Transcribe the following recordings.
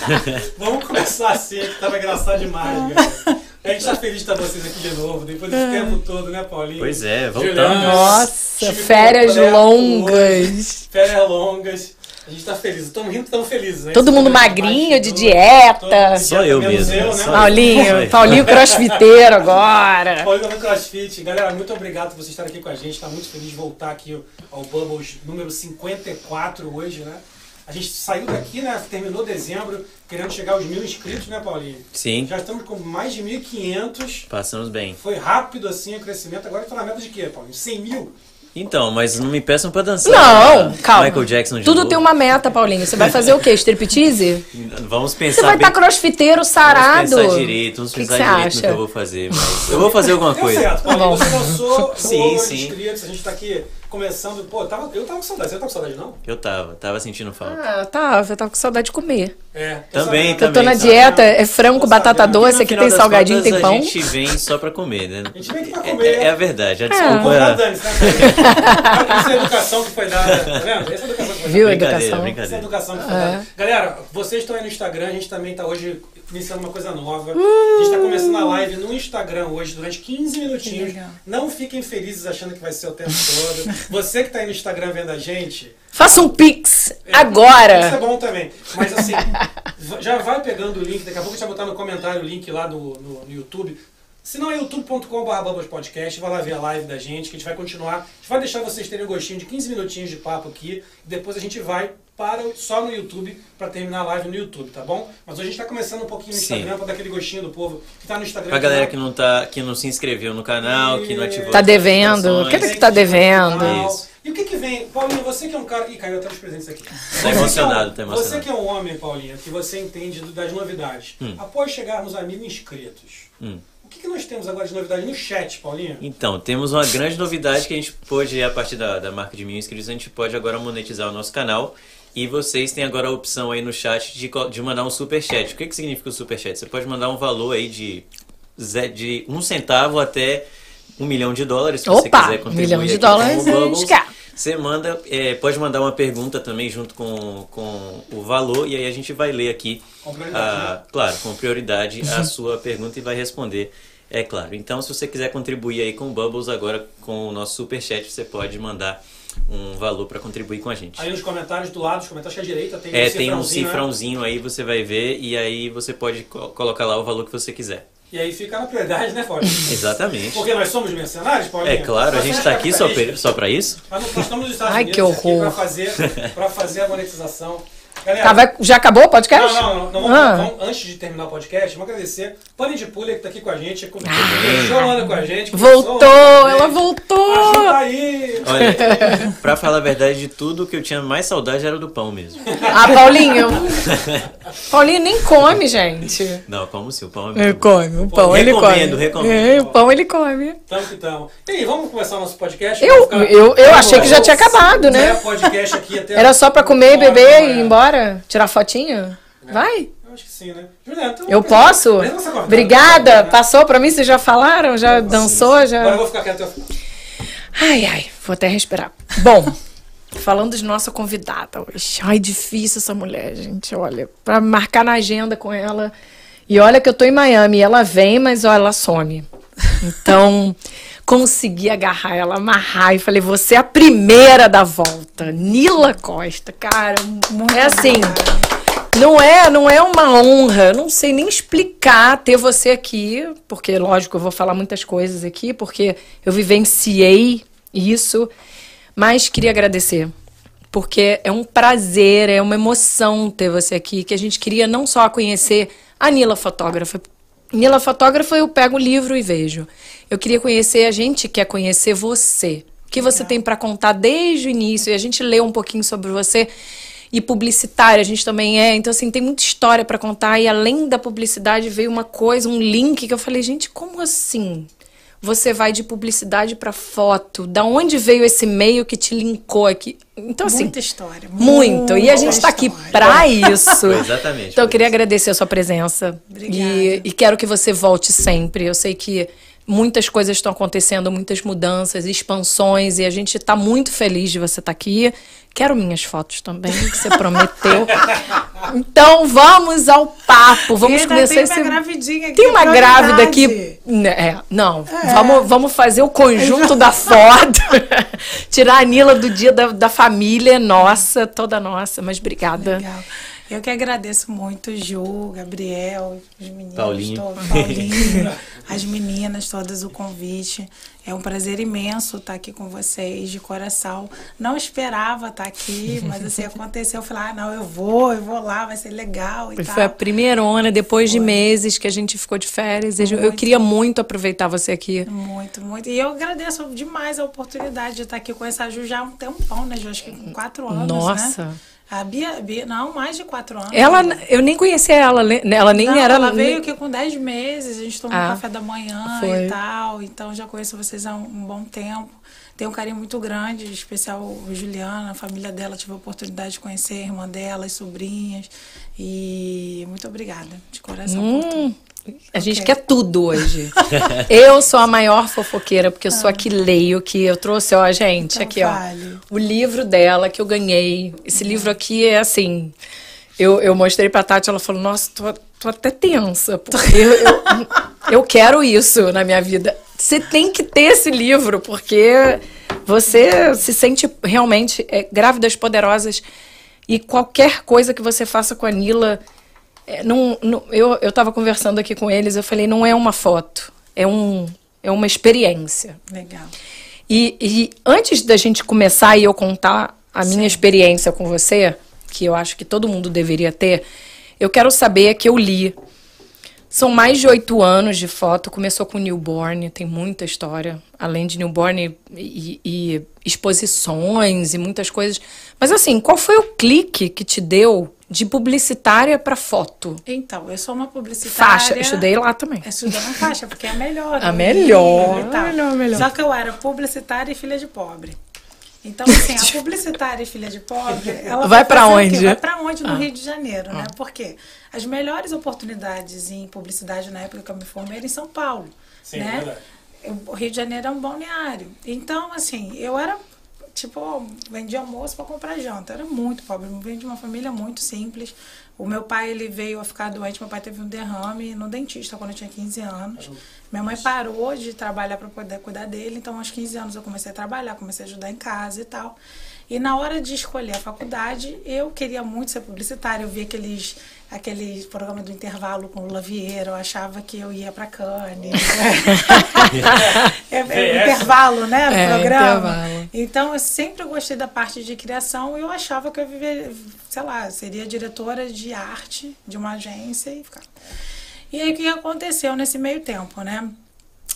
Vamos começar assim, que tava engraçado demais, galera. A gente tá feliz de estar vocês aqui de novo, depois desse tempo todo, né, Paulinho? Pois é, voltamos. Juliana, Nossa, férias completo longas. Férias longas. A gente tá feliz. Estamos rindo, estamos felizes. né? Todo mundo magrinho, de dieta. todo- Só eu menos mesmo, eu, né? Paulinho, Paulinho crossfiteiro agora. Paulinho no CrossFit. Galera, muito obrigado por vocês estarem aqui com a gente. Tá muito feliz de voltar aqui ao Bubbles número 54 hoje, né? A gente saiu daqui, né? Terminou dezembro, querendo chegar aos mil inscritos, né, Paulinho? Sim, Já estamos com mais de 1.500. passamos bem. Foi rápido assim o crescimento. Agora tá na meta de quê, Paulinho? 100 mil? Então, mas não me peçam pra dançar. Não, né? calma. Michael Jackson de Tudo novo. tem uma meta, Paulinho. Você vai fazer o quê? Striptease? Vamos pensar Você vai bem. estar crossfiteiro Vamos sarado? pensar direito, vamos O que que pensar direito no acha? que eu vou fazer. Mas eu vou fazer alguma coisa. certo, Paulinho. Bom. Você lançou Sim, sim. inscritos. A gente tá aqui começando. Pô, tava, eu tava com saudade. Você não tava com saudade, não? Eu tava, tava sentindo falta. Ah, tá. Eu tava com saudade de comer. É. Também, sabendo. Eu tô na sabe? dieta, é frango, batata doce, aqui tem salgadinho, contas, tem pão. A gente vem só pra comer, né? A gente vem aqui pra É, comer. é- é a verdade, a Vamos desculpa dar é... né? Essa é a educação que foi dada, tá vendo? Essa é a educação que foi Viu a dada. Brincadeira, educação? Essa é a brincadeira. educação que foi É. dada. Galera, vocês estão aí no Instagram, a gente também tá hoje iniciando uma coisa nova. A gente tá começando a live no Instagram hoje durante 15 minutinhos. Não fiquem felizes achando que vai ser o tempo todo. Você que tá aí no Instagram vendo a gente, Faça um pix É, Isso é agora. bom também. Mas assim, já vai pegando o link, daqui a pouco a gente vai botar no comentário o link lá no, no, no YouTube. Se não é youtube.com.br podcast, vai lá ver a live da gente, que a gente vai continuar. A gente vai deixar vocês terem um gostinho de 15 minutinhos de papo aqui. E depois a gente vai para o- só no YouTube para terminar a live no YouTube, tá bom? Mas hoje a gente tá começando um pouquinho no Sim. Instagram para dar aquele gostinho do povo que tá no Instagram. Pra galera não- que não, tá, que não se inscreveu no canal, que não ativou Tá devendo. notificações. Quer dizer que tá devendo. Isso. E o que que vem? Paulinho, você que é um cara... Ih, caiu até os presentes aqui. Você que é um- emocionado, tá emocionado. Você que é um homem, Paulinho, que você entende das novidades. Hum. Após chegarmos a mil inscritos, Hum. O que, que nós temos agora de novidade no chat, Paulinho? Então, temos uma grande novidade que a gente pode, a partir da, da marca de mil inscritos, a gente pode agora monetizar o nosso canal. E vocês têm agora a opção aí no chat de, de mandar um super chat. O que, que significa o super chat? Você pode mandar um valor aí de, de um centavo até um milhão de dólares. Se você Opa, quiser um contribuir milhão de dólares com o a gente Bubbles. quer. Você manda, é, pode mandar uma pergunta também junto com, com o valor e aí a gente vai ler aqui, Com prioridade, né? a, claro, com prioridade a sua pergunta e vai responder, é claro. Então, se você quiser contribuir aí com o Bubbles agora com o nosso superchat, você pode mandar um valor para contribuir com a gente. Aí nos comentários do lado, os comentários que à direita tem É, um tem um cifrãozinho, né? cifrãozinho aí, você vai ver e aí você pode co- colocar lá o valor que você quiser. E aí fica na prioridade, né, Paulinho? Exatamente. Porque nós somos mercenários, Paulinho? É claro, a Nós gente somos tá aqui só, pra isso. Mas não- nós estamos nos Estados Ai, Unidos que horror. para fazer, pra fazer a monetização. Galera, Tá, vai- já acabou o podcast? Não, não, não. Ah. vamos- antes de terminar o podcast, vamos agradecer. Pani de Pulha, que tá aqui com a gente. Com, Ah. Com a gente. Voltou, a ela voltou. Ajuda aí. Olha, pra falar a verdade de tudo, o que eu tinha mais saudade era do pão mesmo. Ah, Paulinho. Paulinho nem come, gente. Não, como se o pão é Ele muito bom. come, o pão ele come. Recomendo, recomendo. É, o pão ele come. Tamo que tamo. E aí, vamos começar o nosso podcast? Eu- ficar- eu- eu Vamos achei que já tinha acabado, né? É, podcast aqui até Era só pra comer, hora beber e ir manhã. Embora? Tirar fotinho? Vai. Eu acho que sim, né? Juliana, então Eu apresentar- posso? essa convidada. Obrigada. Passou pra mim? Vocês já falaram? Já dançou? Agora eu Já... vou ficar quieto. Ai, ai. Vou até respirar. Bom, falando de nossa convidada hoje. Ai, difícil essa mulher, gente. Olha, pra marcar na agenda com ela. E olha que eu tô em Miami. Ela vem, mas olha, ela some. Então, consegui agarrar ela, amarrar e falei: você é a primeira da volta. Nila Costa, cara. é assim. Não é, não é uma honra. Não sei nem explicar ter você aqui, porque lógico eu vou falar muitas coisas aqui, porque eu vivenciei isso, mas queria agradecer. Porque é um prazer, é uma emoção ter você aqui, que a gente queria não só conhecer a Nila fotógrafa. Nila fotógrafa, eu pego o livro e vejo. Eu queria conhecer, a gente quer conhecer você. O que você tem para contar desde o início, e a gente lê um pouquinho sobre você e publicitária a gente também é. Então, assim, tem muita história para contar. E além da publicidade, veio uma coisa, um link que eu falei, gente, como assim? Você vai de publicidade para foto. Da onde veio esse meio que te linkou aqui? Então, assim. Muita história. Muito. E a gente está aqui para isso. Foi exatamente. Então, eu queria isso. agradecer a sua presença. Obrigada. E, e quero que você volte sempre. Eu sei que muitas coisas estão acontecendo, muitas mudanças, expansões, e a gente está muito feliz de você estar tá aqui. Quero minhas fotos também, que você prometeu. então vamos ao papo. Vamos começar tem esse. Uma gravidinha aqui, tem uma grávida aqui. É, não, é. Vamos, vamos fazer o conjunto da foto. Tirar a Nila do dia da, da família nossa, toda nossa. Mas obrigada. Legal. Eu que agradeço muito, Ju, Gabriel, os meninos, Paulinho, todos, Paulinho as meninas, todas o convite. É um prazer imenso estar aqui com vocês, de coração. Não esperava estar aqui, mas assim aconteceu. Eu falei, ah, não, eu vou, eu vou lá, vai ser legal e Foi tal. a primeira onda, depois Foi. de meses que a gente ficou de férias. Muito. Eu queria muito aproveitar você aqui. Muito, muito. E eu agradeço demais a oportunidade de estar aqui com essa Ju já há um tempão, né, Ju? Acho que com quatro anos, Nossa. né? A Bia, Bia, não, mais de quatro anos. Ela, eu nem conhecia ela, ela nem não, era. Ela veio aqui com dez meses, a gente tomou ah, café da manhã foi. e tal, então já conheço vocês há um, um, bom tempo. Tenho um carinho muito grande, em especial a Juliana, a família dela, tive a oportunidade de conhecer a irmã dela, as sobrinhas. E muito obrigada, de coração. Hum. A gente okay. quer tudo hoje. eu sou a maior fofoqueira, porque eu sou a que leio, que eu trouxe, ó, gente, então aqui, vale. ó. O livro dela que eu ganhei. Esse livro aqui é assim. Eu, eu mostrei pra Tati, ela falou, nossa, tô, tô até tensa, porque eu, eu, eu quero isso na minha vida. Você tem que ter esse livro, porque você se sente realmente é, grávidas poderosas. E qualquer coisa que você faça com a Nila não, não, eu estava conversando aqui com eles, eu falei, não é uma foto, é, um, é uma experiência. Legal. E, e antes da gente começar e eu contar a minha Sim. experiência com você, que eu acho que todo mundo deveria ter, eu quero saber que eu li. São mais de oito anos de foto, começou com newborn, tem muita história, além de newborn e, e exposições e muitas coisas. Mas assim, qual foi o clique que te deu de publicitária para foto? Então, eu sou uma publicitária. Faixa, eu estudei lá também. Eu estudei na faixa, porque é a melhor. A melhor, a melhor, melhor. Só que eu era publicitária e filha de pobre. Então, assim, a publicitária e filha de pobre, ela vai para onde? Vai para onde no ah. Rio de Janeiro, né? ah. né? Porque as melhores oportunidades em publicidade na época que eu me formei eram em São Paulo, Sim, né? É o Rio de Janeiro é um balneário. Então, assim, eu era tipo, vendia almoço para comprar janta. Era muito pobre, venho de uma família muito simples. O meu pai, ele veio a ficar doente, meu pai teve um derrame no dentista quando eu tinha 15 anos. Minha mãe parou de trabalhar para poder cuidar dele, então aos 15 anos eu comecei a trabalhar, comecei a ajudar em casa e tal. E na hora de escolher a faculdade, eu queria muito ser publicitária. Eu vi aqueles, aqueles programas do intervalo com Lula Vieira, eu achava que eu ia para Cannes. é, é, intervalo, né? No é, programa. Intervalo. Então, eu sempre gostei da parte de criação e eu achava que eu viver, sei lá, seria diretora de arte de uma agência e ficar. E aí, o que aconteceu nesse meio tempo, né?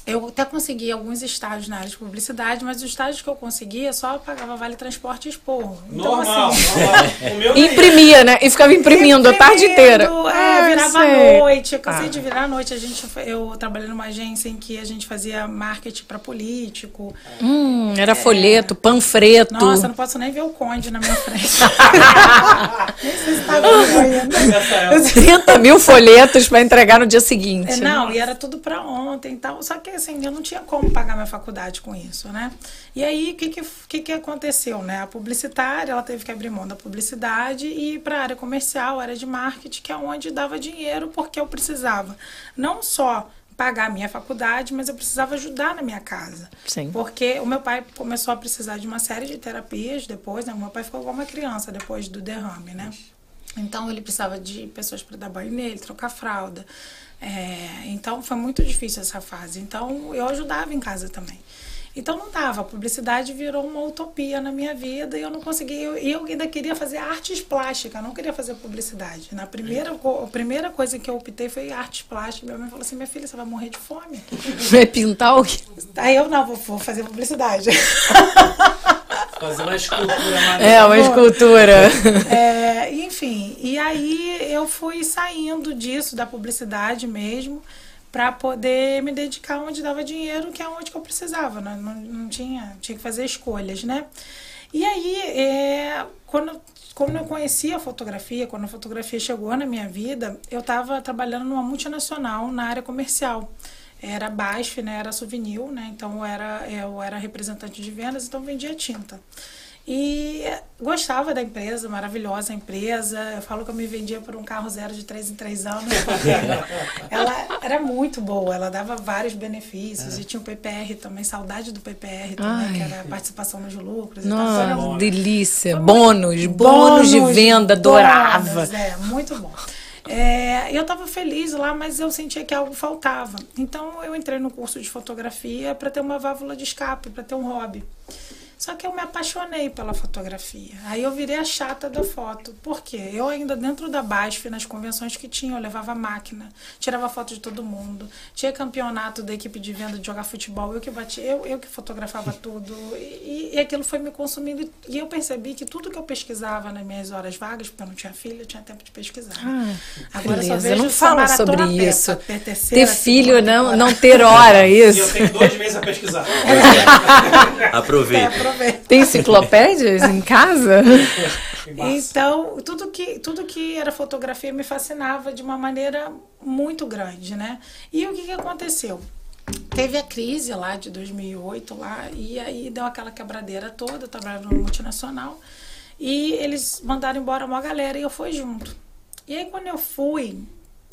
Eu até consegui alguns estágios na área de publicidade, mas os estágios que eu conseguia só pagava vale transporte e esporro. Então, normal, assim, normal. Imprimia, né? E ficava imprimindo, a tarde inteira. É, ah, virava à noite. Eu cansei ah. de virar à noite. A gente, eu trabalhei numa agência em que a gente fazia marketing para político. Hum, era é, folheto, panfleto. Nossa, não posso nem ver o conde na minha frente. nem sei se tá vendo 30 mil folhetos para entregar no dia seguinte. É, não, e era tudo para ontem e tal. Só que assim, eu não tinha como pagar minha faculdade com isso, né? E aí, o que que, que que aconteceu, né? A publicitária, ela teve que abrir mão da publicidade e ir para a área comercial, área de marketing, que é onde dava dinheiro, porque eu precisava não só pagar a minha faculdade, mas eu precisava ajudar na minha casa. Sim. Porque o meu pai começou a precisar de uma série de terapias depois, né? O meu pai ficou igual uma criança depois do derrame, né? Então ele precisava de pessoas para dar banho nele, trocar fralda. É, então foi muito difícil essa fase. Então eu ajudava em casa também. Então não dava, a publicidade virou uma utopia na minha vida e eu não conseguia. E eu, ainda queria fazer artes plásticas, não queria fazer publicidade. Na primeira, a primeira coisa que eu optei foi artes plásticas. Minha mãe falou assim: minha filha, você vai morrer de fome. Vai pintar o quê? Aí eu não, vou, vou fazer publicidade. Fazer uma escultura É, uma escultura. É, enfim, e aí eu fui saindo disso, da publicidade mesmo, para poder me dedicar onde dava dinheiro, que é onde que eu precisava. Né? Não, não tinha, tinha que fazer escolhas, né? E aí, é, quando, quando eu conheci a fotografia, quando a fotografia chegou na minha vida, eu estava trabalhando numa multinacional na área comercial. Era BASF, né? Era souvenir, né? Então eu era, eu era representante de vendas, então vendia tinta. E gostava da empresa, maravilhosa a empresa. Eu falo que eu me vendia por um carro zero de três em três anos. ela era muito boa, ela dava vários benefícios. É. E tinha o PPR também, saudade do PPR também, Ai. que era a participação nos lucros. Nossa, então, delícia. Bônus, bônus, bônus, de venda, adorava. Bônus, é, muito bom. É, eu estava feliz lá, mas eu sentia que algo faltava. Então eu entrei no curso de fotografia para ter uma válvula de escape, para ter um hobby. Só que eu me apaixonei pela fotografia. Aí eu virei a chata da foto. Por quê? Eu ainda dentro da BASF, nas convenções que tinha, eu levava máquina, tirava foto de todo mundo. Tinha campeonato da equipe de venda de jogar futebol, eu que batia, eu, eu que fotografava tudo. E, e aquilo foi me consumindo. E eu percebi que tudo que eu pesquisava nas minhas horas vagas, porque eu não tinha filho, eu tinha tempo de pesquisar. Ah, Agora beleza. só vejo não fala sobre isso. ter filho, não, não ter hora, isso. eu tenho dois meses a pesquisar. Aproveita. É, tem enciclopédias em casa? Então, tudo que, tudo que era fotografia me fascinava de uma maneira muito grande, né? E o que, que aconteceu? Teve a crise lá de 2008 lá, e aí deu aquela quebradeira toda, eu trabalhava no multinacional, e eles mandaram embora uma galera e eu fui junto. E aí quando eu fui,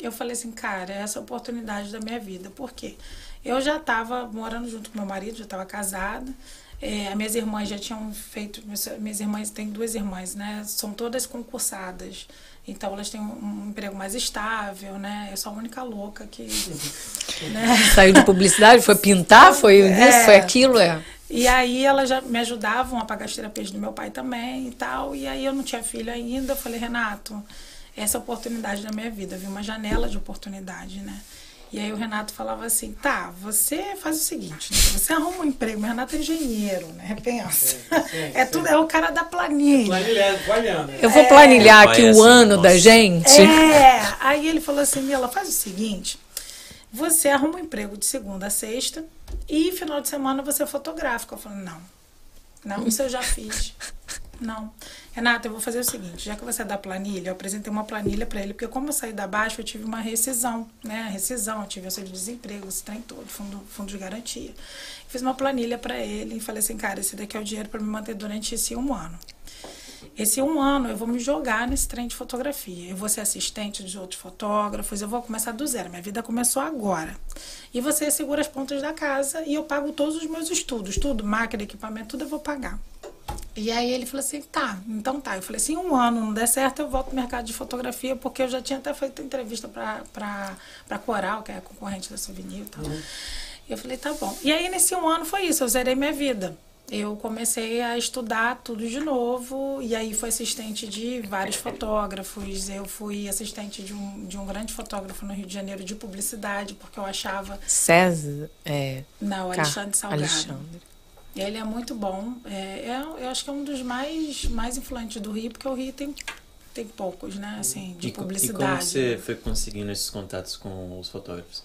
eu falei assim, cara, essa é a oportunidade da minha vida. Por quê? Eu já estava morando junto com meu marido, já estava casada, é, as minhas irmãs já tinham feito. Minhas irmãs têm duas irmãs, né? São todas concursadas. Então elas têm um, um emprego mais estável, né? Eu sou a única louca que. né? Saiu de publicidade, foi pintar, foi isso, é. foi aquilo, é. E aí elas já me ajudavam a pagar as terapias do meu pai também e tal. E aí eu não tinha filho ainda. Eu falei, Renato, essa é a oportunidade da minha vida. Eu vi uma janela de oportunidade, né? E aí o Renato falava assim, tá, você faz o seguinte, né? você arruma um emprego, o Renato é engenheiro, né? Pensa. Sim, sim, é, tudo, é o cara da planilha. Planilhando, planilhando. Eu vou planilhar é, aqui o ano nossa. da gente. É, aí ele falou assim, Mila, faz o seguinte, você arruma um emprego de segunda a sexta e final de semana você é fotográfico. Eu falei, não, não, isso eu já fiz. Não. Renata, eu vou fazer o seguinte, já que você é da planilha, eu apresentei uma planilha para ele, porque como eu saí da Baixa, eu tive uma rescisão, né? Rescisão, eu tive auxílio de desemprego, esse trem todo, fundo, fundo de garantia. Fiz uma planilha para ele e falei assim, cara, esse daqui é o dinheiro para me manter durante esse um ano. Esse um ano eu vou me jogar nesse trem de fotografia. Eu vou ser assistente de outros fotógrafos, eu vou começar do zero. Minha vida começou agora. E você segura as pontas da casa e eu pago todos os meus estudos, tudo, máquina, equipamento, tudo eu vou pagar. E aí ele falou assim, tá, então tá. Eu falei assim, um ano não der certo, eu volto pro mercado de fotografia, porque eu já tinha até feito entrevista pra Coral, que é a concorrente da Souvenir e tal. Uhum. E eu falei, tá bom. E aí nesse um ano foi isso, eu zerei minha vida. Eu comecei a estudar tudo de novo, e aí fui assistente de vários fotógrafos. Eu fui assistente de um, de um grande fotógrafo no Rio de Janeiro de publicidade, porque eu achava. César? É... Não, Alexandre Salgado. Alexandre. Ele é muito bom. É, eu, eu acho que é um dos mais, mais influentes do Rio, porque o Rio tem, tem poucos, né? Assim, de e, publicidade. E como você foi conseguindo esses contatos com os fotógrafos?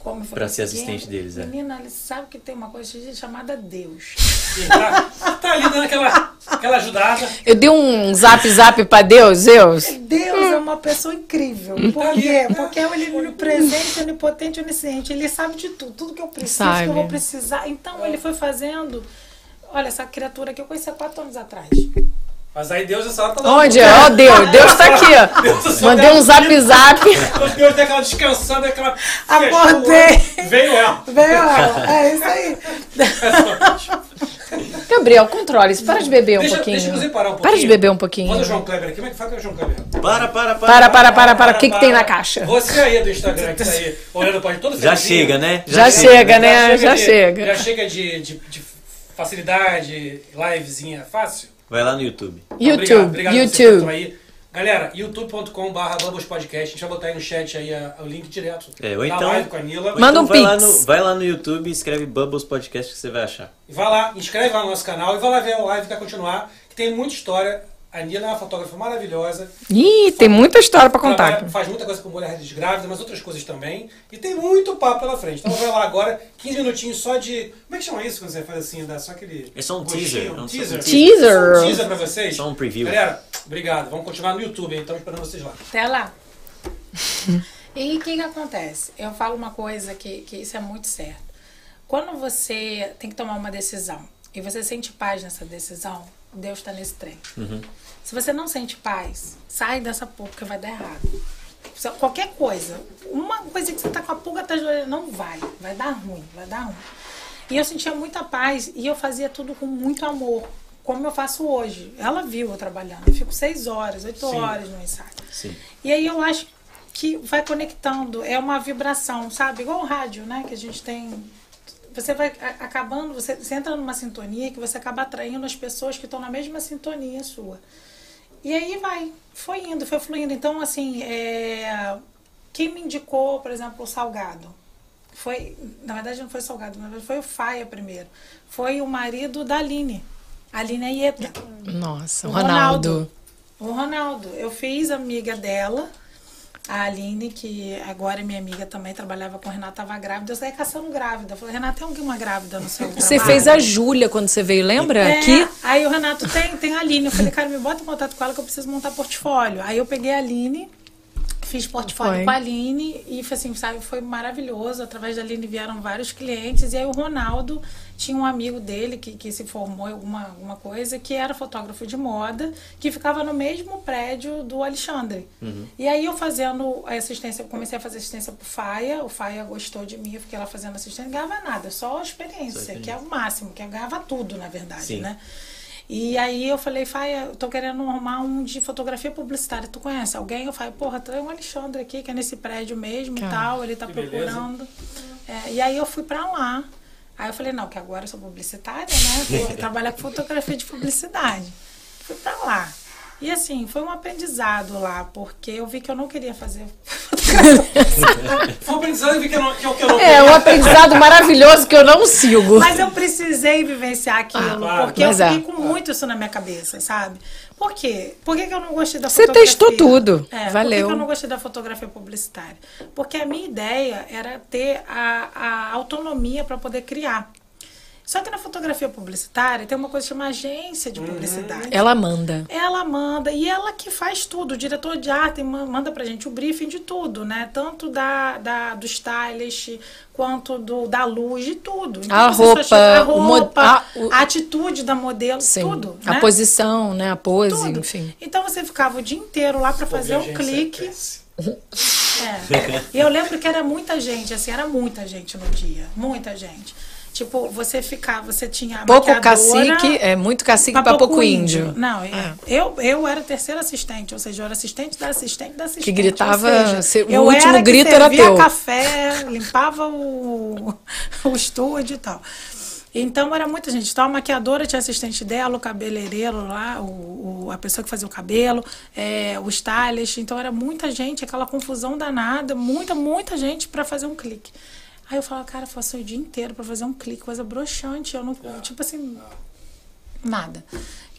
Como Para ser assistente deles, é. Menina, ele sabe que tem uma coisa chamada Deus. tá, tá ali dando aquela, aquela ajudada. Eu dei um zap zap para Deus, Deus. Deus hum. é uma pessoa incrível. Hum. Por quê? Porque ele é onipresente, onipotente, onisciente. Ele sabe de tudo, tudo que eu preciso, sabe. que eu vou precisar. Então ele foi fazendo. Olha, essa criatura que eu conheci há quatro anos atrás. Mas aí Deus essa hora tá Onde? Ó, oh, Deus, Deus tá aqui, ó. Deus Mandei um zap zap. Deus deu aquela descansada, aquela. Acordei. Veio ela. Veio ela. É isso aí. Gabriel, controle isso. Para de beber um deixa, pouquinho. Deixa eu parar um pouquinho. Para de beber um pouquinho. Manda o João Kleber aqui. Como é que faz com o João Kleber? Para, para, para. Para, para, para, para. O que, que tem na caixa? Você aí do Instagram que tá aí olhando para todo Já chega, né? Já, já chega, chega, né? Já chega. Já chega de, de, de facilidade, livezinha fácil. Vai lá no YouTube. YouTube, obrigado, obrigado YouTube. Aí. Galera, youtube.com.br Podcast. A gente vai botar aí no chat aí o link direto é, ou então, live com a Nila. Manda então um vai lá, no, vai lá no YouTube e escreve Bubbles Podcast que você vai achar. Vai lá, inscreve lá no nosso canal e vai lá ver a live que vai continuar, que tem muita história. A Nila é uma fotógrafa maravilhosa. Ih, tem muita história para contar. Trabalha, faz muita coisa com mulheres grávidas, mas outras coisas também. E tem muito papo pela frente. Então vai lá agora, 15 minutinhos só de. Como é que chama isso quando você faz assim? Dá só aquele. É só um teaser. Um teaser. Teaser. Só um teaser pra vocês. Só um preview. Galera, obrigado. Vamos continuar no YouTube, então esperando vocês lá. Até lá. E o que, que acontece? Eu falo uma coisa que, que isso é muito certo. Quando você tem que tomar uma decisão e você sente paz nessa decisão, Deus está nesse trem. Se você não sente paz, sai dessa porra porque vai dar errado. Qualquer coisa, uma coisa que você tá com a pulga atrás orelha, não vai, vai dar ruim, vai dar ruim. E eu sentia muita paz e eu fazia tudo com muito amor, como eu faço hoje. Ela viu eu trabalhando, eu fico seis horas, oito Sim. horas no ensaio. Sim. E aí eu acho que vai conectando, é uma vibração, sabe? Igual o rádio, né? Que a gente tem. Você vai acabando, você, você entra numa sintonia que você acaba atraindo as pessoas que estão na mesma sintonia sua. E aí vai, foi indo, foi fluindo. Então, assim, é, quem me indicou, por exemplo, o salgado? Foi, na verdade não foi salgado, na verdade foi o Faia primeiro. Foi o marido da Aline. Aline Aieta. Nossa, O Ronaldo. O Ronaldo. Eu fiz amiga dela, a Aline, que agora é minha amiga também, trabalhava com a Renata, estava grávida. Eu saí caçando grávida. Eu falei, Renata, tem alguma grávida no seu Você trabalho? fez a Júlia quando você veio, lembra? É, Aqui? Aí o Renato tem, tem a Aline. Eu falei, cara, me bota em contato com ela que eu preciso montar portfólio. Aí eu peguei a Aline, fiz portfólio Foi. com a Aline e foi assim, sabe, foi maravilhoso. Através da Aline vieram vários clientes. E aí o Ronaldo tinha um amigo dele que, que se formou em alguma, alguma coisa, que era fotógrafo de moda, que ficava no mesmo prédio do Alexandre. E aí eu fazendo a assistência, eu comecei a fazer assistência pro Faia, o Faia gostou de mim, eu fiquei lá fazendo assistência, não ganhava nada, só a experiência, Só a que é o máximo, que eu ganhava tudo, na verdade, Sim. né? E aí eu falei, Faia, eu tô querendo arrumar um de fotografia publicitária. Tu conhece alguém? Eu falei, porra, tem um Alexandre aqui, que é nesse prédio mesmo e tal, ele tá procurando. É, e aí eu fui pra lá. Aí eu falei, não, que agora eu sou publicitária, né? Vou trabalhar com fotografia de publicidade. Fui pra lá. E assim, foi um aprendizado lá, porque eu vi que eu não queria fazer Foi um aprendizado que eu não, que eu, que eu não É um aprendizado maravilhoso que eu não sigo. Mas eu precisei vivenciar aquilo, Ah, porque eu é. fiquei com muito isso na minha cabeça, sabe? Por quê? Por que, que eu não gostei da Você fotografia? testou tudo. É, Por que, Valeu. que eu não gostei da fotografia publicitária? Porque a minha ideia era ter a, a autonomia para poder criar. Só que na fotografia publicitária tem uma coisa que chama agência de publicidade. Ela manda. Ela manda, e ela que faz tudo. O diretor de arte ma- manda pra gente o briefing de tudo, né? Tanto da, da, do stylist, quanto do, da luz, de tudo. Então, A roupa, chega- a roupa, a- o- a atitude da modelo, Sim. tudo. A né? posição, né? A pose, Tudo. enfim. Então você ficava o dia inteiro lá pra fazer um clique. é péssimo. É. E eu lembro que era muita gente, assim, era muita gente no dia. Muita gente. Tipo, você ficava, você tinha Pouco cacique, é muito cacique pra pouco índio. Não, é. eu, eu era terceira assistente, ou seja, eu era assistente da assistente da assistente. gritava, ou seja, se- o último era que grito era teu. café, limpava o, o estúdio e tal. Então era muita gente. Então a maquiadora tinha assistente dela, o cabeleireiro lá, o, o- a pessoa que fazia o cabelo, é, o stylist. Então era muita gente, aquela confusão danada, muita, muita gente para fazer um clique. Aí eu falava, cara, faço o dia inteiro para fazer um clique, coisa broxante. Eu não, tipo assim, nada.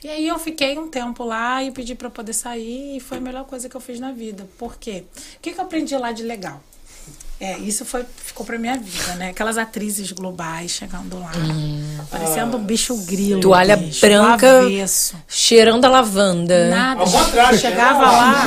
E aí eu fiquei um tempo lá e pedi para poder sair e foi a melhor coisa que eu fiz na vida. Por quê? O que, que eu aprendi lá de legal? É, isso foi, ficou pra minha vida, né? Aquelas atrizes globais chegando lá, parecendo um bicho grilo. Hum. Toalha bicho, branca. avesso. Cheirando a lavanda. Nada. Ao contrário, chegava lá,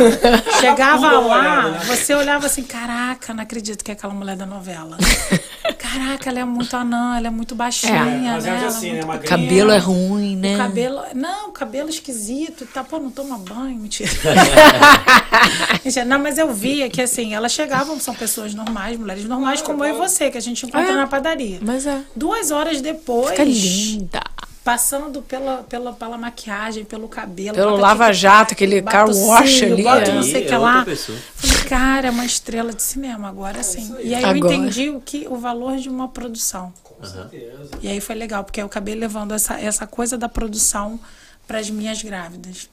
chegava lá, né? você olhava assim, caraca, não acredito que é aquela mulher da novela. Caraca, ela é muito anã, ela é muito baixinha, É, né? É Ela assim, é né? muito- cabelo é ruim, né? o cabelo. Não, o cabelo esquisito. Tá, pô, não toma banho. Mentira, não, mas eu via que assim, elas chegavam, são pessoas normais, mulheres normais, como eu e você, que a gente encontra É. na padaria. Mas é. Duas horas depois, Fica linda. passando pela, pela, pela maquiagem, pelo cabelo. Pelo bota Lava tic-tac, Jato, aquele car o wash ali, Bota é. não sei o que é lá. Falei, cara, é uma estrela de cinema agora sim. E aí eu Agora. entendi o, que, o valor de uma produção. Com certeza. E aí foi legal, porque eu acabei levando essa, essa coisa da produção para as minhas grávidas.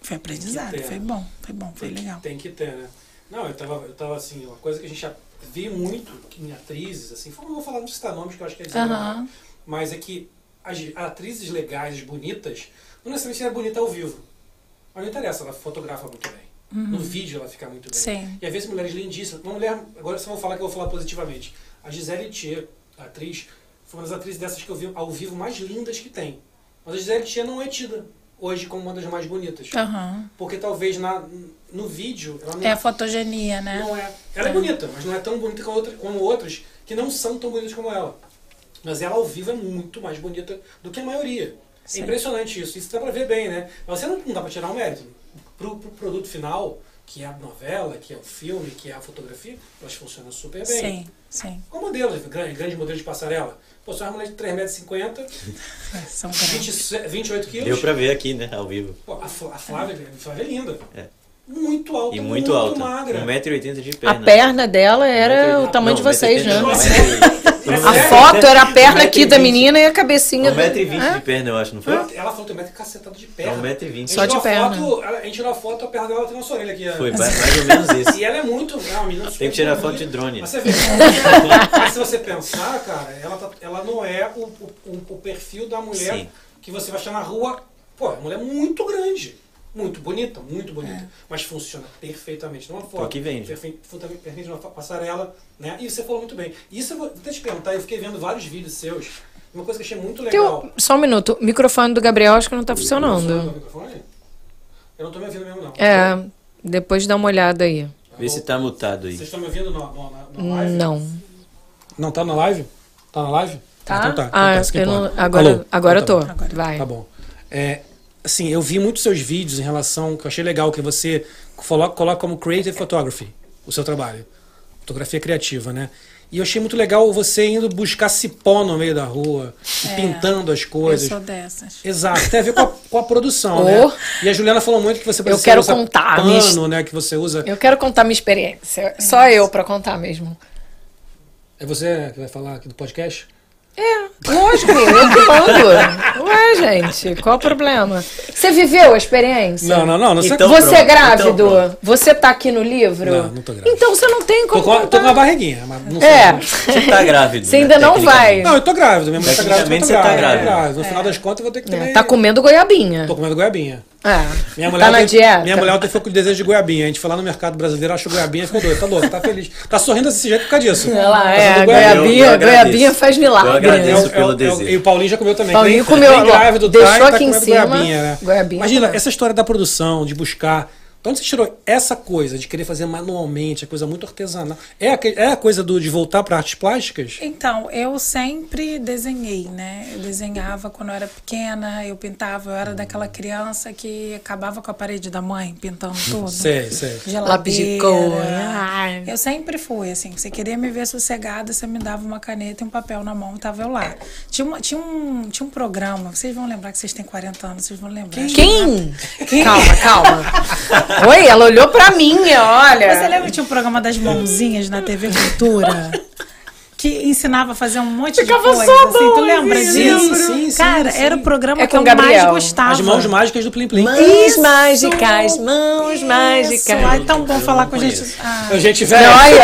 Foi aprendizado, que ter. foi bom, foi bom, foi Tem que- legal. Tem que ter, né? Não, eu tava, eu tava assim, uma coisa que a gente já vê muito em atrizes, assim, não vou falar, não citar nomes, que eu acho que é dizer, Aham. mas é que as atrizes legais, bonitas, não necessariamente é bonita ao vivo. Mas não interessa, ela fotografa muito bem. No vídeo ela fica muito bem. Sim. E às vezes mulheres lindíssimas. Uma mulher, agora só vou falar que eu vou falar positivamente. A Gisele Thier, a atriz, foi uma das atrizes dessas que eu vi ao vivo mais lindas que tem. Mas a Gisele Thier não é tida. hoje como uma das mais bonitas. Aham. Porque talvez na, no vídeo ela não É a fotogenia, né? Não é. Ela é bonita, mas não é tão bonita como, outra, como outras que não são tão bonitas como ela. Mas ela ao vivo é muito mais bonita do que a maioria. Sim. É impressionante isso. Isso dá pra ver bem, né? Mas você não, não dá pra tirar um mérito. Pro, pro produto final, que é a novela, que é o filme, que é a fotografia, elas funcionam super bem. Sim, sim. Com modelos, grande, grande modelo de passarela. Pô, só uma mulher de 3,50m, São grandes. 20, 28 quilos. Deu pra ver aqui, né? Ao vivo. Pô, a, Fla- a Flávia, a Flávia é linda. É. Muito alta, E muito alta. magra. 1,80m de A perna. perna dela era o tamanho de Não, vocês, né? 1,80m. A foto era a perna aqui da menina e a cabecinha. do- 1,20m É. de perna, eu acho, não foi? Ela, ela falou que tem um metro cacetado de perna. É 1,20m. Só de a perna. Foto, a gente tirou a foto, a perna dela tem nossa orelha aqui. Foi mais mais ou menos isso. E ela é muito. É uma menina super Tem que tirar foto de drone. Mas você vê, mas se você pensar, cara, ela, tá- ela não é o, o, o- o perfil da mulher Sim. que você vai achar na rua. Pô, é uma mulher muito grande. Muito bonita, muito bonita. É. Mas funciona perfeitamente numa foto. que vende. Perfeito, perfeitamente numa passarela, né? E você falou muito bem. Isso eu vou até te perguntar, eu fiquei vendo vários vídeos seus. Uma coisa que eu achei muito legal. Teu- só um minuto. O microfone do Gabriel acho que não tá Tá funcionando. microfone? Eu não tô me ouvindo mesmo, não. É, depois dá uma olhada aí. Vê se tá mutado aí. Vocês estão me ouvindo na, na live? Não. Não tá na live? Tá na live? Tá? Então tá. Ah, então tá, não- importa. agora, Alô? agora eu Então tô. tá Agora. Vai. Tá bom. É, assim, eu vi muitos seus vídeos em relação, que eu achei legal, que você coloca, coloca como Creative Photography o seu trabalho. Fotografia criativa, né? E eu achei muito legal você indo buscar cipó no meio da rua, e É, pintando as Eu coisas. sou dessas. Exato, tem a ver com a, com a produção, Oh. né? E a Juliana falou muito que você Eu você quero usa contar, pano, mis- né? Que você usa. Eu quero contar minha experiência. Só eu pra contar mesmo. É você que vai falar aqui do podcast? Lógico, eu que mando. Ué, gente, qual o problema? Você viveu a experiência? Não, não, não. não sei- Então- você é pronto, grávido? então você tá aqui no livro? Não, não tô grávida. Então você não tem tô, como com, a- tô com uma barriguinha, mas não sei. É. Você tá grávido. Você né, ainda não vai. Não, eu tô grávido. Minha mulher tá grávida, eu tô você tá grávida. tô grávida. No final das contas, eu vou ter que É, também... Tá comendo goiabinha. Tô comendo goiabinha. É. Minha mulher tá na dieta? Minha mulher ontem foi com desejo de goiabinha. A gente foi lá no mercado brasileiro, achou goiabinha e ficou doido. Tá louco, tá feliz. Tá sorrindo desse jeito por causa disso. Olha lá, Tá é, comendo goiabinha, Eu- eu goiabinha faz Eu milagre. agradeço. É o- é pelo é desejo. E o Paulinho já comeu também. Paulinho comeu, grávido, deixou tá, aqui em cima, Goiabinha, né? goiabinha Imagina, também. essa história da produção, de buscar. Onde você tirou essa coisa de querer fazer manualmente, a coisa muito artesanal? É a, é a coisa do, de voltar para artes plásticas? Então, eu sempre desenhei, né? Eu desenhava quando eu era pequena, eu pintava, eu era daquela criança que acabava com a parede da mãe, pintando tudo. Sei, sei. Lápis de cor. Eu sempre fui, assim, você queria me ver sossegada, você me dava uma caneta e um papel na mão, tava eu lá. Tinha, uma- tinha, um, tinha um programa, vocês vão lembrar que vocês têm 40 anos, vocês vão lembrar. Quem? Calma, calma. Oi, ela olhou pra mim, olha. Você lembra que tinha um programa das mãozinhas na TV Cultura? Que ensinava a fazer um monte Ficava de coisa, só a assim. Tu lembra disso? sim, sim, Cara, sim. era o programa É que eu Gabriel. mais gostava. As mãos mágicas do Plim Plim. Mãos mágicas, mãos Isso, mágicas. ai, tão bom Eu falar com a gente. conheço. Ah, A gente aí,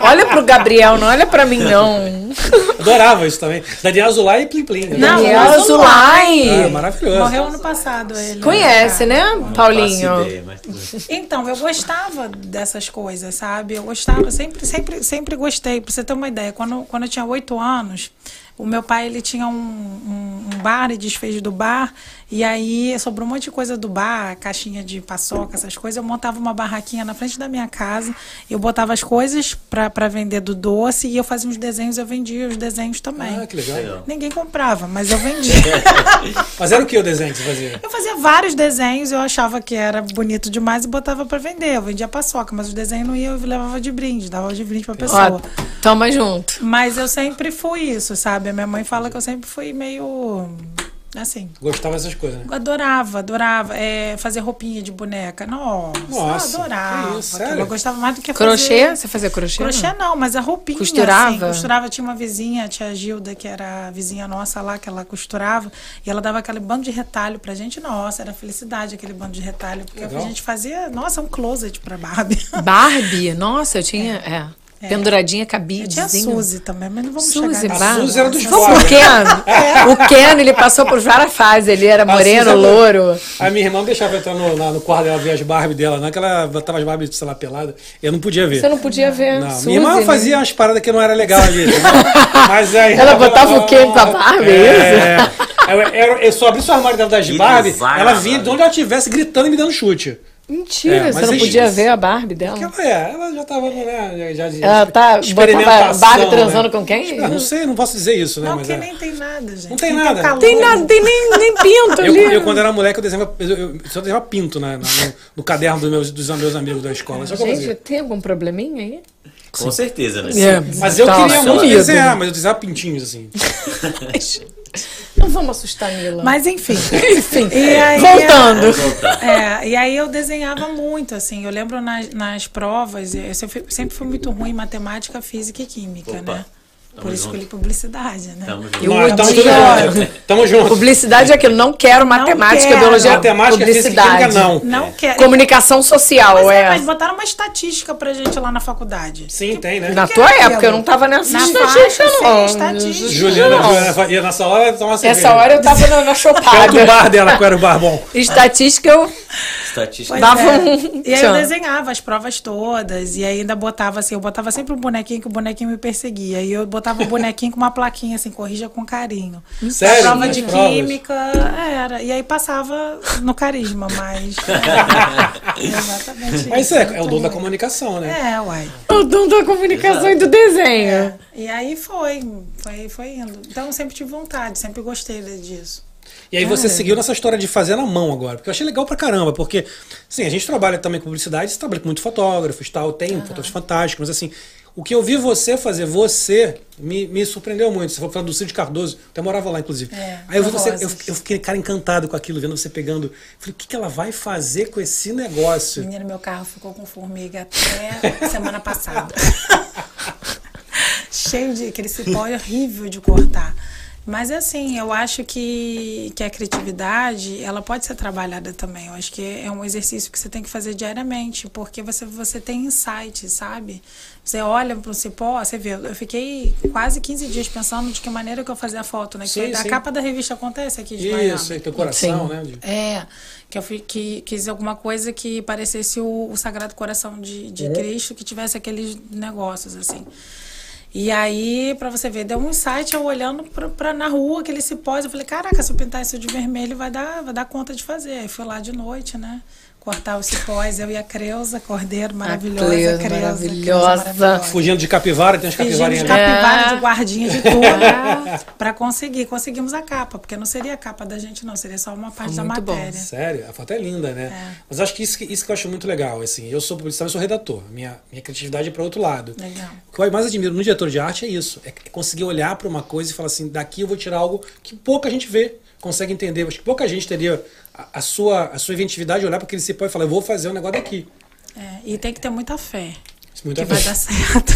ó. Olha pro Gabriel, não olha pra mim, não. Adorava isso também. Daniel Azulay e Plim Plim. Não, Daniel Azulay. Ah, maravilhoso. morreu ano passado ele. Conhece, né, Não Paulinho? ideia, mas. Então, eu gostava dessas coisas, sabe? Eu gostava, sempre, sempre, sempre gostei. Pra você ter uma ideia, quando, quando eu tinha oito anos, o meu pai ele tinha um, um, um bar e desfez do bar. E aí sobrou um monte de coisa do bar, caixinha de paçoca, essas coisas. Eu montava uma barraquinha na frente da minha casa. Eu botava as coisas pra pra vender do doce e eu fazia uns desenhos, eu vendia os desenhos também. Ah, que legal. Ninguém comprava, mas eu vendia. Mas era o que o desenho que você fazia? Eu fazia vários desenhos, eu achava que era bonito demais e botava pra vender. Eu vendia paçoca, mas os desenhos não ia, eu levava de brinde, dava de brinde pra pessoa. Ó, toma junto. Mas eu sempre fui isso, sabe? A minha mãe fala que eu sempre fui meio assim. Gostava dessas coisas, né? Adorava, adorava. É, fazer roupinha de boneca. Nossa, Nossa, eu adorava. que isso, sério? Eu gostava mais do que Crochê? fazer... Você fazia crochê? Crochê não, mas a roupinha. Costurava? Assim, costurava. Tinha uma vizinha, a tia Gilda, que era a vizinha nossa lá, que ela costurava. E ela dava aquele bando de retalho pra gente. Nossa, era felicidade aquele bando de retalho. Porque Legal. a gente fazia, nossa, um closet pra Barbie. Barbie? Nossa, eu tinha. É. penduradinha, Eu cabidezinho. tinha a Suzy também, mas não vamos Suzy chegar A. Suzy era dos Vamos pro Ken. O Ken, ele passou por várias fases. Ele era moreno, era- louro. A minha irmã não deixava entrar no, lá no quarto dela ver as Barbie dela, não, que ela botava as Barbie, sei lá, pelada. Eu não podia ver. Você não podia ver. Não, Suzy, minha irmã né? fazia umas paradas que não era legal ali. entendeu? Mas aí, Ela botava o Ken com a Barbie, é, eu, eu, eu só abri o armário dela das Que Barbie, ela vinha de onde ela estivesse gritando e me dando chute. Mentira, É, você não é podia isso. ver a Barbie dela. Porque ela, é, ela já tava, né, já, já Ela tá Barbie transando né? com quem? Eu não sei, não posso dizer isso, né? Não, mas que é. nem tem nada, gente. Não tem nada. calor, Tem nada, não tem nem, nem pinto Eu, ali. eu, quando era moleque, eu desenhava, eu, eu só desenhava pinto né, no, no caderno dos meus, dos meus amigos da escola. Eu Gente, tem algum probleminha aí? Com certeza, né? Mas eu Tá queria muito desenhar, mas eu desenhava pintinhos assim. Não vamos assustar a Mila. Mas enfim. enfim, E aí, voltando. É, e aí eu desenhava muito, assim. Eu lembro nas, nas provas, eu sempre, sempre fui muito ruim em matemática, física e química, Opa, né? Tamo Por isso junto. escolhi publicidade, né? Tamo junto. Eu Nós tudo junto. Tamo junto. Publicidade é aquilo. Não quero matemática, quero. biologia, Matemática, e publicidade. química, não. Não quero. Comunicação social, Mas, é, é. mas botaram uma estatística pra gente lá na faculdade. Sim, tem, né? Na que tua é época, aquilo? eu não tava nessa Na estatística, faixa, não. sim, estatística. Juliana, Não. Juliana ia nessa hora tomar cerveja. Essa hora eu tava na, na Perto do chopada. bar dela, qual era o bar bom? Estatística eu Estatística. Dava é. um. E aí eu desenhava as provas todas. E ainda botava assim, eu botava sempre um bonequinho que o bonequinho me perseguia. E eu botava o bonequinho com uma plaquinha assim, corrija com carinho. Sério? A prova de provas? química era. E aí passava no carisma, mas. é, exatamente. Mas isso é, Muito é o dono da comunicação, né? É, uai. O dom da comunicação e do desenho. E aí foi, foi, foi indo. Então eu sempre tive vontade, sempre gostei disso. E aí você seguiu nessa história de fazer na mão agora, porque eu achei legal pra caramba, porque, sim, a gente trabalha também com publicidade, você trabalha com muitos fotógrafos e tal, tem fotógrafos fantásticos, mas assim, o que eu vi você fazer, você, me, me surpreendeu muito. Você foi falando do Cid Cardoso, até morava lá, inclusive. É, aí eu vi você, eu, eu fiquei, cara, encantado com aquilo, vendo você pegando. Falei, o que, que ela vai fazer com esse negócio? Menina, meu carro ficou com formiga até semana passada. Cheio de aquele cipó horrível de cortar. Mas assim, eu acho que, que a criatividade, ela pode ser trabalhada também. Eu acho que é um exercício que você tem que fazer diariamente, porque você, você tem insight, sabe? Você olha para o cipó, você vê, eu fiquei quase 15 dias pensando de que maneira que eu fazia a foto, né? Sim, que a sim. capa da revista acontece aqui de Miami. Isso, teu coração, Sim. né? É, que eu fui, que, quis alguma coisa que parecesse o, o Sagrado Coração de, de Cristo, que tivesse aqueles negócios, assim. E aí, pra você ver, deu um insight eu olhando pra, pra, na rua, aquele cipós. Eu falei, caraca, se eu pintar isso de vermelho, vai dar, vai dar conta de fazer. Aí fui lá de noite, né? Cortar os cipós, eu e a Creuza, Cordeiro, maravilhosa. Cleusa, Creuza, maravilhosa. Creuza Fugindo de capivara, tem uns Fingimos capivarinhas de capivara, É. de guardinha, de tudo. pra conseguir. Conseguimos a capa, porque não seria a capa da gente, não. Seria só uma parte da muito bom. matéria. Sério, a foto é linda, né? É. Mas acho que isso, que isso que eu acho muito legal, assim, eu sou publicitário, eu sou redator, minha, minha criatividade é para outro lado. Legal. O que eu mais admiro no diretor de arte é isso, é conseguir olhar para uma coisa e falar assim, daqui eu vou tirar algo que pouca gente vê, consegue entender. Acho que pouca gente teria a, a sua, a sua inventividade, olhar para aquele cipó e falar, eu vou fazer um negócio daqui. É, e tem que ter muita fé. Muita que vai vez. dar certo.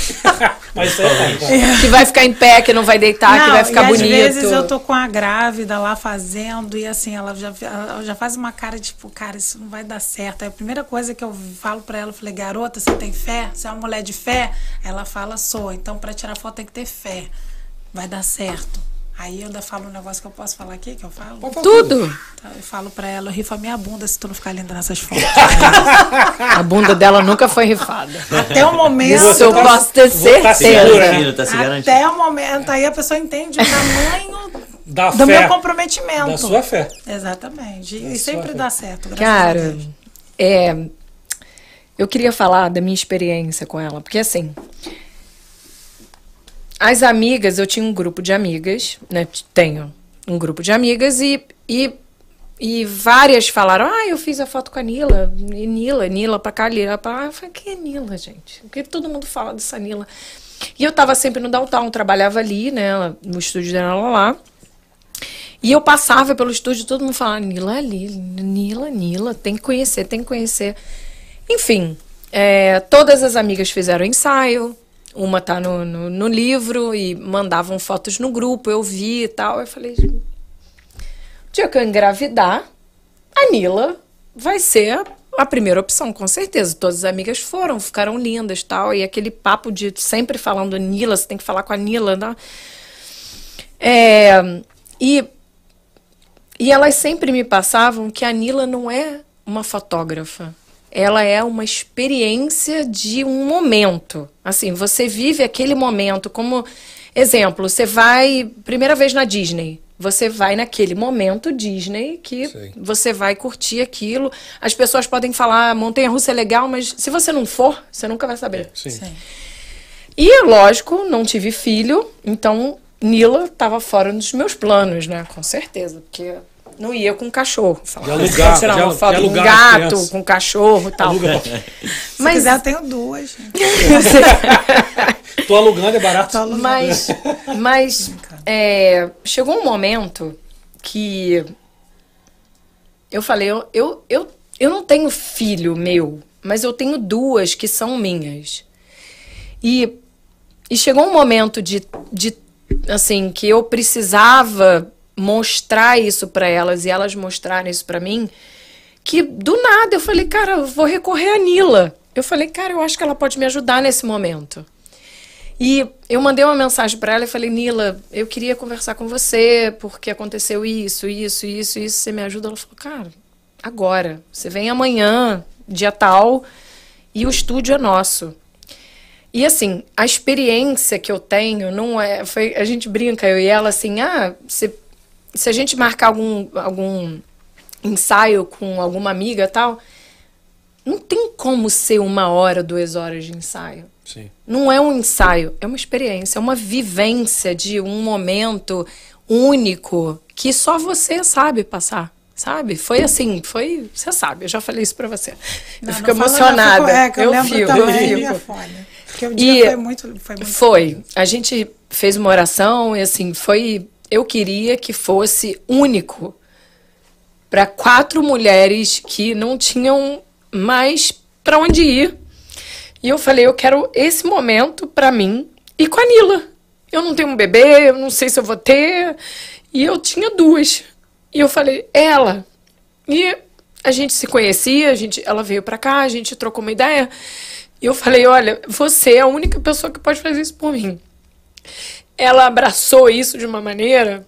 Mas isso aí tá. Que vai ficar em pé, que não vai deitar, que Não, vai ficar e bonito. Às vezes eu tô com a grávida lá fazendo e assim, ela já, ela já faz uma cara tipo, cara, isso não vai dar certo. Aí a primeira coisa que eu falo pra ela, eu falei, garota, você tem fé? Você é uma mulher de fé? Ela fala, sou. Então pra tirar foto tem que ter fé. Vai dar certo. Aí eu ainda falo um negócio que eu posso falar aqui, que eu falo. Tudo. Tá, Eu falo pra ela, rifa minha bunda se tu não ficar linda nessas fotos. A bunda dela nunca foi rifada. Até o momento. Isso eu posso ter tá Se certeza. segura. garantindo, tá se garantindo. Até o momento, aí a pessoa entende o tamanho Da do fé, meu comprometimento. da sua fé. Exatamente. Da E sempre fé. dá certo, graças a Cara, Deus. é, eu queria falar da minha experiência com ela, porque assim, as amigas, eu tinha um grupo de amigas, né? Tenho um grupo de amigas e, e, e várias falaram: Ah, eu fiz a foto com a Nila, e Nila, Nila pra cá, Nila pra lá. Eu falei: Quem é Nila, gente? Porque todo mundo fala dessa Nila. E eu tava sempre no downtown, trabalhava ali, né? No estúdio dela lá. E eu passava pelo estúdio, todo mundo falava, Nila, Nila, Nila, Nila, tem que conhecer, tem que conhecer. Enfim, é, todas as amigas fizeram ensaio, uma tá no, no, no livro e mandavam fotos no grupo, eu vi e tal. Eu falei, o dia que eu engravidar, a Nila vai ser a primeira opção, com certeza. Todas as amigas foram, ficaram lindas tal. E aquele papo de sempre falando Nila, você tem que falar com a Nila. Né? É, e, e elas sempre me passavam que a Nila não é uma fotógrafa. Ela é uma experiência de um momento. Assim, você vive aquele momento como. Exemplo, você vai. Primeira vez na Disney. Você vai naquele momento Disney que Sim. você vai curtir aquilo. As pessoas podem falar, "Ah, montanha russa é legal, mas se você não for, você nunca vai saber. Sim. Sim. E, lógico, não tive filho, então Nila estava fora dos meus planos, né? Com certeza, porque não ia com cachorro. Falar, De alugar, "Vou tirar de uma alu- foto de com um alugar as gato, crianças." com um cachorro e tal. Aluga- Se Mas- quiser, eu tenho duas. Tô alugando, é barato. Tô alugando. Mas, mas é, chegou um momento que eu falei, eu, eu, eu, eu não tenho filho meu, mas eu tenho duas que são minhas. E, e chegou um momento de, de assim que eu precisava mostrar isso para elas e elas mostrarem isso para mim, que do nada eu falei, cara, eu vou recorrer a Nila. Eu falei, cara, eu acho que ela pode me ajudar nesse momento. E eu mandei uma mensagem para ela e falei, Nila, eu queria conversar com você porque aconteceu isso, isso, isso, isso. Você me ajuda? Ela falou, cara, agora. Você vem amanhã, dia tal, e o estúdio é nosso. E assim, a experiência que eu tenho não é. Foi, a gente brinca, eu e ela, assim, ah, se, se a gente marcar algum, algum ensaio com alguma amiga e tal, não tem como ser uma hora, duas horas de ensaio. Sim. Não é um ensaio, é uma experiência, é uma vivência de um momento único que só você sabe passar, sabe? Foi assim, foi, você sabe, eu já falei isso pra você. Não, eu fico emocionada. ficou- É, eu, eu lembro fico, também, eu fico. foda. Porque o dia E foi muito, foi muito Foi. A gente fez uma oração e assim, foi. Eu queria que fosse único para quatro mulheres que não tinham mais para onde ir. E eu falei, eu quero esse momento para mim e com a Nila. Eu não tenho um bebê, eu não sei se eu vou ter. E eu tinha duas. E eu falei, ela. E a gente se conhecia, a gente, ela veio pra cá, a gente trocou uma ideia. E eu falei, olha, você é a única pessoa que pode fazer isso por mim. Ela abraçou isso de uma maneira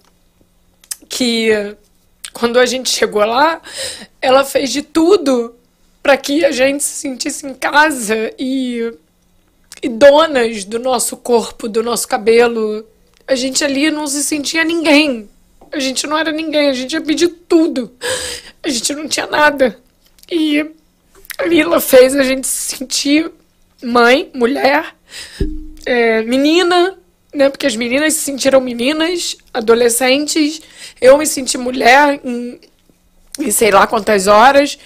que quando a gente chegou lá, ela fez de tudo para que a gente se sentisse em casa e, e donas do nosso corpo, do nosso cabelo. A gente ali não se sentia ninguém. A gente não era ninguém, a gente ia pedir tudo. A gente não tinha nada. E a Lila fez a gente se sentir mãe, mulher, é, menina, né? Porque as meninas se sentiram meninas, adolescentes. Eu me senti mulher em, em sei lá quantas horas.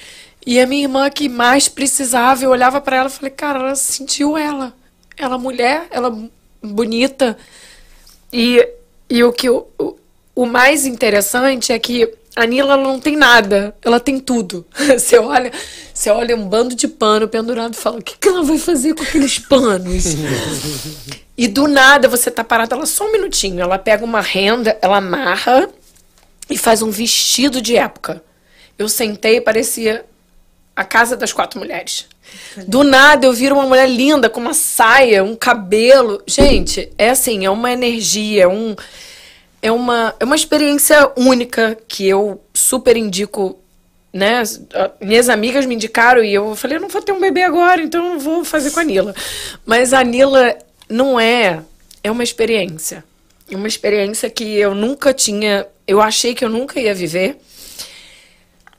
E a minha irmã que mais precisava, eu olhava para ela e falei, cara, ela sentiu ela. Ela mulher, ela bonita. E, e o que o, o, mais interessante é que a Nila não tem nada, ela tem tudo. Você olha, você olha um bando de pano pendurado e fala: o que, que ela vai fazer com aqueles panos? e do nada você tá parado, ela só um minutinho, ela pega uma renda, ela amarra e faz um vestido de época. Eu sentei, parecia a casa das quatro mulheres. Do nada eu viro uma mulher linda com uma saia, um cabelo. Gente, é assim, é uma energia, é um é uma, é uma experiência única que eu super indico, né? Minhas amigas me indicaram e eu falei, eu não vou ter um bebê agora, então eu vou fazer com a Nila. Mas a Nila não é, é uma experiência. É uma experiência que eu nunca tinha, eu achei que eu nunca ia viver.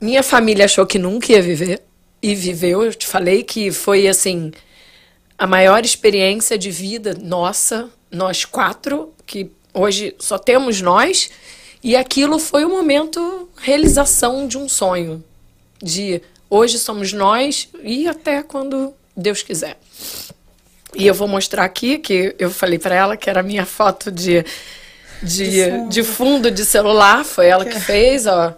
Minha família achou que nunca ia viver e viveu. Eu te falei que foi assim a maior experiência de vida nossa, nós quatro, que hoje só temos nós, e aquilo foi o momento realização de um sonho, de hoje somos nós e até quando Deus quiser. E eu vou mostrar aqui que eu falei para ela que era a minha foto de de, De fundo. de fundo de celular, foi ela que fez, ó.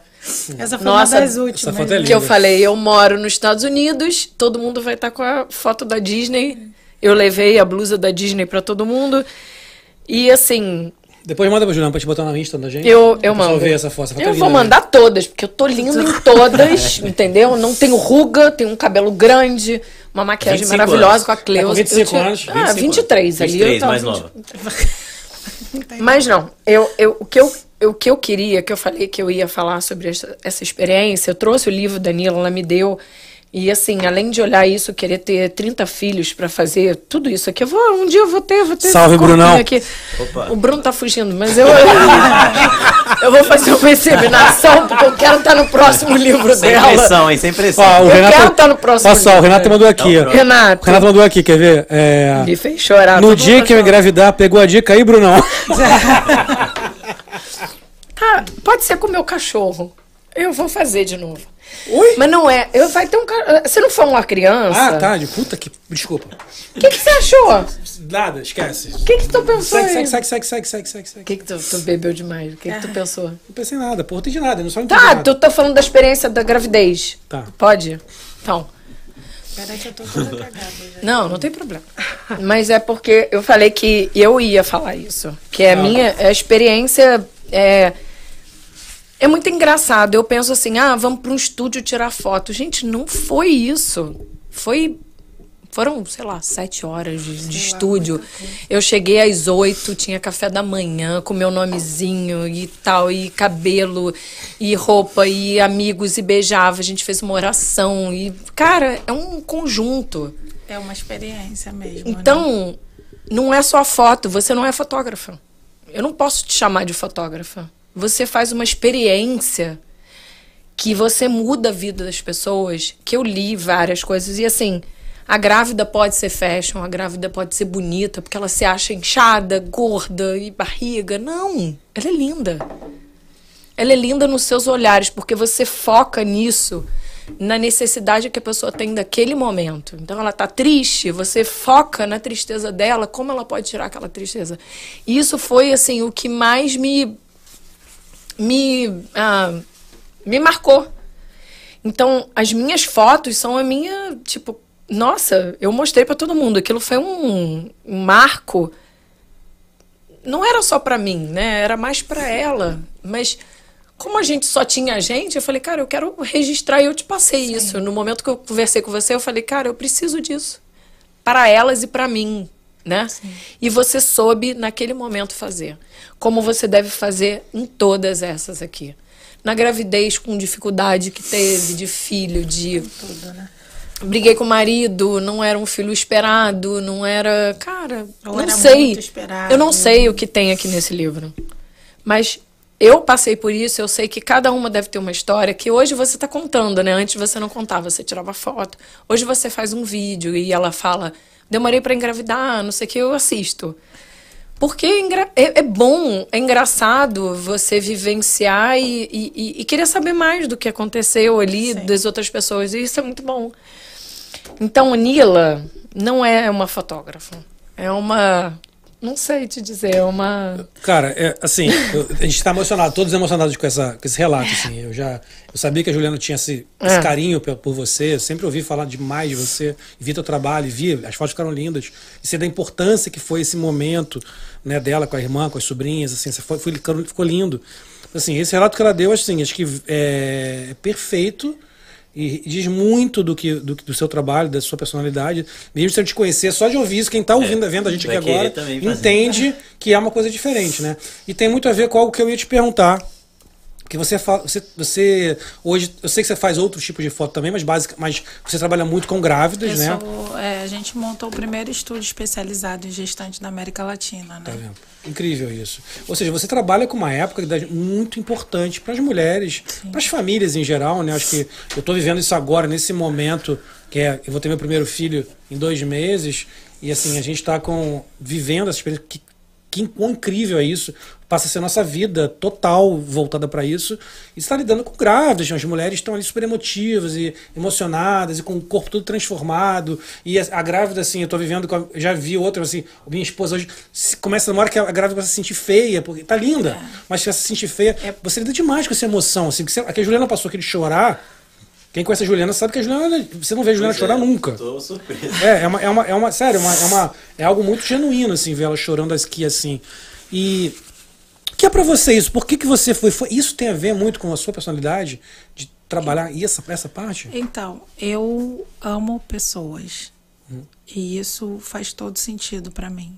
Essa foi Nossa, uma das últimas. foto é linda. Que eu falei, eu moro nos Estados Unidos, todo mundo vai estar com a foto da Disney. Eu levei a blusa da Disney para todo mundo. E assim, Depois manda pra Juliana pra te botar na Insta da gente. Eu, eu mando. ver essa foto. Essa foto é Eu vou né? mandar todas, porque eu tô linda em todas, entendeu? Não tenho ruga, tenho um cabelo grande, uma maquiagem 25 maravilhosa anos. com a Cleusa. Tá com 25 Eu tinha- anos? Ah, 25 23 ali. eu 23, tava mais 20. nova. Mas não, eu, eu, o, que eu, o que eu queria, que eu falei que eu ia falar sobre essa, essa experiência, eu trouxe o livro da Nila, ela me deu. E assim, além de olhar isso, querer ter 30 filhos pra fazer tudo isso aqui. Eu vou, um dia eu vou ter, vou ter Salve, Brunão. Aqui. Opa. O Bruno tá fugindo, mas eu, eu vou fazer uma inseminação, porque eu quero estar no próximo livro Sem dela. pressão, hein? Sem pressão. Ó, o Eu Renato, quero estar no próximo Olha só, o. Renato mandou aqui. Não. Renato, O Renato mandou aqui, quer ver? É, me fez chorar. no dia que eu tá engravidar, pegou a dica aí, Brunão? Ah, pode ser com o meu cachorro. Eu vou fazer de novo. Oi? Mas não é. Eu vai ter um ca- Se não for uma criança. Ah, tá. De puta que. Desculpa. O que, que você achou? O Nada, esquece. que, que tu pensou? Segue, aí? segue, segue, segue, segue, segue, segue, O que, que tu, tu bebeu demais? O que, que tu pensou? Não pensei em nada, porra, não entendi nada, não só entendi Tá, nada. tu tá falando da experiência da gravidez. Tá. Pode? Então. Peraí que eu tô toda cagada já. Não, não tem problema. Mas é porque eu falei que eu ia falar isso. Que é a Tá. minha a experiência. É, é muito engraçado. Eu penso assim, ah, vamos para um estúdio tirar foto. Gente, não foi isso. Foi. Foram, sei lá, sete horas de, de estúdio. Eu cheguei às oito, tinha café da manhã com meu nomezinho e tal, e cabelo, e roupa, e amigos, e beijava. A gente fez uma oração. E, cara, é um conjunto. É uma experiência mesmo. né? Então, não é só foto, você não é fotógrafa. Eu não posso te chamar de fotógrafa. Você faz uma experiência que você muda a vida das pessoas, que eu li várias coisas e assim, a grávida pode ser fashion, a grávida pode ser bonita, porque ela se acha inchada, gorda e barriga. Não, ela é linda. Ela é linda nos seus olhares, porque você foca nisso, na necessidade que a pessoa tem daquele momento. Então ela tá triste, você foca na tristeza dela, como ela pode tirar aquela tristeza. E isso foi assim o que mais me me ah, me marcou. Então, as minhas fotos são a minha, tipo, nossa, eu mostrei pra todo mundo. Aquilo foi um, um marco. Não era só pra mim, né? Era mais pra ela. Mas como a gente só tinha a gente, eu falei, cara, eu quero registrar e eu te passei isso. No momento que eu conversei com você, eu falei, cara, eu preciso disso. Para elas e para mim, né? E você soube naquele momento fazer. Como você deve fazer em todas essas aqui. Na gravidez com dificuldade que teve, de filho, de Tudo, né? briguei com o marido, não era um filho esperado, não era. Cara, Ou não era sei. muito esperado. Eu não sei o que tem aqui nesse livro. Mas eu passei por isso, eu sei que cada uma deve ter uma história que hoje você está contando, né? Antes você não contava, você tirava foto. Hoje você faz um vídeo e ela fala: demorei para engravidar, não sei o que, eu assisto. Porque é, é- é bom, é engraçado você vivenciar e, e- e- e querer saber mais do que aconteceu ali, Sim. das outras pessoas. E isso é muito bom. Então, Nila não é uma fotógrafa. É uma. Não sei te dizer, é uma. Cara, é, assim, eu- a gente tá emocionado, todos emocionados com, essa, com esse relato, assim. Eu já eu sabia que a Juliana tinha esse, esse É. carinho por, por você, eu sempre ouvi falar demais de você, vi teu trabalho, vi, as fotos ficaram lindas. E sei da importância que foi esse momento né, dela com a irmã, com as sobrinhas, assim, foi, foi- ficou, ficou lindo. Assim, esse relato que ela deu, assim, acho que é, é perfeito e diz muito do que do, do seu trabalho, da sua personalidade. Mesmo sem eu te conhecer, só de ouvir isso, quem está ouvindo, vendo a gente aqui agora, entende que é uma coisa diferente, né? E tem muito a ver com algo que eu ia te perguntar. Porque você, você, você hoje, eu sei que você faz outros tipos de foto também, mas básica, mas você trabalha muito com grávidas, Eu né? sou- é, a gente montou o primeiro estúdio especializado em gestante da América Latina, né? Tá vendo? Incrível isso. Ou seja, você trabalha com uma época muito importante para as mulheres, para as famílias em geral, né? Acho que eu estou vivendo isso agora, nesse momento, que é, eu vou ter meu primeiro filho em dois meses, e assim, a gente está com, vivendo essa experiência. Que, que quão incrível é isso. Passa a ser nossa vida total voltada para isso. E está lidando com grávidas, as mulheres estão ali super emotivas e emocionadas e com o corpo todo transformado. E a, a grávida, assim, eu tô vivendo com. a- já vi outra, assim, minha esposa hoje se- começa na hora que a grávida começa a se sentir feia, porque tá linda, mas se ela se sentir feia, você lida demais com essa emoção. Assim, que você- a que a Juliana passou aquele chorar. Quem conhece a Juliana sabe que a Juliana. Você não vê a Juliana Pois chorar é, nunca. Tô surpreso. É, é uma, é uma, é uma sério, é, uma, é, uma, é algo muito genuíno, assim, ver ela chorando aqui, assim. E O que é pra você isso? Por que, que você foi, foi? Isso tem a ver muito com a sua personalidade? De trabalhar e essa, essa parte? Então, eu amo pessoas. E isso faz todo sentido para mim.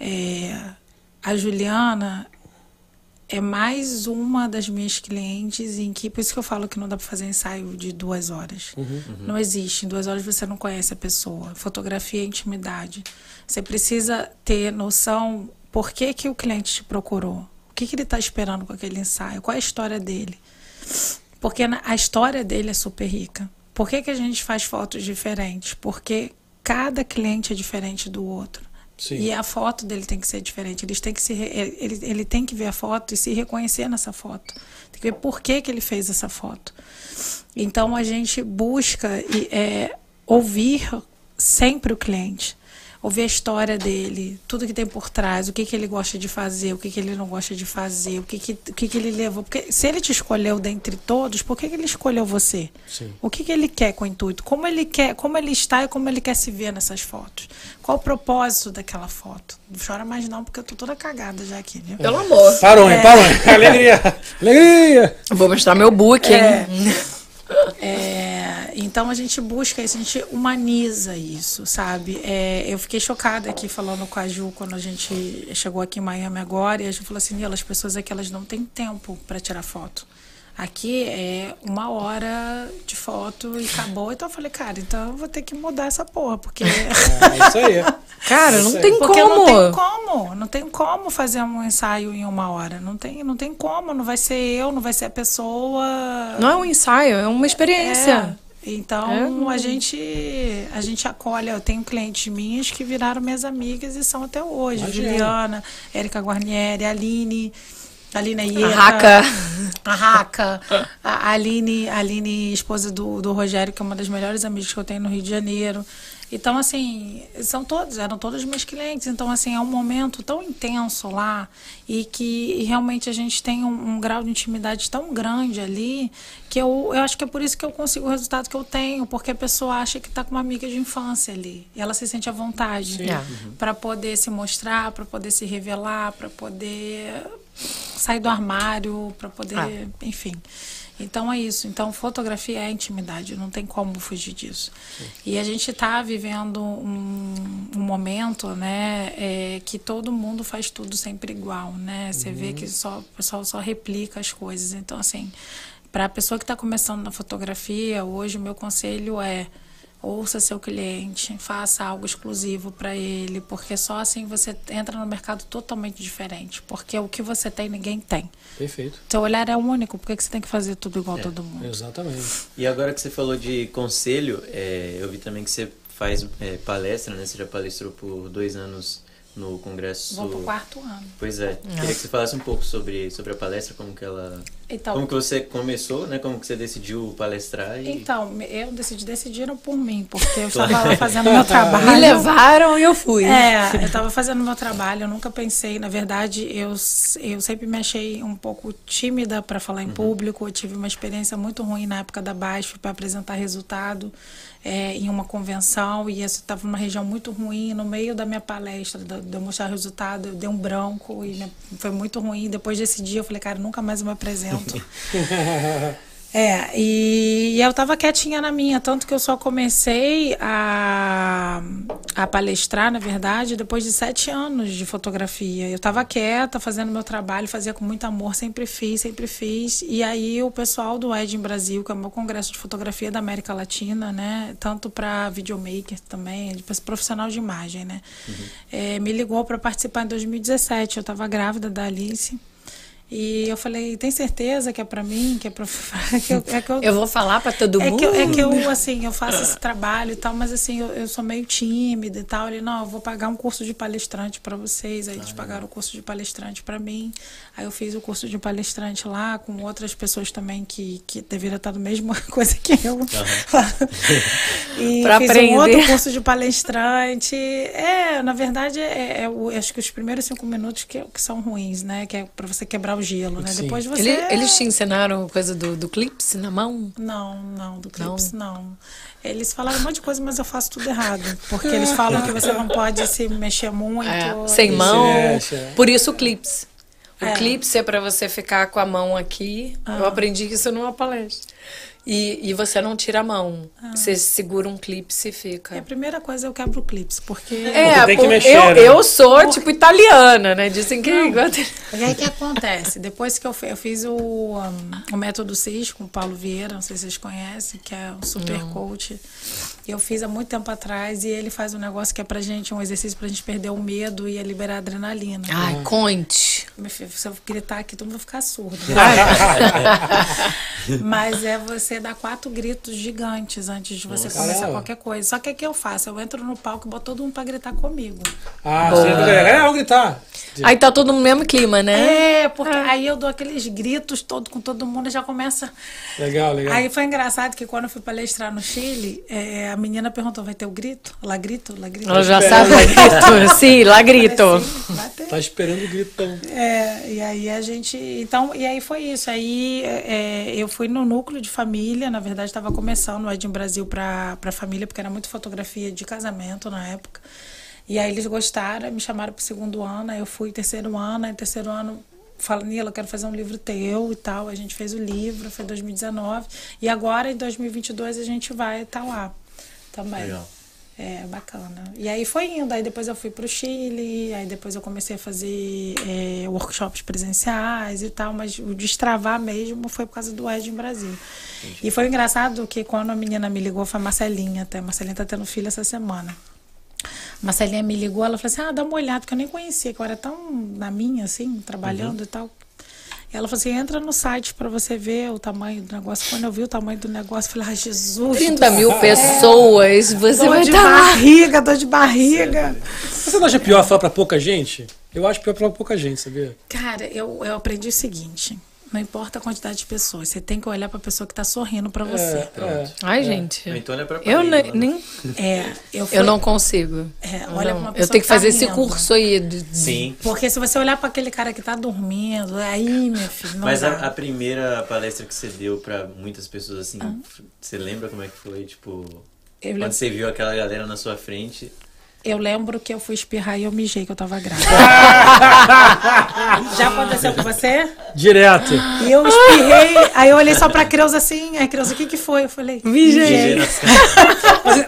É, a Juliana é mais uma das minhas clientes em que, por isso que eu falo que não dá para fazer ensaio de duas horas. Não existe. Em duas horas você não conhece a pessoa. Fotografia é intimidade. Você precisa ter noção por que, que o cliente te procurou. O que, que ele está esperando com aquele ensaio? Qual é a história dele? Porque a história dele é super rica. Por que, que a gente faz fotos diferentes? Porque cada cliente é diferente do outro. Sim. E a foto dele tem que ser diferente. Eles têm que se ele, ele tem que ver a foto e se reconhecer nessa foto. Tem que ver por que, que ele fez essa foto. Então a gente busca é, ouvir sempre o cliente. Ouvir a história dele, tudo que tem por trás, o que, que ele gosta de fazer, o que, que ele não gosta de fazer, o que, que, o que, que ele levou. Porque se ele te escolheu dentre todos, por que, que ele escolheu você? Sim. O que, que ele quer com o intuito? Como ele quer, como ele está e como ele quer se ver nessas fotos? Qual o propósito daquela foto? Não chora mais não, porque eu tô toda cagada já aqui, viu? Pelo amor. Parou, hein? Parou, hein? Alegria! Alegria! Vou mostrar meu book, hein? É, então a gente busca isso, a gente humaniza isso, sabe? É, eu fiquei chocada aqui falando com a Ju quando a gente chegou aqui em Miami agora e a Ju falou assim: Nila, as pessoas aqui elas não têm tempo para tirar foto. Aqui é uma hora de foto e acabou. Então eu falei, cara, então eu vou ter que mudar essa porra, porque. É isso aí. Cara, não Isso aí. tem Porque como. não tem como, não tem como fazer um ensaio em uma hora. Não tem, não tem como, não vai ser eu, não vai ser a pessoa. Não é um ensaio, é uma experiência. É. Então É. a gente a gente acolhe. Eu tenho clientes minhas que viraram minhas amigas e são até hoje. Imagina. Juliana, Érica Guarnieri, Aline, Aline Ieta, A Raca. a Raca, a Aline, a Aline, esposa do, do Rogério, que é uma das melhores amigas que eu tenho no Rio de Janeiro. Então, assim, são todos, eram todos meus clientes. Então, assim, é um momento tão intenso lá e que realmente a gente tem um, um grau de intimidade tão grande ali que eu, eu acho que é por isso que eu consigo o resultado que eu tenho, porque a pessoa acha que está com uma amiga de infância ali. E ela se sente à vontade Sim. para poder se mostrar, para poder se revelar, para poder sair do armário, para poder, Ah. enfim. Então é isso. Então fotografia é intimidade, não tem como fugir disso. E a gente está vivendo um, um momento, né, é, que todo mundo faz tudo sempre igual, né? Você vê que só, o pessoal só replica as coisas. Então assim, para a pessoa que está começando na fotografia, hoje o meu conselho é ouça seu cliente, faça algo exclusivo para ele, porque só assim você entra no mercado totalmente diferente, porque o que você tem ninguém tem. Perfeito. Seu olhar é único, por que você tem que fazer tudo igual a todo mundo? Exatamente. E agora que você falou de conselho, é, eu vi também que você faz é, palestra, né? Você já palestrou por dois anos no Congresso. Vou pro quarto ano. Pois é. Queria que você falasse um pouco sobre, sobre a palestra, como que ela. Então, Como que você começou, né? Como que você decidiu palestrar e. então eu decidi, decidiram por mim, porque eu estava lá fazendo meu trabalho. Me levaram e eu fui. É, eu estava fazendo meu trabalho, eu nunca pensei, na verdade, eu, eu sempre me achei um pouco tímida para falar em público. Eu tive uma experiência muito ruim na época da BASF para apresentar resultado é, em uma convenção e isso estava numa região muito ruim. No meio da minha palestra, de eu mostrar o resultado, eu dei um branco e me- foi muito ruim. Depois desse dia, eu falei, cara, nunca mais eu me apresento. É, e, e eu tava quietinha na minha, tanto que eu só comecei a, a palestrar, na verdade, depois de sete anos de fotografia. Eu tava quieta, fazendo meu trabalho, fazia com muito amor, sempre fiz, sempre fiz. E aí o pessoal do Edge em Brasil, que é o meu congresso de fotografia da América Latina, né, tanto para videomaker também, de profissional de imagem, né, é, me ligou para participar em 2017. Eu tava grávida da Alice. E eu falei, tem certeza que é pra mim, que é pra. que eu, é que eu, Eu vou falar pra todo é mundo. que, eu, é que eu, assim, eu faço esse trabalho e tal, mas assim, eu, eu sou meio tímida e tal. Ele, não, eu vou pagar um curso de palestrante pra vocês. Aí eles pagaram o curso de palestrante pra mim. Aí eu fiz o curso de palestrante lá com outras pessoas também que, que deveriam estar do mesma coisa que eu. e Pra fiz aprender. um outro curso de palestrante. É, na verdade, é, é acho que os primeiros cinco minutos que, que são ruins, né? Que é pra você quebrar o gelo, né? Sim. Depois você. Ele- eles te ensinaram coisa do, do clips na mão? Não, não, do Clips não. Eles falaram um monte de coisa, mas eu faço tudo errado. Porque eles falam que você não pode se mexer muito. É, sem mão. mexe, é. Por isso o clips. O É. clipe é pra você ficar com a mão aqui. Ah. Eu aprendi isso numa palestra. E, e você não tira a mão. Você segura um clipe e É, fica. a primeira coisa eu quebro clipes, porque. É, tem que mexer, eu, né? eu sou, tipo, italiana, né? Dizem que... E aí o que acontece? Depois que eu, eu fiz o, um, o método CIS com o Paulo Vieira, não sei se vocês conhecem, que é um super coach. E eu fiz há muito tempo atrás e ele faz um negócio que é pra gente, um exercício pra gente perder o medo e liberar adrenalina. Ai, conte. Meu filho, Se eu gritar aqui, todo mundo vai ficar surdo. Mas é você dar quatro gritos gigantes antes de você começar Caramba. qualquer coisa. Só que o que eu faço? Eu entro no palco e boto todo mundo pra gritar comigo. Ah, você é, vamos gritar. Aí tá todo no mesmo clima, né? É, porque aí eu dou aqueles gritos todo com todo mundo e já começa. Legal, legal. Aí foi engraçado que quando eu fui palestrar no Chile, é, a menina perguntou: vai ter o grito? Lá grito? Lá grito? Ela já sabe, lá grito. Sim, lá grito. Ter. Tá esperando o gritão. É, e aí a gente. Então, e aí foi isso. Aí é, eu fui no núcleo de família, na verdade estava começando o Ed em Brasil para a família, porque era muito fotografia de casamento na época. E aí eles gostaram, me chamaram para o segundo ano, aí eu fui terceiro ano, aí terceiro ano. Fala, Nila, eu quero fazer um livro teu e tal. A gente fez o livro, foi 2019. E agora, em 2022, a gente vai estar lá também. Legal. É, bacana. E aí foi indo. Aí depois eu fui pro Chile, aí depois eu comecei a fazer é, workshops presenciais e tal, mas o destravar mesmo foi por causa do Ed em Brasil. E foi engraçado que quando a menina me ligou, foi a Marcelinha até. A Marcelinha tá tendo filho essa semana. Marcelinha me ligou, ela falou assim: ah, dá uma olhada, porque eu nem conhecia, que eu era tão na minha, assim, trabalhando e tal. Ela falou assim: entra no site pra você ver o tamanho do negócio. Quando eu vi o tamanho do negócio, eu falei: ai, Jesus. 30 mil pessoas, você Dor vai de lá. barriga, dor de barriga. Você não acha pior falar pra pouca gente? Eu acho pior falar pra pouca gente, sabia? Cara, eu, eu aprendi o seguinte: não importa a quantidade de pessoas, você tem que olhar pra pessoa que tá sorrindo pra você. É, Ai, gente. Então olha pra Eu parede, ne- mano. nem. É, eu, fui- Eu não consigo. É, olha Não. pra uma Eu pessoa tenho que tá fazer esse rindo. curso aí. de- Sim. Porque se você olhar pra aquele cara que tá dormindo, aí, meu filho, não Mas a, a primeira palestra que você deu pra muitas pessoas, assim, você lembra como é que foi? Tipo, Eu quando lembro, você viu aquela galera na sua frente. Eu lembro que eu fui espirrar e eu mijei que eu tava grávida. Já aconteceu com você? Direto. E eu espirrei, aí eu olhei só pra Creuza assim, aí Creuza, o que que foi? Eu falei, Mijei Mas,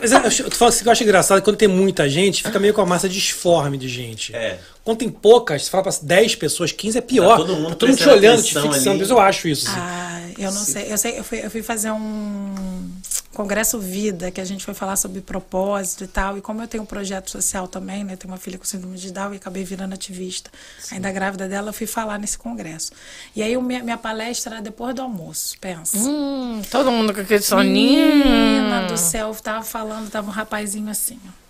mas eu, eu, tu fala que eu acho engraçado, quando tem muita gente, fica meio com a massa disforme de gente. É. Quando tem poucas, você fala pra 10 pessoas, 15 é pior. Tá todo mundo Tá todo mundo te olhando, te fixando. ali. Eu acho isso. assim. Ah, eu não sei. Eu sei, eu fui, eu fui fazer um congresso Vida, que a gente foi falar sobre propósito e tal. E como eu tenho um projeto social também, né? Tenho uma filha com síndrome de Down e acabei virando ativista. Ainda grávida dela, eu fui falar nesse congresso. E aí minha, minha palestra era depois do almoço, pensa. Hum, todo mundo com aquele Menina soninho. do céu, tava falando, tava um rapazinho assim, ó.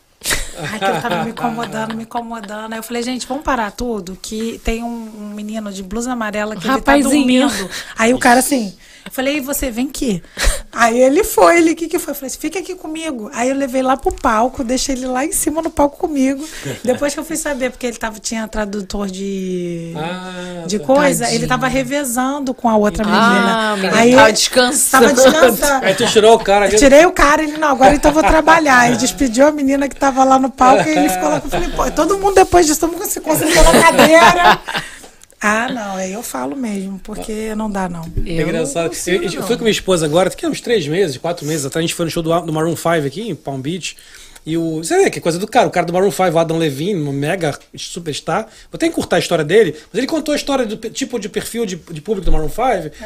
Eu tava me incomodando, me incomodando. Aí eu falei, gente, vamos parar tudo, que tem um, um menino de blusa amarela que ele tá Rapazinho. dormindo. Aí o cara assim, falei, e você vem aqui. Aí ele foi, ele, o que que foi? Eu falei assim, fica aqui comigo. Aí eu levei lá pro palco, deixei ele lá em cima no palco comigo. Depois que eu fui saber, porque ele tava, tinha tradutor de, Ah, de tá. coisa, Tadinho. ele tava revezando com a outra Ah, menina. o menino Aí tava eu- descansando. Tava descansando. Aí tu tirou o cara. Eu tirei o cara, ele, não, agora então eu vou trabalhar. E despediu a menina que tava lá no palco e ele ficou lá. Eu falei, pô, todo mundo depois disso, todo mundo se concentrou na cadeira. Ah, não, aí eu falo mesmo, porque não dá, não. É engraçado. Eu, eu fui com minha esposa agora, que é uns três meses, quatro meses atrás, a gente foi no show do, do Maroon 5 aqui em Palm Beach. E o. Você vê que coisa do cara, o cara do Maroon 5, o Adam Levine, um mega superstar. Vou até encurtar a história dele, mas ele contou a história do tipo de perfil de, de público do Maroon 5,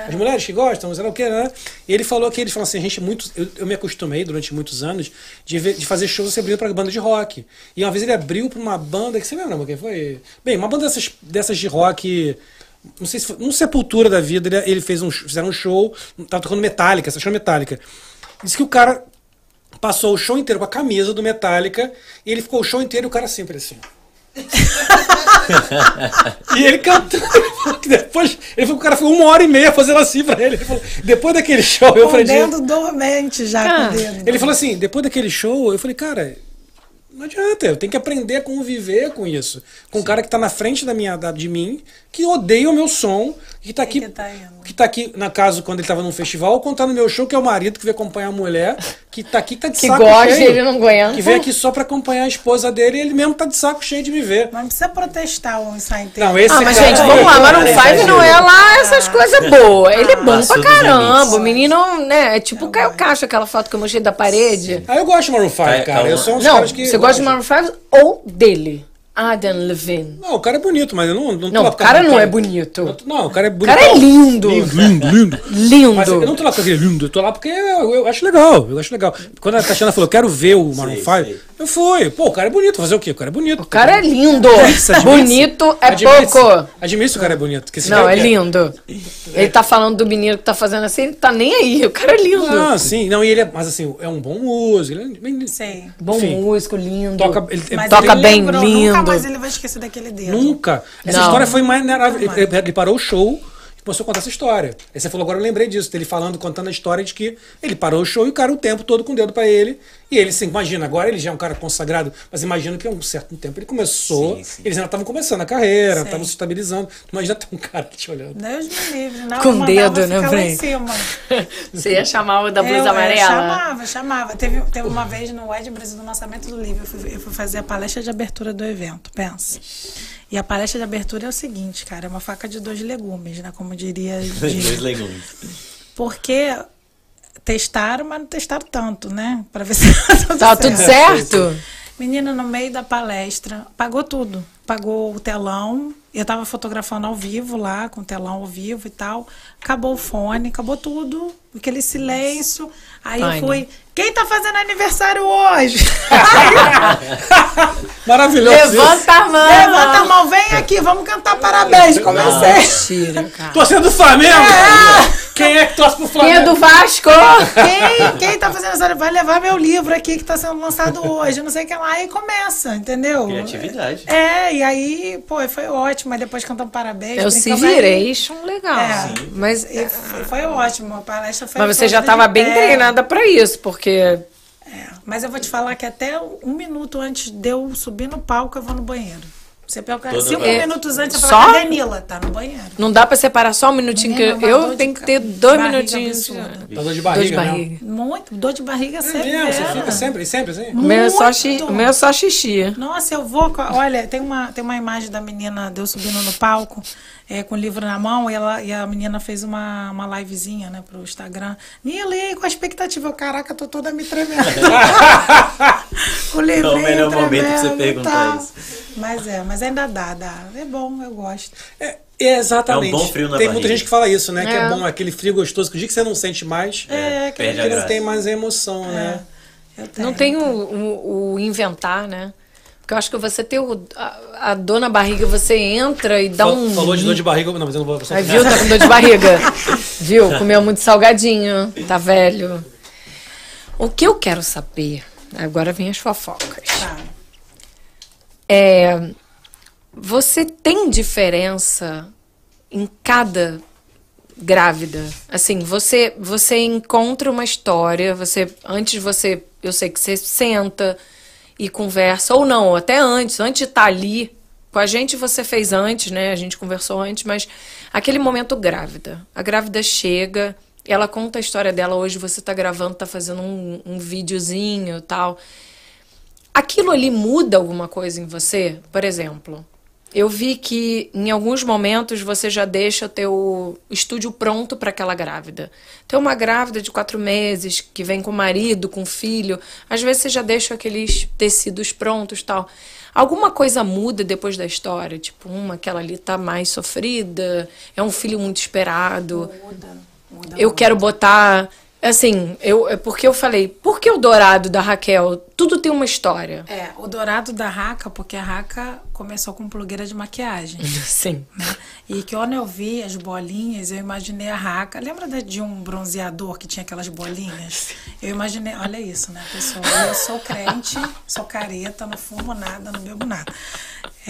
as mulheres que gostam, sei lá o que, né? E ele falou que ele falou assim: a gente é muito. Eu, eu me acostumei durante muitos anos de, ver- de fazer shows abrindo pra banda de rock. E uma vez ele abriu pra uma banda, que você lembra, quem foi? Bem, uma banda dessas, dessas de rock não sei se foi, um Sepultura da vida, ele, ele fez um, fizeram um show, tava tocando Metallica, essa show Metallica. Diz que o cara passou o show inteiro com a camisa do Metallica e ele ficou o show inteiro e o cara sempre assim. e ele cantando. que Depois, ele falou o cara ficou uma hora e meia fazendo assim pra ele. Ele falou, depois daquele show, eu o falei, dedo dormente já Ah, com o dedo. ele falou assim, depois daquele show, eu falei, cara, não adianta, eu tenho que aprender a conviver com isso. Com um cara que tá na frente da minha, da- de mim, que odeia o meu som, que tá aqui, que tá que tá aqui na casa quando ele tava num festival, ou contando no meu show, que é o marido que veio acompanhar a mulher, que tá aqui, que tá de Que saco gosta, cheio. ele não aguenta. Que veio aqui só pra acompanhar a esposa dele e ele mesmo tá de saco cheio de me ver. Mas não precisa protestar o ensaio inteiro. Não, esse Ah, mas cara gente, aí- vamos lá, Maroon Cara, 5 não é lá essas coisas boas. Ele é bom Passou pra caramba. O menino, né, é tipo o Caio Castro, aquela foto que eu mostrei da parede. Ah, eu gosto de Maroon 5, Cai- cara. Eu sou um dos Não, caras que. você gosta de. Maroon 5 ou dele? Adam Levine. Não, o cara é bonito, mas eu não. Não, tô Não, lá o cara não é cara. bonito. Eu tô- Não, o cara é O bonito. cara é lindo. Lindo, lindo, lindo. Lindo. Mas eu não tô lá porque ele é lindo, eu tô lá porque eu, eu acho legal, eu acho legal. Quando a Tatiana falou, quero ver o Maroon Sei, 5, sei. Eu fui. Pô, o cara é bonito, fazer o quê? O cara é bonito. O cara é lindo. Bonito é pouco. Admite se o cara é bonito. porque esse Não, cara é lindo. Ele tá falando do menino que tá fazendo assim, ele tá nem aí. O cara é lindo. Ah, sim. Não, e ele é, mas assim, é um bom músico. Ele é bem, Sei. Bom Enfim. músico, lindo. toca, ele, Mas Toca ele bem, lembrou, lindo. Nunca mais ele vai esquecer daquele dedo. Nunca. Essa Não. história foi. Nunca Ele, mais. ele parou o show começou a contar essa história. Aí você falou, agora eu lembrei disso, dele falando, contando a história de que ele parou o show e o cara o tempo todo com o dedo pra ele. E ele, assim, imagina, agora ele já é um cara consagrado, mas imagina que há um certo tempo ele começou, Sim, sim. eles ainda estavam começando a carreira, estavam se estabilizando. Imagina ter um cara te olhando. Deus me livre. Não, Com eu mandava dedo, né, lá em cima. Você ia chamar o da blusa Eu- eu amarela? chamava, chamava. Teve, teve uma vez no Ed Brasil, no lançamento do livro, eu fui, eu fui fazer a palestra de abertura do evento, pensa. E a palestra de abertura é o seguinte, cara, é uma faca de dois legumes, né? Como diria. Dois legumes. Porque testaram, mas não testaram tanto, né? Pra ver se tá Tá tudo certo? Menina, no meio da palestra, pagou tudo. Pagou o telão. Eu tava fotografando ao vivo lá, com o telão ao vivo e tal. Acabou o fone, acabou tudo. Aquele silêncio. Aí Ai, eu fui. Quem tá fazendo aniversário hoje? Maravilhoso. Levanta a mão. Levanta a mão, vem aqui, vamos cantar parabéns. Comecei. Mentira, cara. Torcendo do Flamengo! Quem é que torce pro Quem é Flamengo? do Vasco? Quem, quem tá fazendo aniversário vai levar meu livro aqui que tá sendo lançado hoje, não sei o que lá, e começa, entendeu? Criatividade. É, e aí, pô, foi ótimo. Aí depois cantamos parabéns. É o brincamos aí. Civiration legal. É. Mas, E foi, foi ótimo, a palestra foi mas você já tava bem treinada pra isso, porque. É, mas eu vou te falar que até um minuto antes de eu subir no palco, eu vou no banheiro. Você pega Toda cinco vez. minutos antes, eu falo, cadê Nila? Tá no banheiro. Não dá pra separar só um minutinho que Menina, uma eu tenho que ter dois barriga minutinhos. Tá dor de Dor de barriga, né? barriga. Muito, dor de barriga É sempre. mesmo, você fica sempre, sempre assim? O meu, é só Muito. xi- o meu é só xixi. Nossa, eu vou. Olha, tem uma, tem uma imagem da menina, de eu subindo no palco, é, com o livro na mão, e, ela, e a menina fez uma, uma livezinha, né, pro Instagram. E aí, com a expectativa? Eu, Caraca, tô toda me tremendo. o livrinho É o melhor momento pra você perguntar tal. isso. Mas é, mas ainda dá, dá. É bom, eu gosto. É, exatamente. É um bom frio na Tem barriga. muita gente que fala isso, né? Que é É. bom, aquele frio gostoso, que o dia que você não sente mais, É, que perde a que não tem mais a emoção, né? eu tenho. Não tem o, o- o inventar, né? Porque eu acho que você ter o- a, a dor na barriga, você entra e dá Fal- um. Falou de dor de barriga, não, mas eu não vou... Aí viu, tá com dor de barriga. viu? Comeu muito salgadinho, tá velho. O que eu quero saber, agora vem as fofocas. Tá. É, você tem diferença em cada grávida? Assim, você você encontra uma história, você antes você, eu sei que você senta e conversa ou não, até antes, antes de estar ali com a gente você fez antes, né? A gente conversou antes, mas aquele momento grávida. A grávida chega, ela conta a história dela hoje, você tá gravando, tá fazendo um, um videozinho tal. Aquilo ali muda alguma coisa em você? Por exemplo, eu vi que em alguns momentos você já deixa o teu estúdio pronto para aquela grávida. Tem uma grávida de quatro meses que vem com o marido, com o filho, às vezes você já deixa aqueles tecidos prontos tal. Alguma coisa muda depois da história? Tipo, uma, aquela ali tá mais sofrida, é um filho muito esperado. Muda, muda. Eu quero botar. Assim, eu, é porque eu falei, por que o dourado da Raquel? Tudo tem uma história. É, o dourado da Raca, porque a Raca começou com blogueira de maquiagem. Sim. né? E que quando eu vi as bolinhas, eu imaginei a Raca. Lembra da- de um bronzeador que tinha aquelas bolinhas? Eu imaginei, olha isso, né, pessoal? Eu sou crente, sou careta, não fumo nada, não bebo nada.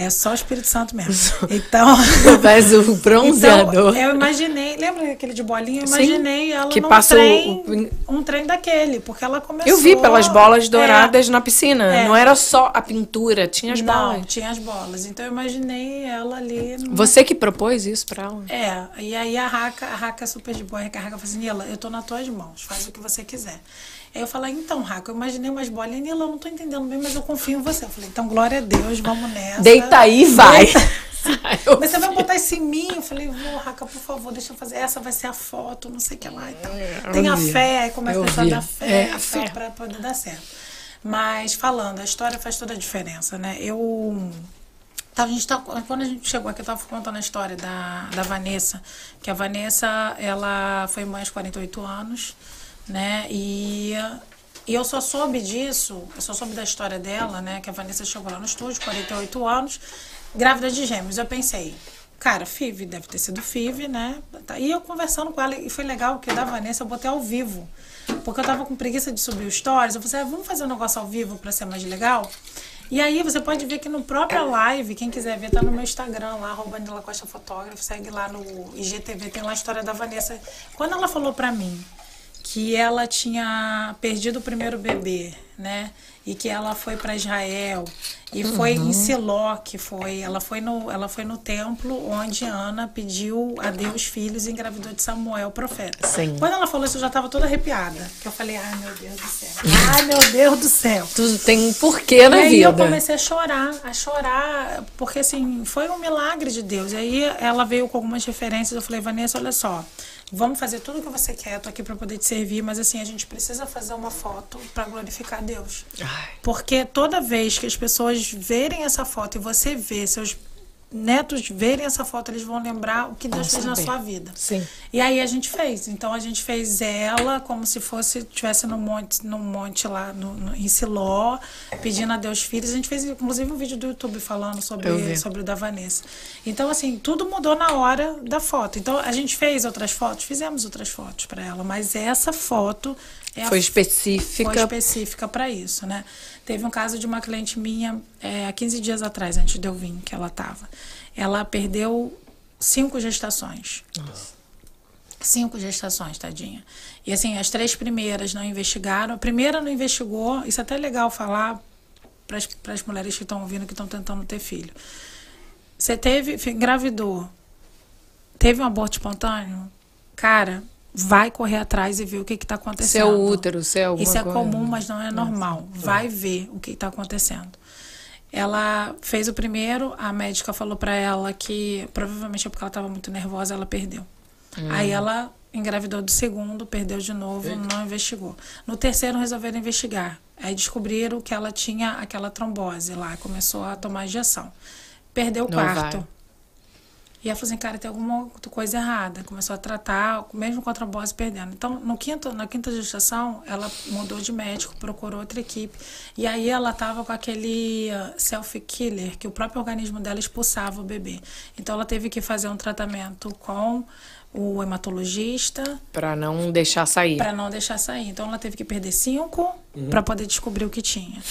É só o Espírito Santo mesmo. Então. Faz o bronzeador. Então, eu imaginei, lembra aquele de bolinha? Eu Sim, imaginei ela que o- trem, o- um trem daquele, porque ela começou... Eu vi pelas bolas douradas É, na piscina. É. Não era só a pintura, tinha as não, bolas. tinha as bolas. Então eu imaginei ela ali. no- Você que propôs isso pra ela? É, e aí a Raca, a Raca é super de boa, a Raca falou assim, Nila, eu tô nas tuas mãos, faz o que você quiser. Aí eu falei, então, Raca, eu imaginei umas bolas, e Nila, eu não tô entendendo bem, mas eu confio em você. Eu falei, então, glória a Deus, vamos nessa. Deita aí e vai. Eu Mas você vai botar isso em mim? Eu falei, vou, Raca, por favor, deixa eu fazer. Essa vai ser a foto, não sei o que lá e tal. Tem a fé, aí começa Eu a vi. da fé, É, a fé. Pra, pra poder dar certo. Mas falando, a história faz toda a diferença, né? Eu. Tá, a gente tá, quando a gente chegou aqui, eu tava contando a história da, da Vanessa, que a Vanessa, ela foi mãe aos 48 anos, né? E, e eu só soube disso, eu só soube da história dela, né? Que a Vanessa chegou lá no estúdio, 48 anos, grávida de gêmeos. Eu pensei, cara, FIV, deve ter sido FIV, né? Tá, E eu conversando com ela, e foi legal, que da Vanessa eu botei ao vivo. Porque eu tava com preguiça de subir os stories. Eu falei, ah, vamos fazer um negócio ao vivo pra ser mais legal? E aí você pode ver que no próprio live, quem quiser ver, tá no meu Instagram lá, arroba Nila Costa Fotógrafo, segue lá no IGTV, tem lá a história da Vanessa. Quando ela falou pra mim que ela tinha perdido o primeiro bebê, né? E que ela foi para Israel e foi Uhum. em Siló que foi, ela foi no, ela foi no templo onde Ana pediu a Deus filhos e engravidou de Samuel, o profeta. Sim. Quando ela falou isso, eu já estava toda arrepiada, que eu falei: "Ai, meu Deus do céu. Ai, meu Deus do céu". Tudo tem um porquê na e aí vida. eu comecei a chorar, a chorar, porque assim, foi um milagre de Deus. E aí ela veio com algumas referências, eu falei, Vanessa, olha só, vamos fazer tudo o que você quer, eu tô aqui para poder te servir, mas assim, a gente precisa fazer uma foto para glorificar a Deus. Ai. Porque toda vez que as pessoas verem essa foto e você vê seus netos verem essa foto, eles vão lembrar o que Deus fez na sua vida. Sim. E aí a gente fez. Então a gente fez ela como se fosse tivesse no monte, no monte lá no, no- em Siló, pedindo a Deus filhos. A gente fez inclusive um vídeo do YouTube falando sobre sobre o da Vanessa. Então assim, tudo mudou na hora da foto. Então a gente fez outras fotos, fizemos outras fotos para ela, mas essa foto é Foi foi específica. específica para isso, né? Teve um caso de uma cliente minha é, há 15 dias atrás, antes de eu vir, que ela tava. Ela perdeu cinco gestações. Cinco gestações, tadinha. E assim, as três primeiras não investigaram. A primeira não investigou. Isso é até legal falar para as mulheres que estão ouvindo, que estão tentando ter filho. Você teve, engravidou, teve um aborto espontâneo? Cara, vai correr atrás e ver o que está acontecendo. Seu útero, seu alguma Isso é coisa. comum, mas não é normal. Vai ver o que está acontecendo. Ela fez o primeiro, a médica falou para ela que provavelmente é porque ela estava muito nervosa, ela perdeu. Aí ela engravidou do segundo, perdeu de novo, não investigou. No terceiro resolveram investigar. Aí descobriram que ela tinha aquela trombose lá, começou a tomar injeção. Perdeu o quarto. ovário. E ela falou assim, cara, tem alguma coisa errada. Começou a tratar, mesmo com a trombose perdendo. Então, no quinto, na quinta gestação, ela mudou de médico, procurou outra equipe. E aí ela tava com aquele uh, self-killer, que o próprio organismo dela expulsava o bebê. Então, ela teve que fazer um tratamento com o hematologista Pra não deixar sair. para não deixar sair. Então, ela teve que perder cinco Uhum. para poder descobrir o que tinha.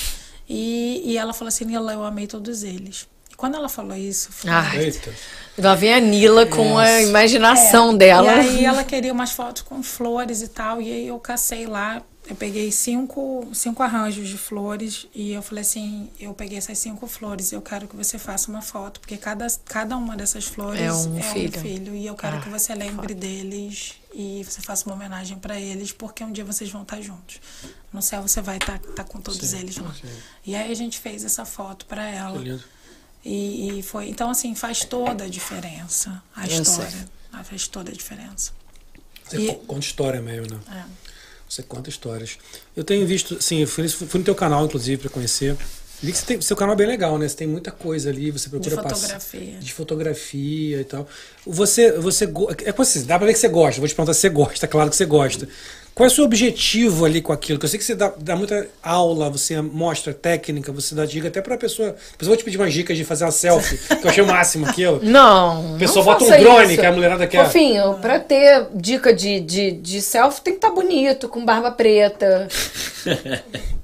E, e ela falou assim, Nila, eu amei todos eles. E quando ela falou isso, eu falei, Eita. lá vem a Nila com a Nossa. imaginação é. dela. E aí ela queria umas fotos com flores e tal. E aí eu cacei lá. Eu peguei cinco, cinco arranjos de flores e eu falei assim, eu peguei essas cinco flores, eu quero que você faça uma foto, porque cada, cada uma dessas flores É um filho. e eu quero Ah, que você lembre deles e você faça uma homenagem para eles, porque um dia vocês vão estar juntos. No céu você vai estar com todos eles lá. E aí a gente fez essa foto para ela. Que lindo. E, e foi. Então, assim, faz toda a diferença a Eu história. sei. Ah, Faz toda a diferença. Você E- co- conta história mesmo, né? É. Você conta histórias. Eu tenho visto, sim, eu fui, fui no teu canal, inclusive, para conhecer. Vi que você tem, seu canal é bem legal, né? Você tem muita coisa ali, você De procura passar- fotografia. de fotografia e tal. Você, você go- é como assim, dá pra ver que você gosta. Vou te perguntar se você gosta, claro que você gosta. Qual é o seu objetivo ali com aquilo? Que eu sei que você dá, dá muita aula, você mostra técnica, você dá dica até pra pessoa. Eu vou te pedir umas dicas de fazer uma selfie, que eu achei o máximo aquilo. Não. O pessoal não bota um drone, isso. que a mulherada quer. Fofinho, pra ter dica de, de, de selfie tem que estar bonito, com barba preta.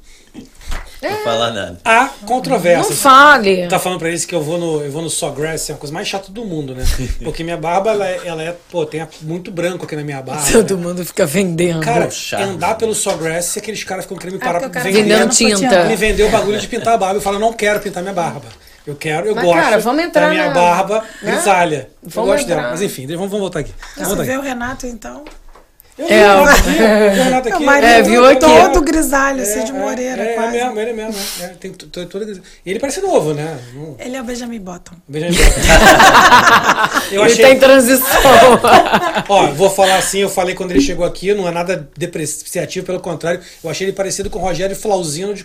Não falar nada. Há Não controvérsias. fale. Tá falando pra eles que eu vou no, eu vou no Sawgrass, é a coisa mais chata do mundo, né? Porque minha barba, ela é, ela é pô, tem muito branco aqui na minha barba. Todo né? mundo fica vendendo. Cara, Chato. andar pelo Sawgrass e aqueles caras ficam querendo me parar pra cara vender, Vendendo fica tinta. me vender o bagulho de pintar a barba. Eu falo, eu não quero pintar minha barba. Eu quero, eu Mas, gosto cara, vamos entrar da minha na- barba né? grisalha. Eu Vamos gosto entrar. dela. Mas enfim, vamos, vamos voltar aqui. Vamos Você voltar vê aqui. o Renato, então? Eu É, vi o Renato aqui, o Renato aqui. o marido É, viu aqui. todo grisalho, Cid Moreira, é, quase. É mesmo, ele é mesmo. É, tem to- to- toda grisalha. E ele parece novo, né? Não- Ele é o Benjamin Button. Veja bem. Eu Ele achei. tá em transição. Ó, vou falar assim, eu falei quando ele chegou aqui, não é nada depreciativo, pelo contrário, eu achei ele parecido com o Rogério Flauzino de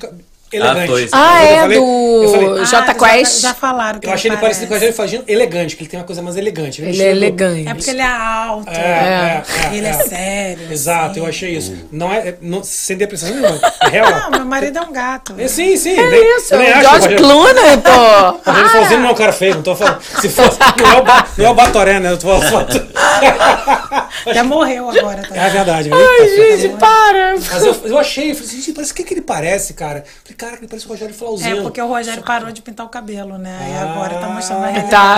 ca- elegante. pois. ah, Eu é falei- eu falei, do Ah, J já- Quest. Já, falaram que Eu achei ele parecido com o parece. Rogério Flauzino elegante, que ele tem uma coisa mais elegante. Ele é elegante. É porque ele é alto. É, é, é, Ele é, é. sério. Exato, assim. eu achei isso. Não é, é- não, sem depressão nenhuma. É real. Não, meu marido é um gato. É, sim, sim. É nem- isso, nem o George Clooney, pô. O Rogério Flauzino não é um cara feio, não tô falando. Se fosse, não é o, ba, não é o Batoré, né? Eu tô falando. Já morreu agora. Tá? É verdade. Ai, gente, para. Mas eu, eu achei, eu falei, gente, parece o que, que ele parece, cara? Eu falei, cara, ele parece o Rogério É, Flauzino. porque o Rogério parou de pintar o cabelo, né? E Ah. agora tá mostrando a Tá,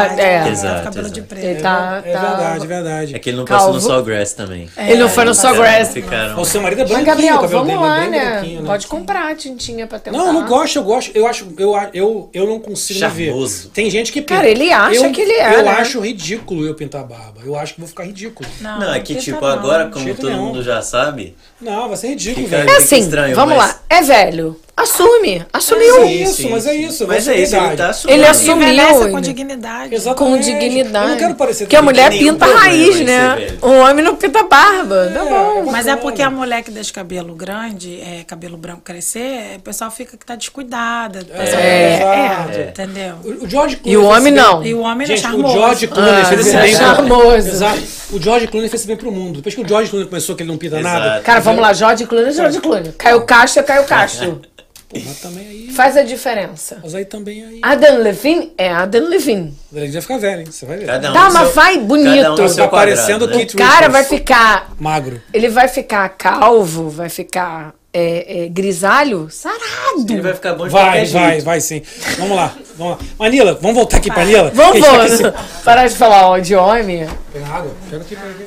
realidade. é. Ele tá Exato, com cabelo de exato. preto. Ele tá, É tá- verdade, é verdade. É que ele não passou no Calvo. Sawgrass também. Ele não foi no Sawgrass. Ficaram. O seu marido é Mas, branquinho, o Gabriel, cabelo vamos dele é lá, bem né? branquinho, né? Pode comprar a tintinha pra tentar. Não, eu não gosto, eu gosto. Eu acho, eu, eu, eu não consigo me ver. Charmoso. Tem gente que pinta. Cara, ele acha eu, que ele é, Eu né? acho ridículo eu pintar a barba. Eu acho que vou ficar ridículo. Não, é que tipo, não. agora, como todo mundo já sabe, Não, vai ser ridículo, velho. É assim, estranho, vamos mas- lá. É velho. Assume. Assumiu. É isso, mas é isso, Mas é isso, ele tá assumindo. Ele assumiu. Com dignidade. Exatamente. Com dignidade. Eu não quero parecer Porque a mulher pinta problema raiz, né? O homem não pinta barba. Tá bom. Mas é porque a mulher que deixa cabelo grande, é, cabelo branco crescer, o pessoal fica que tá descuidada. o pessoal É, fica- exato. Entendeu? O o George Clooney E o homem bem- não. E o homem Gente, é o charmoso. George Clooney Ah, fez esse é bem pro charmoso. Exato. O George Clooney fez esse bem pro mundo. Depois que o George Clooney começou que ele não pinta Exato. nada. Cara, vamos lá. Jorge Clooney, Jorge Clooney. Caio Castro é Caio Castro. Pô, mas também aí. Faz a diferença. Mas aí também aí. Adam Levine é Adam Levine. Ele vai ficar velho, hein? Você vai ver. cada um Tá, mas seu- vai cada um bonito. seu Tá parecendo né? O cara vai ficar. Magro. Ele vai ficar calvo, vai ficar é, é, grisalho, sarado. Ele vai ficar bom de Vai, vai, jeito. vai sim. Vamos lá, vamos lá. Manila, vamos voltar aqui pra Nila? Vamos, vamos. aqui- Parar de falar ó, de homem. Pega água. Pega aqui, pega aqui.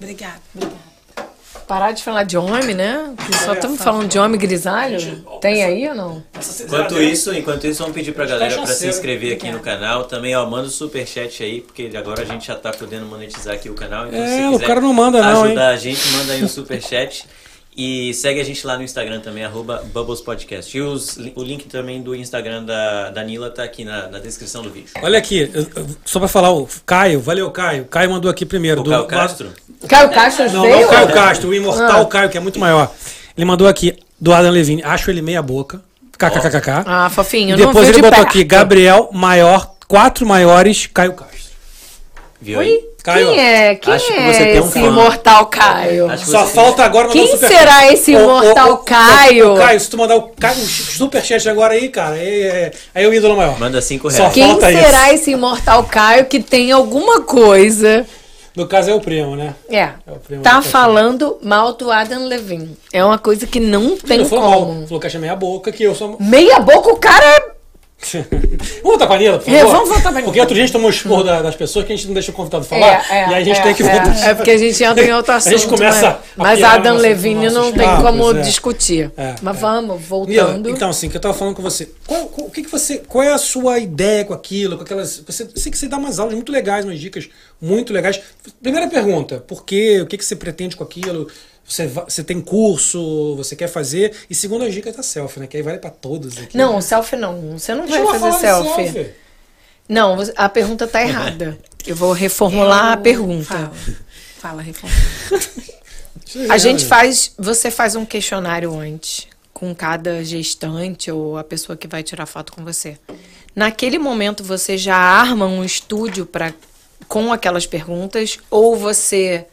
Obrigada. Parar de falar de homem, né? Que só estamos falando de homem grisalho. Tem aí ou não? Enquanto isso, enquanto isso, vamos pedir pra galera pra se cachaceiro. inscrever aqui no canal. Também, ó, manda o superchat aí, porque agora a gente já tá podendo monetizar aqui o canal. Então, É, se o cara não manda não, ajudar a gente, manda aí um superchat. E segue a gente lá no Instagram também, arroba Bubbles Podcast. E os- o link também do Instagram da, da Nila tá aqui na, na descrição do vídeo. Olha aqui, eu- eu- só pra falar, o Caio, valeu Caio. Caio mandou aqui primeiro. O Caio Castro? Caio Castro Não, veio? não o Caio Castro, o imortal Ah. Caio, que é muito maior. Ele mandou aqui, do Adam Levine, acho ele meia boca. KKKK. Ah, fofinho, eu Depois ele de botou perto. aqui, Gabriel, maior, quatro maiores, Caio Castro. Viu Oi? aí? Caio, Quem é? Quem acho que é você tem um esse fã. imortal Caio? Que Só falta agora mandar Quem um será esse Ô, ô, imortal ô, Caio? Caio, se tu mandar o, Caio, superchat agora aí, cara, aí é, aí é o ídolo maior. Manda 5 Só reais. Quem falta será isso. esse imortal Caio que tem alguma coisa? No caso é o primo, né? É. É o primo Tá do falando mal do Adam Levine. É uma coisa que não tem Ele falou mal, como. falou que acha meia boca, que eu sou... Meia boca, o cara é. vamos voltar com a Nila, por É, favor? vamos voltar a. Porque outro dia a gente tomou esporro da- das pessoas que a gente não deixa o convidado falar, É, é, e aí a gente é, tem que é, voltar. é porque a gente entra em outro A assunto. gente começa mas, a mas Adam Levine não tem papos, como é. discutir. É, mas é. vamos, Nila, voltando. então assim, que eu tava falando com você. Qual, qual- o que, que você. Qual é a sua ideia com aquilo? Com aquelas. Você, eu sei que você dá umas aulas muito legais, umas dicas muito legais. Primeira pergunta, por quê? O que, que você pretende com aquilo? Você, você tem curso, você quer fazer? E segunda dica é da selfie, né? Que aí vale pra todos aqui. Não, selfie não. Você não Deixa vai eu fazer de selfie. Não, a pergunta tá errada. Eu vou reformular a pergunta. Fala, Fala eu ver, A gente né? faz, você faz um questionário antes com cada gestante ou a pessoa que vai tirar foto com você. Naquele momento você já arma um estúdio para com aquelas perguntas ou você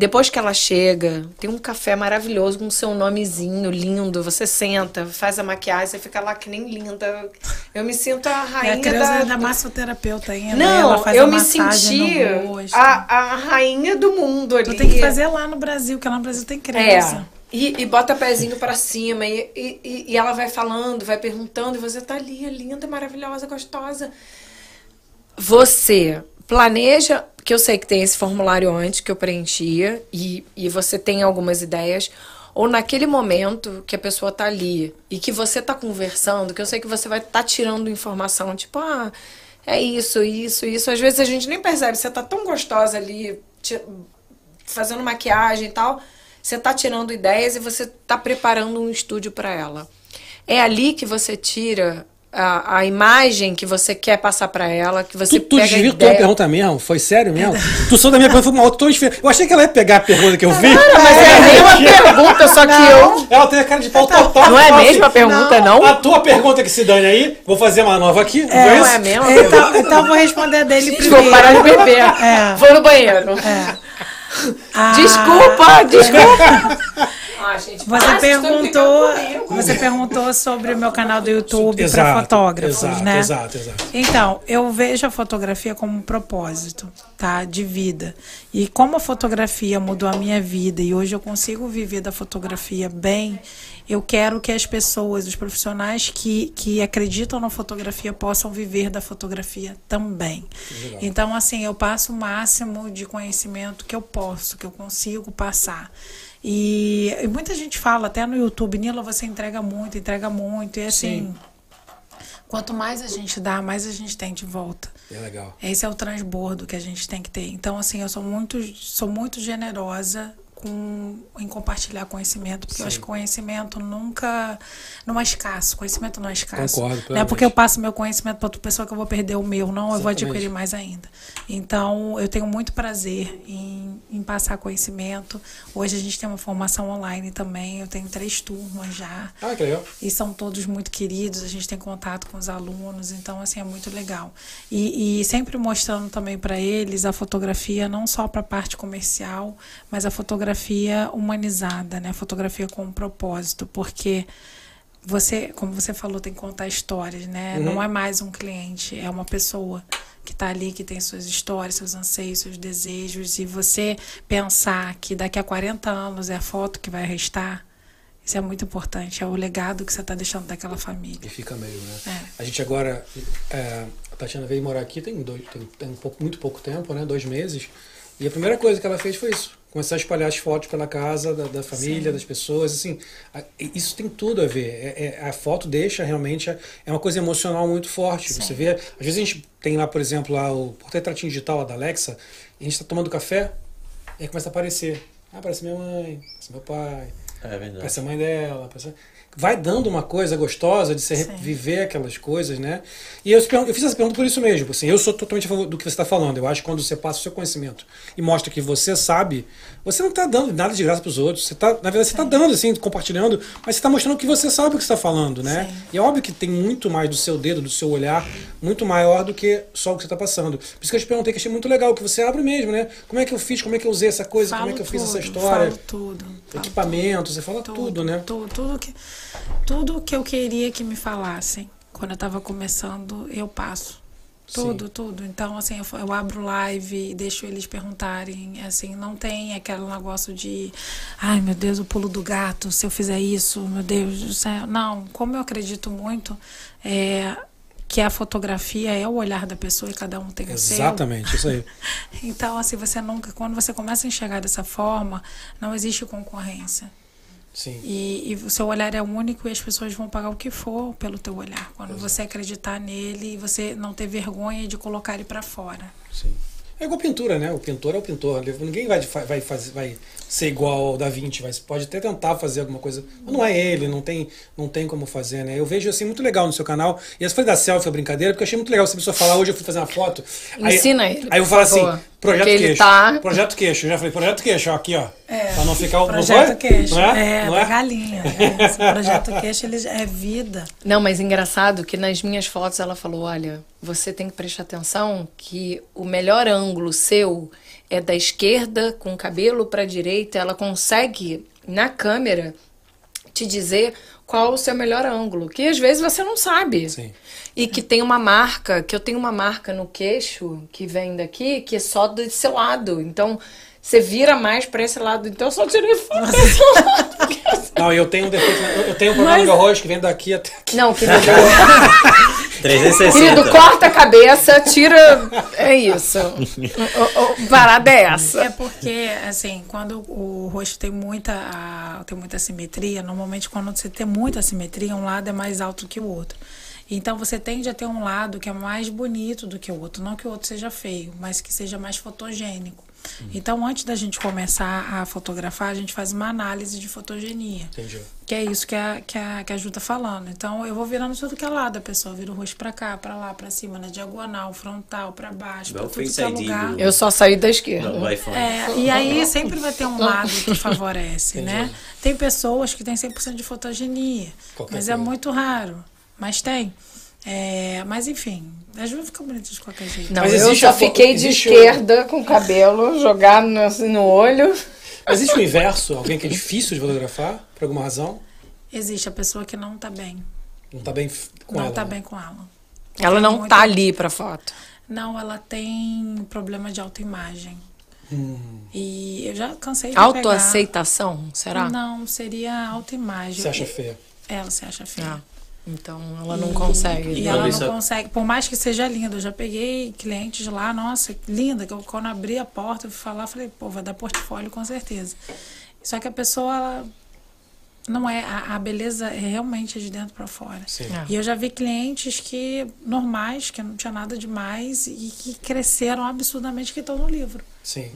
depois que ela chega, tem um café maravilhoso com seu nomezinho lindo, você senta, faz a maquiagem, você fica lá que nem linda. Eu me sinto a É rainha a criança da, da massoterapeuta ainda. Não, ela faz eu a me senti a, a rainha do mundo ali. Tu tem que fazer lá no Brasil, que lá no Brasil tem É, criança. E, e bota pezinho pra cima. E, e, e ela vai falando, vai perguntando. E você tá ali, é linda, maravilhosa, gostosa. Você planeja, que eu sei que tem esse formulário antes que eu preenchia. E, e você tem algumas ideias. Ou naquele momento que a pessoa tá ali e que você tá conversando, que eu sei que você vai estar tá tirando informação, tipo, ah, é isso, isso, isso. Às vezes a gente nem percebe, você tá tão gostosa ali, fazendo maquiagem e tal, você tá tirando ideias e você tá preparando um estúdio para ela. É ali que você tira a, a imagem que você quer passar para ela, que você tu, tu pega a, a pergunta mesmo? Foi sério mesmo? tu sou da minha pergunta, foi uma outra Eu achei que ela ia pegar a pergunta que eu vi. Não, mas é a mesma pergunta, só que eu... Ela tem a cara de pau total. Não é a mesma assim, pergunta, não. não? A tua pergunta que se dane aí, vou fazer uma nova aqui. É, não é a mesma então, pergunta. Então vou responder dele primeiro. Vou parar de beber. É. Vou no banheiro. É. Ah. Desculpa, desculpa. Ah, gente, você perguntou, você perguntou sobre o meu canal do YouTube para fotógrafos, exato, né? Exato, exato. Então, eu vejo a fotografia como um propósito, tá, de vida. E como a fotografia mudou a minha vida e hoje eu consigo viver da fotografia bem, eu quero que as pessoas, os profissionais que, que acreditam na fotografia possam viver da fotografia também. Legal. Então, assim, eu passo o máximo de conhecimento que eu posso, que eu consigo passar. E, e, muita gente fala, até no YouTube, Nila, você entrega muito, entrega muito. E assim, Sim. quanto mais a gente dá, mais a gente tem de volta. É legal. Esse é o transbordo que a gente tem que ter. Então, assim, eu sou muito, sou muito generosa com, em compartilhar conhecimento, porque Sim. eu acho que conhecimento nunca não é escasso, conhecimento não é escasso. Concordo, não é porque eu passo meu conhecimento para outra pessoa que eu vou perder o meu, não, Exatamente. eu vou adquirir mais ainda. Então, eu tenho muito prazer em, em passar conhecimento. Hoje a gente tem uma formação online também, eu tenho três turmas já. Ah, que legal. E são todos muito queridos, a gente tem contato com os alunos, então, assim, é muito legal. E, e sempre mostrando também para eles a fotografia, não só para a parte comercial, mas a fotografia fotografia humanizada, né? Fotografia com um propósito, porque você, como você falou, tem que contar histórias, né? Uhum. Não é mais um cliente, é uma pessoa que está ali, que tem suas histórias, seus anseios, seus desejos, e você pensar que daqui a 40 anos é a foto que vai restar, isso é muito importante, é o legado que você está deixando daquela família. E fica meio, né? É. A gente agora, é, a Tatiana veio morar aqui tem, dois, tem, tem um pouco, muito pouco tempo, né? Dois meses. E a primeira coisa que ela fez foi isso começar a espalhar as fotos pela casa da, da família, Sim. das pessoas, assim, a, isso tem tudo a ver. É, é, a foto deixa realmente é uma coisa emocional muito forte. Sim. Você vê, às vezes a gente tem lá, por exemplo, lá o portretratinho digital da Alexa, e a gente está tomando café, e aí começa a aparecer. Ah, aparece minha mãe, aparece meu pai, é verdade. aparece a mãe dela, aparece vai dando uma coisa gostosa de se viver aquelas coisas, né? E eu, eu, fiz essa pergunta por isso mesmo. Assim, eu sou totalmente a favor do que você está falando. Eu acho que quando você passa o seu conhecimento e mostra que você sabe, você não está dando nada de graça para os outros. Você tá, na verdade, você está dando, assim, compartilhando, mas você está mostrando que você sabe o que está falando, né? Sim. E é óbvio que tem muito mais do seu dedo, do seu olhar, muito maior do que só o que você está passando. Por isso que eu te perguntei, que achei muito legal, que você abre mesmo, né? Como é que eu fiz, como é que eu usei essa coisa, falo como é que eu tudo, fiz essa história. Falo tudo. Falo equipamento, tudo, você fala tudo, tudo, né? Tudo, tudo que, tudo que eu queria que me falassem quando eu estava começando, eu passo. Tudo, Sim. tudo. Então, assim, eu, eu, abro live e deixo eles perguntarem. Assim, não tem aquele negócio de, ai meu Deus, o pulo do gato, se eu fizer isso, meu Deus do céu. Não, como eu acredito muito, é, que a fotografia é o olhar da pessoa e cada um tem o seu. Exatamente, isso aí. então, assim, você nunca, quando você começa a enxergar dessa forma, não existe concorrência. Sim. E, e o seu olhar é único e as pessoas vão pagar o que for pelo teu olhar. Quando Exato. você acreditar nele e você não ter vergonha de colocar ele para fora. Sim. É igual pintura, né? O pintor é o pintor. Ninguém vai, vai, fazer, vai ser igual ao Da Vinci, mas pode até tentar fazer alguma coisa. Mas não é ele, não tem, não tem como fazer, né? Eu vejo assim muito legal no seu canal. E essa foi da selfie, a brincadeira, porque eu achei muito legal. Se a pessoa falar, hoje eu fui fazer uma foto. Ensina aí, ele. Aí eu falar assim, projeto porque queixo. Tá... Projeto queixo. Eu já falei, projeto queixo, ó, aqui, ó. É, pra não ficar o projeto queixo. Não é? É, não é? galinha. É, esse projeto queixo ele é vida. Não, mas engraçado que nas minhas fotos ela falou: olha, você tem que prestar atenção que o melhor ângulo seu é da esquerda com o cabelo para a direita, ela consegue na câmera te dizer qual o seu melhor ângulo, que às vezes você não sabe. Sim. E que tem uma marca, que eu tenho uma marca no queixo que vem daqui, que é só desse lado. Então, você vira mais para esse lado. Então, eu só tirei foto desse lado. Não, eu tenho um defeito. eu- tenho um problema Mas- no meu rosto que vem daqui até aqui. Não, querido. 360. querido, corta a cabeça, tira. É isso. O, o, o- parada é essa. É porque, assim, quando o rosto tem muita, a- tem muita simetria, normalmente quando você tem muita simetria, um lado é mais alto que o outro. Então você tende a ter um lado que é mais bonito do que o outro. Não que o outro seja feio, mas que seja mais fotogênico. Então, antes da gente começar a fotografar, a gente faz uma análise de fotogenia. Entendi. Que é isso que a, que a, que a Ju tá falando. Então, eu vou virando tudo que é lado. A pessoa vira o rosto pra cá, pra lá, pra cima, na diagonal, frontal, pra baixo, pra Igual tudo que é lugar. do- Eu só saí da esquerda. IPhone. É, e aí sempre vai ter um lado que favorece, né? Tem pessoas que têm 100% de fotogenia, Qualquer mas é coisa. muito raro. Mas tem. É, mas enfim, a Ju fica bonita de qualquer jeito. Não, Mas eu existe só fiquei de existe o- esquerda com o cabelo jogado no, assim, no olho. Existe o inverso? Alguém que é difícil de fotografar, por alguma razão? Existe a pessoa que não tá bem. Não tá bem com não ela. tá né? bem com ela. Ela não Muito- tá ali pra foto. Não, ela tem problema de autoimagem. Hum. E eu já cansei de pegar... Autoaceitação, será? Não, seria autoimagem. Você acha feia? Ela se acha feia. Ah, então ela não consegue. E ela não consegue, por mais que seja linda. Eu já peguei clientes lá, nossa, linda. Que eu, quando abri a porta, eu fui falar, falei, pô, vai dar portfólio com certeza. Só que a pessoa, ela não é. A, a beleza é realmente de dentro para fora. Sim. É. E eu já vi clientes que normais, que não tinha nada demais e que cresceram absurdamente que estão no livro. Sim.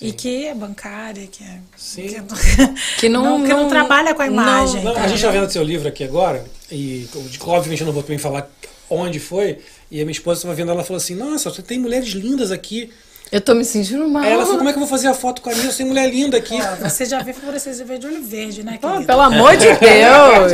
E que é bancária, que é. Sim. Que, Que não, que não trabalha com a imagem. Não, a entendeu? gente tá vendo seu livro aqui agora, e obviamente eu não vou também falar onde foi, e a minha esposa estava vendo, ela falou assim, nossa, você tem mulheres lindas aqui. Eu tô me sentindo mal. Ela falou, como é que eu vou fazer a foto com a minha? Tem mulher linda aqui. Ó, Você já viu fluorescência verde olho verde, né, Ah, querida? pelo amor de Deus.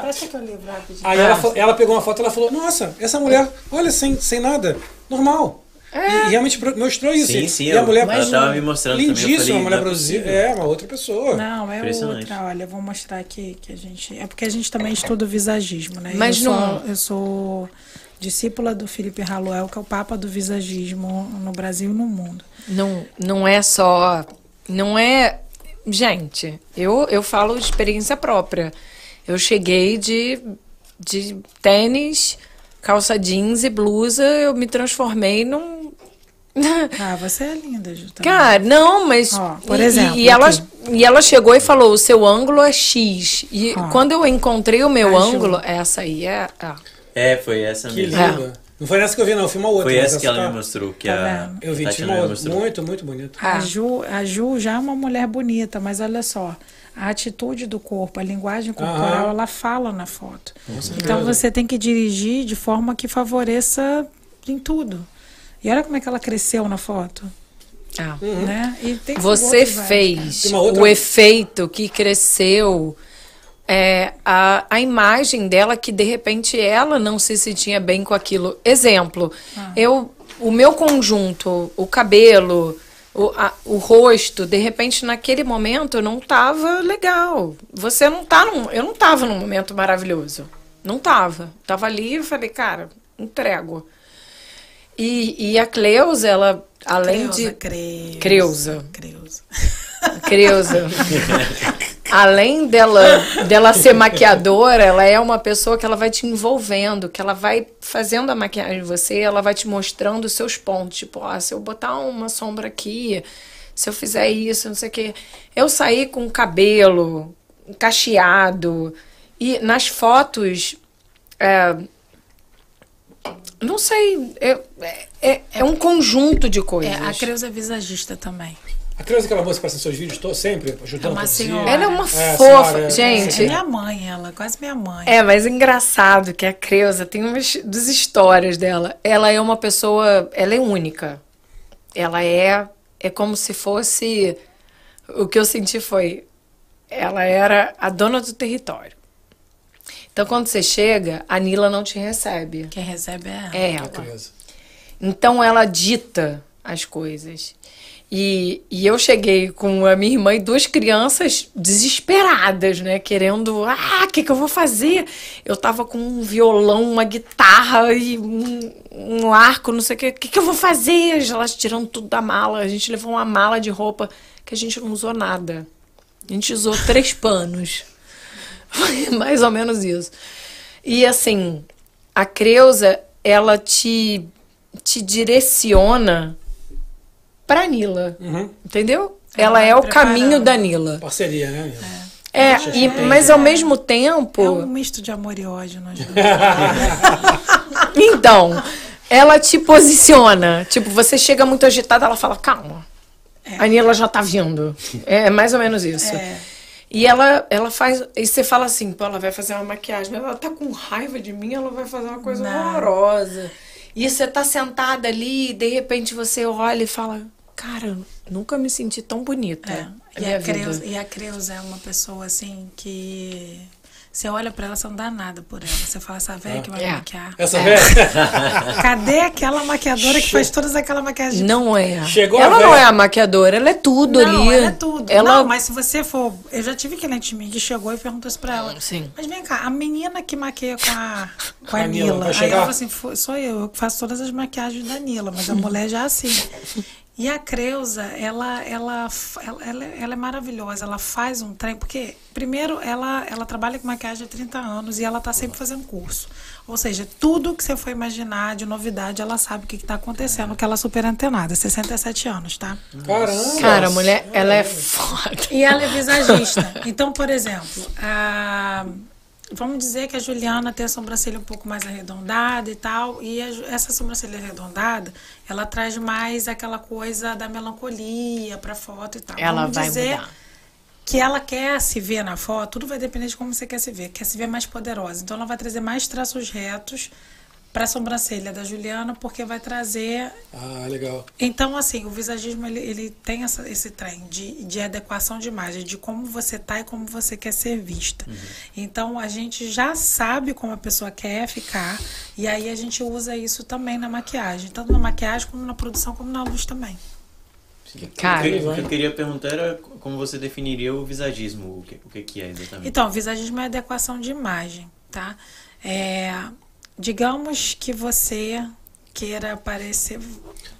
Presta aqui o livro rapidinho. Aí ela, ela pegou uma foto e ela falou, nossa, essa mulher, olha, sem, sem nada, normal. E, e realmente mostrou isso. Sim, sim, E a eu- mulher ela tava me mostrando também, eu lindíssima, falei, uma mulher é produzida. É, uma outra pessoa. Não, é outra. Olha, eu vou mostrar aqui que a gente. É porque a gente também estuda o visagismo, né? Mas eu não- Sou, eu sou discípula do Felipe Raluel, que é o papa do visagismo no Brasil e no mundo. Não, não é só. Não é. Gente, eu, eu falo de experiência própria. Eu cheguei de, de tênis, calça jeans e blusa, eu me transformei num. Ah, você é linda, Ju. também. Cara, não, mas. Ó, por e- exemplo, E, ela, aqui. e ela chegou e falou: o seu ângulo é X. E Ó. quando eu encontrei o meu A Ju. ângulo, essa aí é. ah. É, foi essa Que mesmo. linda. Não foi essa que eu vi, não, eu vi uma outra. Foi essa que ela tá- me mostrou, que Tá a vendo? Eu vi, tinha uma outra. mostrou. Muito, muito bonita. Ah. A Ju, a Ju já é uma mulher bonita, mas olha só, a atitude do corpo, a linguagem corporal, Aham. ela fala na foto. certeza. Então você tem que dirigir de forma que favoreça em tudo. E olha como é que ela cresceu na foto, ah. né? E tem Você fez Tem uma outra- o efeito que cresceu. É, a, a imagem dela que de repente ela não se sentia bem com aquilo. Exemplo, Ah. eu, o meu conjunto, o cabelo, o, a- o rosto, de repente naquele momento não tava legal. Você não tá num, eu não tava num momento maravilhoso. Não tava. Tava ali e falei, cara, entrego. E, e a Cleusa, ela, além Creuza, de. Creuza. Creuza. Creuza. Creuza. Além dela, dela ser maquiadora, ela é uma pessoa que ela vai te envolvendo, que ela vai fazendo a maquiagem em você, ela vai te mostrando os seus pontos. Tipo, ó, se eu botar uma sombra aqui, se eu fizer isso, não sei o quê. Eu saí com o cabelo cacheado. E nas fotos. é, não sei. É, é, é um conjunto de coisas. É, a Creuza é visagista também. A criança que ela moça aparece nos seus vídeos, tô sempre ajudando É uma senhora. Ela é uma É, fofa. senhora, é- Gente, É minha mãe, ela, quase minha mãe. É, mas engraçado que a Creuza tem umas das histórias dela. Ela é uma pessoa, ela é única. Ela é é como se fosse o que eu senti foi ela era a dona do território. Então quando você chega, a Nila não te recebe. Quem recebe é ela. É A ela. Então ela dita as coisas. E, e eu cheguei com a minha irmã e duas crianças desesperadas, né? Querendo, ah, o que, que eu vou fazer? Eu tava com um violão, uma guitarra e um, um arco, não sei o que. O que, que eu vou fazer? Elas tirando tudo da mala. A gente levou uma mala de roupa que a gente não usou nada. A gente usou três panos. Foi mais ou menos isso. E assim, a Creuza, ela te, te direciona pra Nila. Uhum. Entendeu? Ela Ela é o preparando. caminho da Nila. Parceria, né? amigo? É, e- mas ao mesmo tempo. É um misto de amor e ódio nós dois. Então, ela te posiciona. Tipo, você chega muito agitada, ela fala, calma. A Nila já tá vindo. É mais ou menos isso. É. E ela, ela faz. E você fala assim, pô, ela vai fazer uma maquiagem. Ela tá com raiva de mim, ela vai fazer uma coisa Não. horrorosa. E você tá sentada ali, e de repente você olha e fala, cara, nunca me senti tão bonita. É. E, a vida." Creuza, e a Creuza é uma pessoa assim que. Você olha pra ela, você não dá nada por ela. Você fala, essa velha que vai É. maquiar. Essa velha. Cadê aquela maquiadora que faz todas aquelas maquiagens Não é. Chegou a ela não é a maquiadora, ela é tudo não, ali. ela é tudo. Ela Não, mas se você for. Eu já tive cliente minha que chegou e perguntou isso pra ela. Sim. Mas vem cá, a menina que maquia com a, com a A Nila, Nila. Aí ela falou assim: "Foi- sou eu, eu que faço todas as maquiagens da Nila, mas a mulher já é assim. E a Creuza, ela, ela, ela, ela, é maravilhosa. Ela faz um trem, porque, primeiro, ela, ela trabalha com maquiagem há 30 anos e ela tá sempre fazendo curso. Ou seja, tudo que você for imaginar de novidade, ela sabe o que, que tá acontecendo, que ela é super antenada. 67 anos, tá? Caramba. Cara, a mulher, ela é foda. E ela é visagista. Então, por exemplo, a- vamos dizer que a Juliana tem a sobrancelha um pouco mais arredondada e tal, e a essa sobrancelha arredondada, ela traz mais aquela coisa da melancolia pra foto e tal. Ela vamos vai dizer mudar. que ela quer se ver na foto, tudo vai depender de como você quer se ver, quer se ver mais poderosa. Então ela vai trazer mais traços retos para a sobrancelha da Juliana, porque vai trazer Ah, legal. então, assim, o visagismo ele, ele tem essa, esse trem de, de adequação de imagem, de como você tá e como você quer ser vista. Então, a gente já sabe como a pessoa quer ficar, e aí a gente usa isso também na maquiagem, tanto na maquiagem como na produção, como na luz também. Cara, o, que, o que eu queria perguntar era como você definiria o visagismo, o que, o que, que é exatamente. Então, visagismo é adequação de imagem, tá? É, digamos que você queira parecer.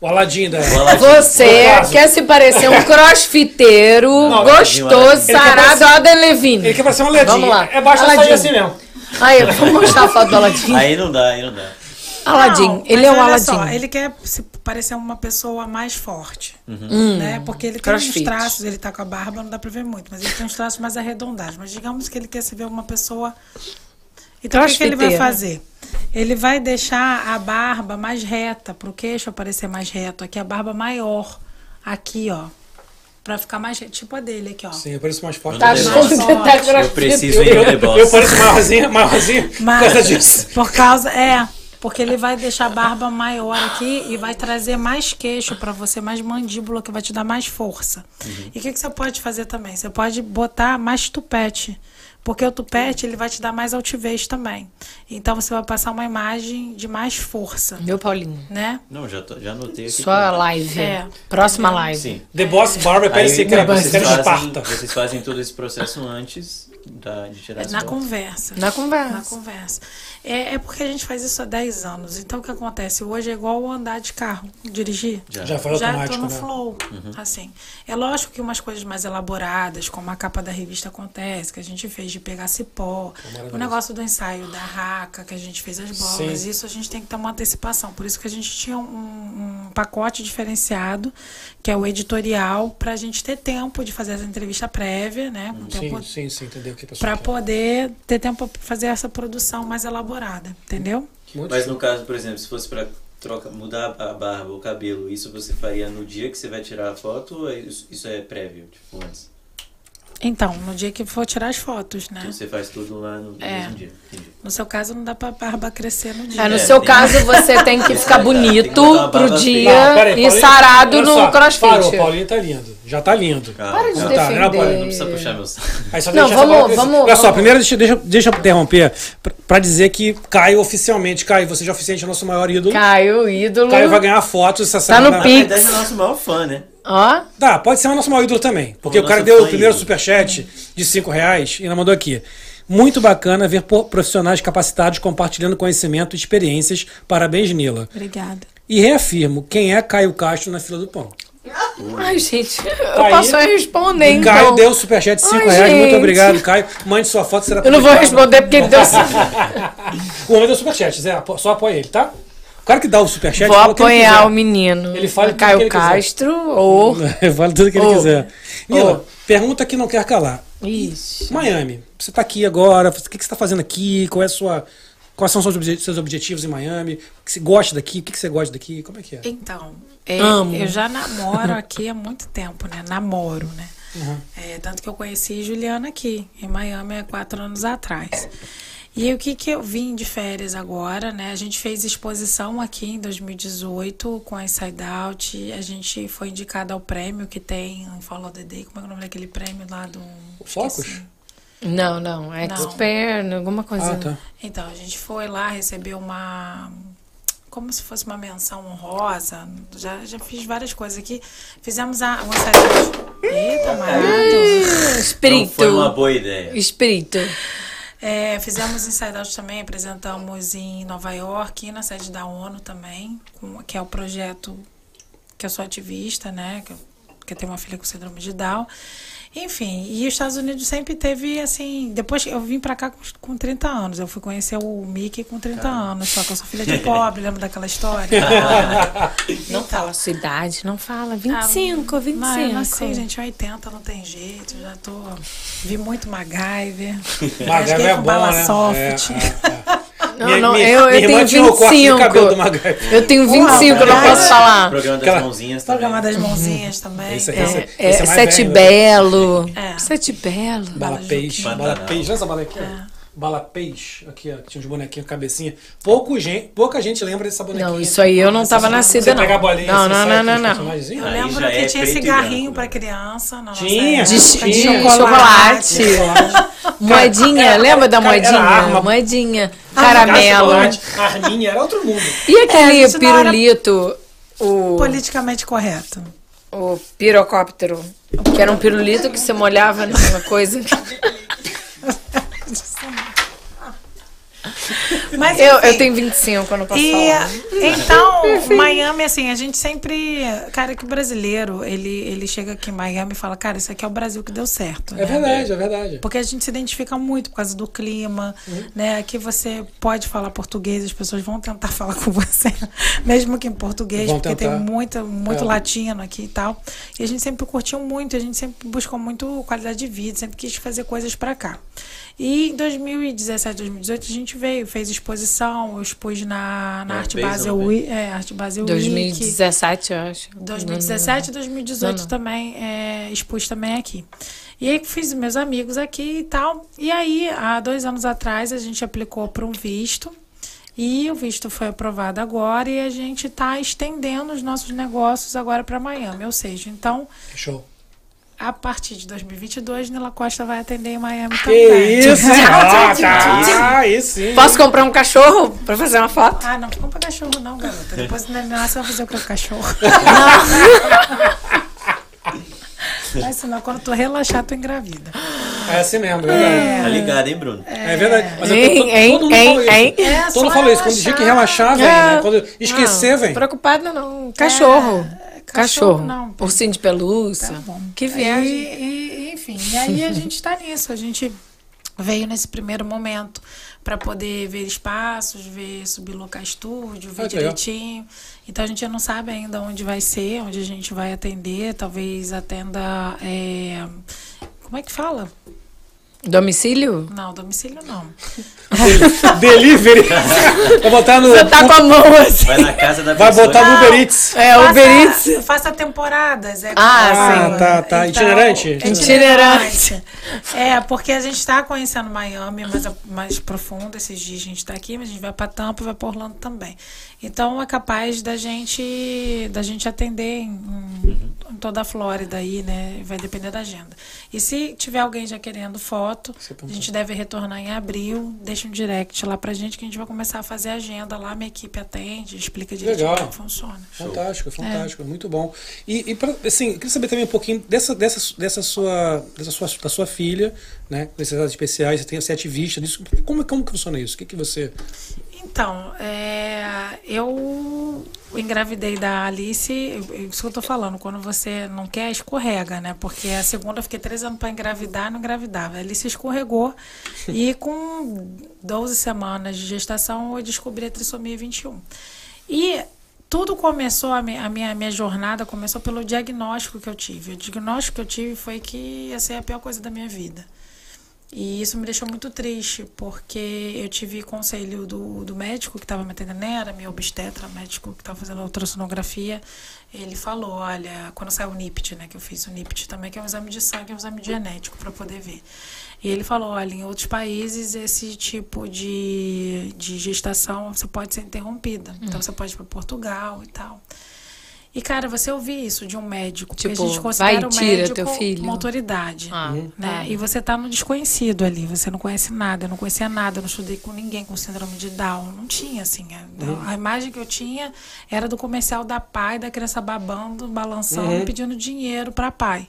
O Aladim da. O Aladim. Você quer se parecer um crossfiteiro, Não, gostoso, sarado, parecer- Adam Levine. Ele quer parecer um Aladim. Vamos lá. É sair Aladim. assim mesmo. Aí, vamos mostrar a foto do Aladim. Aí não dá, aí não dá. Aladim, Não, ele é um olha Aladim. só, ele quer se parecer uma pessoa mais forte, Hum, né? Porque ele tem crossfit. uns traços, ele tá com a barba, não dá pra ver muito, mas ele tem uns traços mais arredondados. Mas digamos que ele quer se ver uma pessoa. Então o que, que ele vai Crossfiteiro. fazer? Ele vai deixar a barba mais reta, pro queixo aparecer mais reto. Aqui a barba maior. Aqui, ó. Pra ficar mais. Tipo a dele aqui, ó. Sim, eu pareço mais forte. Tá não. tá Eu preciso ir Eu, eu, eu pareço maiorzinho, maiorzinho por Mas, causa disso. Por causa. É. Porque ele vai deixar a barba maior aqui e vai trazer mais queixo pra você, mais mandíbula, que vai te dar mais força. E o que, que você pode fazer também? Você pode botar mais tupete. Porque o tupete ele vai te dar mais altivez também. Então você vai passar uma imagem de mais força, Meu Paulinho, né? Não, já, tô- já anotei aqui. sua live. É. Próxima live. Sim. The Boss Barber parece Aí, que era Esparta. vocês fazem todo esse processo antes da, de tirar as Na fotos? conversa. Na conversa. Na conversa. É, é porque a gente faz isso há 10 anos. Então o que acontece? Hoje é igual andar de carro, dirigir. Já. Já faz Já tô no né? flow, assim. É lógico que umas coisas mais elaboradas, como a capa da revista acontece, que a gente fez de pegar cipó, o negócio do ensaio da raca, que a gente fez as bolas, Sim. isso a gente tem que ter uma antecipação. Por isso que a gente tinha um, um pacote diferenciado, que é o editorial, pra gente ter tempo de fazer essa entrevista prévia, né? Com tempo Sim, sim, sim, entendeu o que a para poder ter tempo para fazer essa produção mais elaborada, entendeu? Muito Mas no caso, por exemplo, se fosse pra troca, mudar a barba, o cabelo, isso você faria no dia que você vai tirar a foto ou é isso, é prévio, tipo antes? Então, no dia que for tirar as fotos, né? Você faz tudo lá no É. mesmo dia. Entendi. No seu caso, não dá pra barba crescer no dia. É, no É, seu tem- caso, você tem que ficar Tem que bonito uma pro dia. Não, peraí, e Paulinho, sarado no só, crossfit. Parou, Paulinho tá lindo. Já tá lindo. Calma, Para de calma. Tá, defender. Paulinho? Não precisa puxar meu saco. Aí só Não, deixa vamos- vamos- crescer. Olha só, vamos- primeiro deixa, deixa, deixa eu interromper pra, pra dizer que Caio oficialmente, Caio, você já é oficialmente nosso maior ídolo. Caio, ídolo. Caio vai ganhar fotos essa Tá no semana. Na Pix. verdade, é o nosso maior fã, né? Ó, Tá, pode ser o nosso maior ídolo também. Porque O o cara deu o primeiro ídolo. superchat de 5 reais e ainda mandou aqui. Muito bacana ver profissionais capacitados compartilhando conhecimento e experiências. Parabéns, Nila. Obrigada. E reafirmo, quem é Caio Castro na fila do pão? Ai, gente, eu Tá posso responder, O Caio então. deu superchat de 5 Ai, reais. Muito gente. obrigado, Caio. Mande sua foto, será Eu não vou responder porque ele deu. O homem deu superchat, Zé. Só apoia ele, tá? O cara que dá o superchat. Vou ele apoiar o menino. Ele fala Caio que ele quiser. Castro ou. Fala tudo que ele Ô. quiser. Mila, pergunta que não quer calar. Ixi. Miami, você tá aqui agora, o que, que você está fazendo aqui? Qual é a sua, quais são os seus seus objetivos em Miami? O que você gosta daqui? O que você gosta daqui? Como é que é? Então, é, Amo. eu já namoro aqui há muito tempo, né? Namoro, né? Uhum. É, tanto que eu conheci Juliana aqui, em Miami, há quatro anos atrás. E o que, que eu vim de férias agora, né? A gente fez exposição aqui em 2018 com a Inside Out. A gente foi indicada ao prêmio que tem em Follow the Day. Como é, é o nome daquele prêmio lá do. Focus? Não, não. Expert, alguma coisa. Ah, tá. Então, a gente foi lá, recebeu uma. Como se fosse uma menção honrosa. Já, já fiz várias coisas aqui. Fizemos a, uma série de. Eita, Marado. Não Espírito. foi uma boa ideia. Espírito. É, fizemos Inside Out também, apresentamos em Nova York, na sede da ONU também, com- que é o projeto que eu sou ativista, né? Que, eu- que eu tenho uma filha com síndrome de Down. Enfim, e os Estados Unidos sempre teve, assim, depois que eu vim pra cá com, com 30 anos, eu fui conhecer o Mickey com 30 anos, só que eu sou filha de pobre, lembra daquela história? Não fala a sua idade, não fala. 25, 25. Não, eu nasci, gente, em 80, não tem jeito, já tô... Vi muito MacGyver. MacGyver é com bom, bala né? soft. É, é, é. Não, Minha- não, minha- eu, minha eu tenho tinha o corte de 25. cabelo do MacGyver. Eu tenho 25, eu não Uau, posso falar. Programa das Aquela- mãozinhas também. Programa das mãozinhas também. Esse- então, esse- É, é, esse é mais Sete velho? Belo. É. Sete Belo. Bala Bala peixe. Bala peixe. Olha essa bala. Bala peixe. Aqui, ó. que Tinha uns bonequinhos, cabecinha. Pouco gente, pouca gente lembra dessa bonequinha. Não, isso aí eu não tava nascida, Você não. pega a bolinha Não, não, não, não, não. Eu lembro que é tinha cigarrinho branco, pra né? criança. Tinha, Tinha. de Chocolate. chocolate. Moedinha, lembra da moedinha? arma. Moedinha. Caramelo. Arminha, era outro mundo. E aquele É, era- pirulito? O, Politicamente correto. o pirocóptero. Que era um pirulito que você molhava numa coisa. Mas, Eu, eu tenho 25, eu não posso E falar. então, Miami, assim, a gente sempre. Cara, que o brasileiro, ele, ele chega aqui em Miami e fala, cara, isso aqui é o Brasil que deu certo. É né? verdade, é verdade. Porque a gente se identifica muito por causa do clima, Uhum. né? Aqui você pode falar português, as pessoas vão tentar falar com você, mesmo que em português, Vão porque tentar. tem muito, muito É. latino aqui e tal. E a gente sempre curtiu muito, a gente sempre buscou muito qualidade de vida, sempre quis fazer coisas pra cá. E em 2017, 2018, a gente veio, fez exposição, eu expus na, na É, Arte Basel também. Week, é, Arte Basel Week. 2017, eu acho. 2017 e 2018 Não, não. também é, expus também aqui. E aí fiz meus amigos aqui e tal. E aí, há dois anos atrás, a gente aplicou para um visto. E o visto foi aprovado agora e a gente está estendendo os nossos negócios agora para Miami. Ou seja, então, Show. A partir de 2022, Nila Costa vai atender em Miami Que também. isso? Ah, tá. Aí sim. Posso comprar um cachorro pra fazer uma foto? Ah, não compra cachorro não, garota. Depois do neném nasce, vai fazer o que o cachorro? Mas senão, quando tu relaxar, tu engravida. É assim mesmo, é verdade. Tá ligado, hein, Bruno? É verdade. Mas eu tô- Hein, todo hein, mundo hein, fala isso. É, Todo mundo fala isso. Quando dizer que relaxar, vem, né? Quando esquecer, não, vem. Preocupada não. Cachorro. É, cachorro cachorro. não. Ursinho de pelúcia. Tá bom. Que viagem. E, e, enfim, e aí a gente está nisso. A gente veio nesse primeiro momento para poder ver espaços, ver sublocar estúdio, ver Ah, legal. direitinho. Então a gente não sabe ainda onde vai ser, onde a gente vai atender. Talvez atenda. é, Como é que fala? Domicílio? Não, domicílio não. Delivery. Vai botar no. Você tá com a mão assim. Vai na casa da Vai pessoa. botar no. Uber Eats. É, o Uber Eats. Faça, faça temporadas. É Ah, sim. tá, tá. Itinerante? Itinerante. É, porque a gente está conhecendo Miami mais, mais profundo. Esses dias a gente está aqui, mas a gente vai para Tampa e vai para Orlando também. Então é capaz da gente da gente atender em, em- toda a Flórida aí, né? Vai depender da agenda. E se tiver alguém já querendo foto, a gente deve retornar em abril. Deixa um direct lá pra gente que a gente vai começar a fazer a agenda lá. Minha equipe atende, explica direitinho Legal. como é funciona. Fantástico, fantástico, muito bom. E, e pra, assim, eu queria saber também um pouquinho dessa, dessa, dessa sua, dessa sua, da sua filha, né? Necessidades especiais, você tem você é ativista disso. Como, como que funciona isso? O que, que você. Então, é, eu engravidei da Alice, isso que eu tô falando, quando você não quer, escorrega, né? Porque a segunda eu fiquei três anos para engravidar não engravidava. A Alice escorregou e com 12 semanas de gestação eu descobri a trissomia 21. E tudo começou, a minha, a minha, a minha jornada começou pelo diagnóstico que eu tive. O diagnóstico que eu tive foi que ia ser a pior coisa da minha vida. E isso me deixou muito triste, porque eu tive conselho do, do médico que estava me atendendo, era meu obstetra, médico que estava fazendo a ultrassonografia. Ele falou: olha, quando saiu o NIPT, né, que eu fiz o NIPT também, que é um exame de sangue, é um exame genético para poder ver. E ele falou: olha, em outros países esse tipo de, de gestação você pode ser interrompida. Então você pode ir para Portugal e tal. E, cara, você ouvir isso de um médico, porque Tipo, a gente considera vai, o tira médico teu filho. uma autoridade. Ah, Né? tá. E você tá no desconhecido ali, você não conhece nada, eu não conhecia nada, eu não estudei com ninguém com síndrome de Down, não tinha assim. A, a imagem que eu tinha era do comercial da pai, da criança babando, balançando, pedindo dinheiro para pai.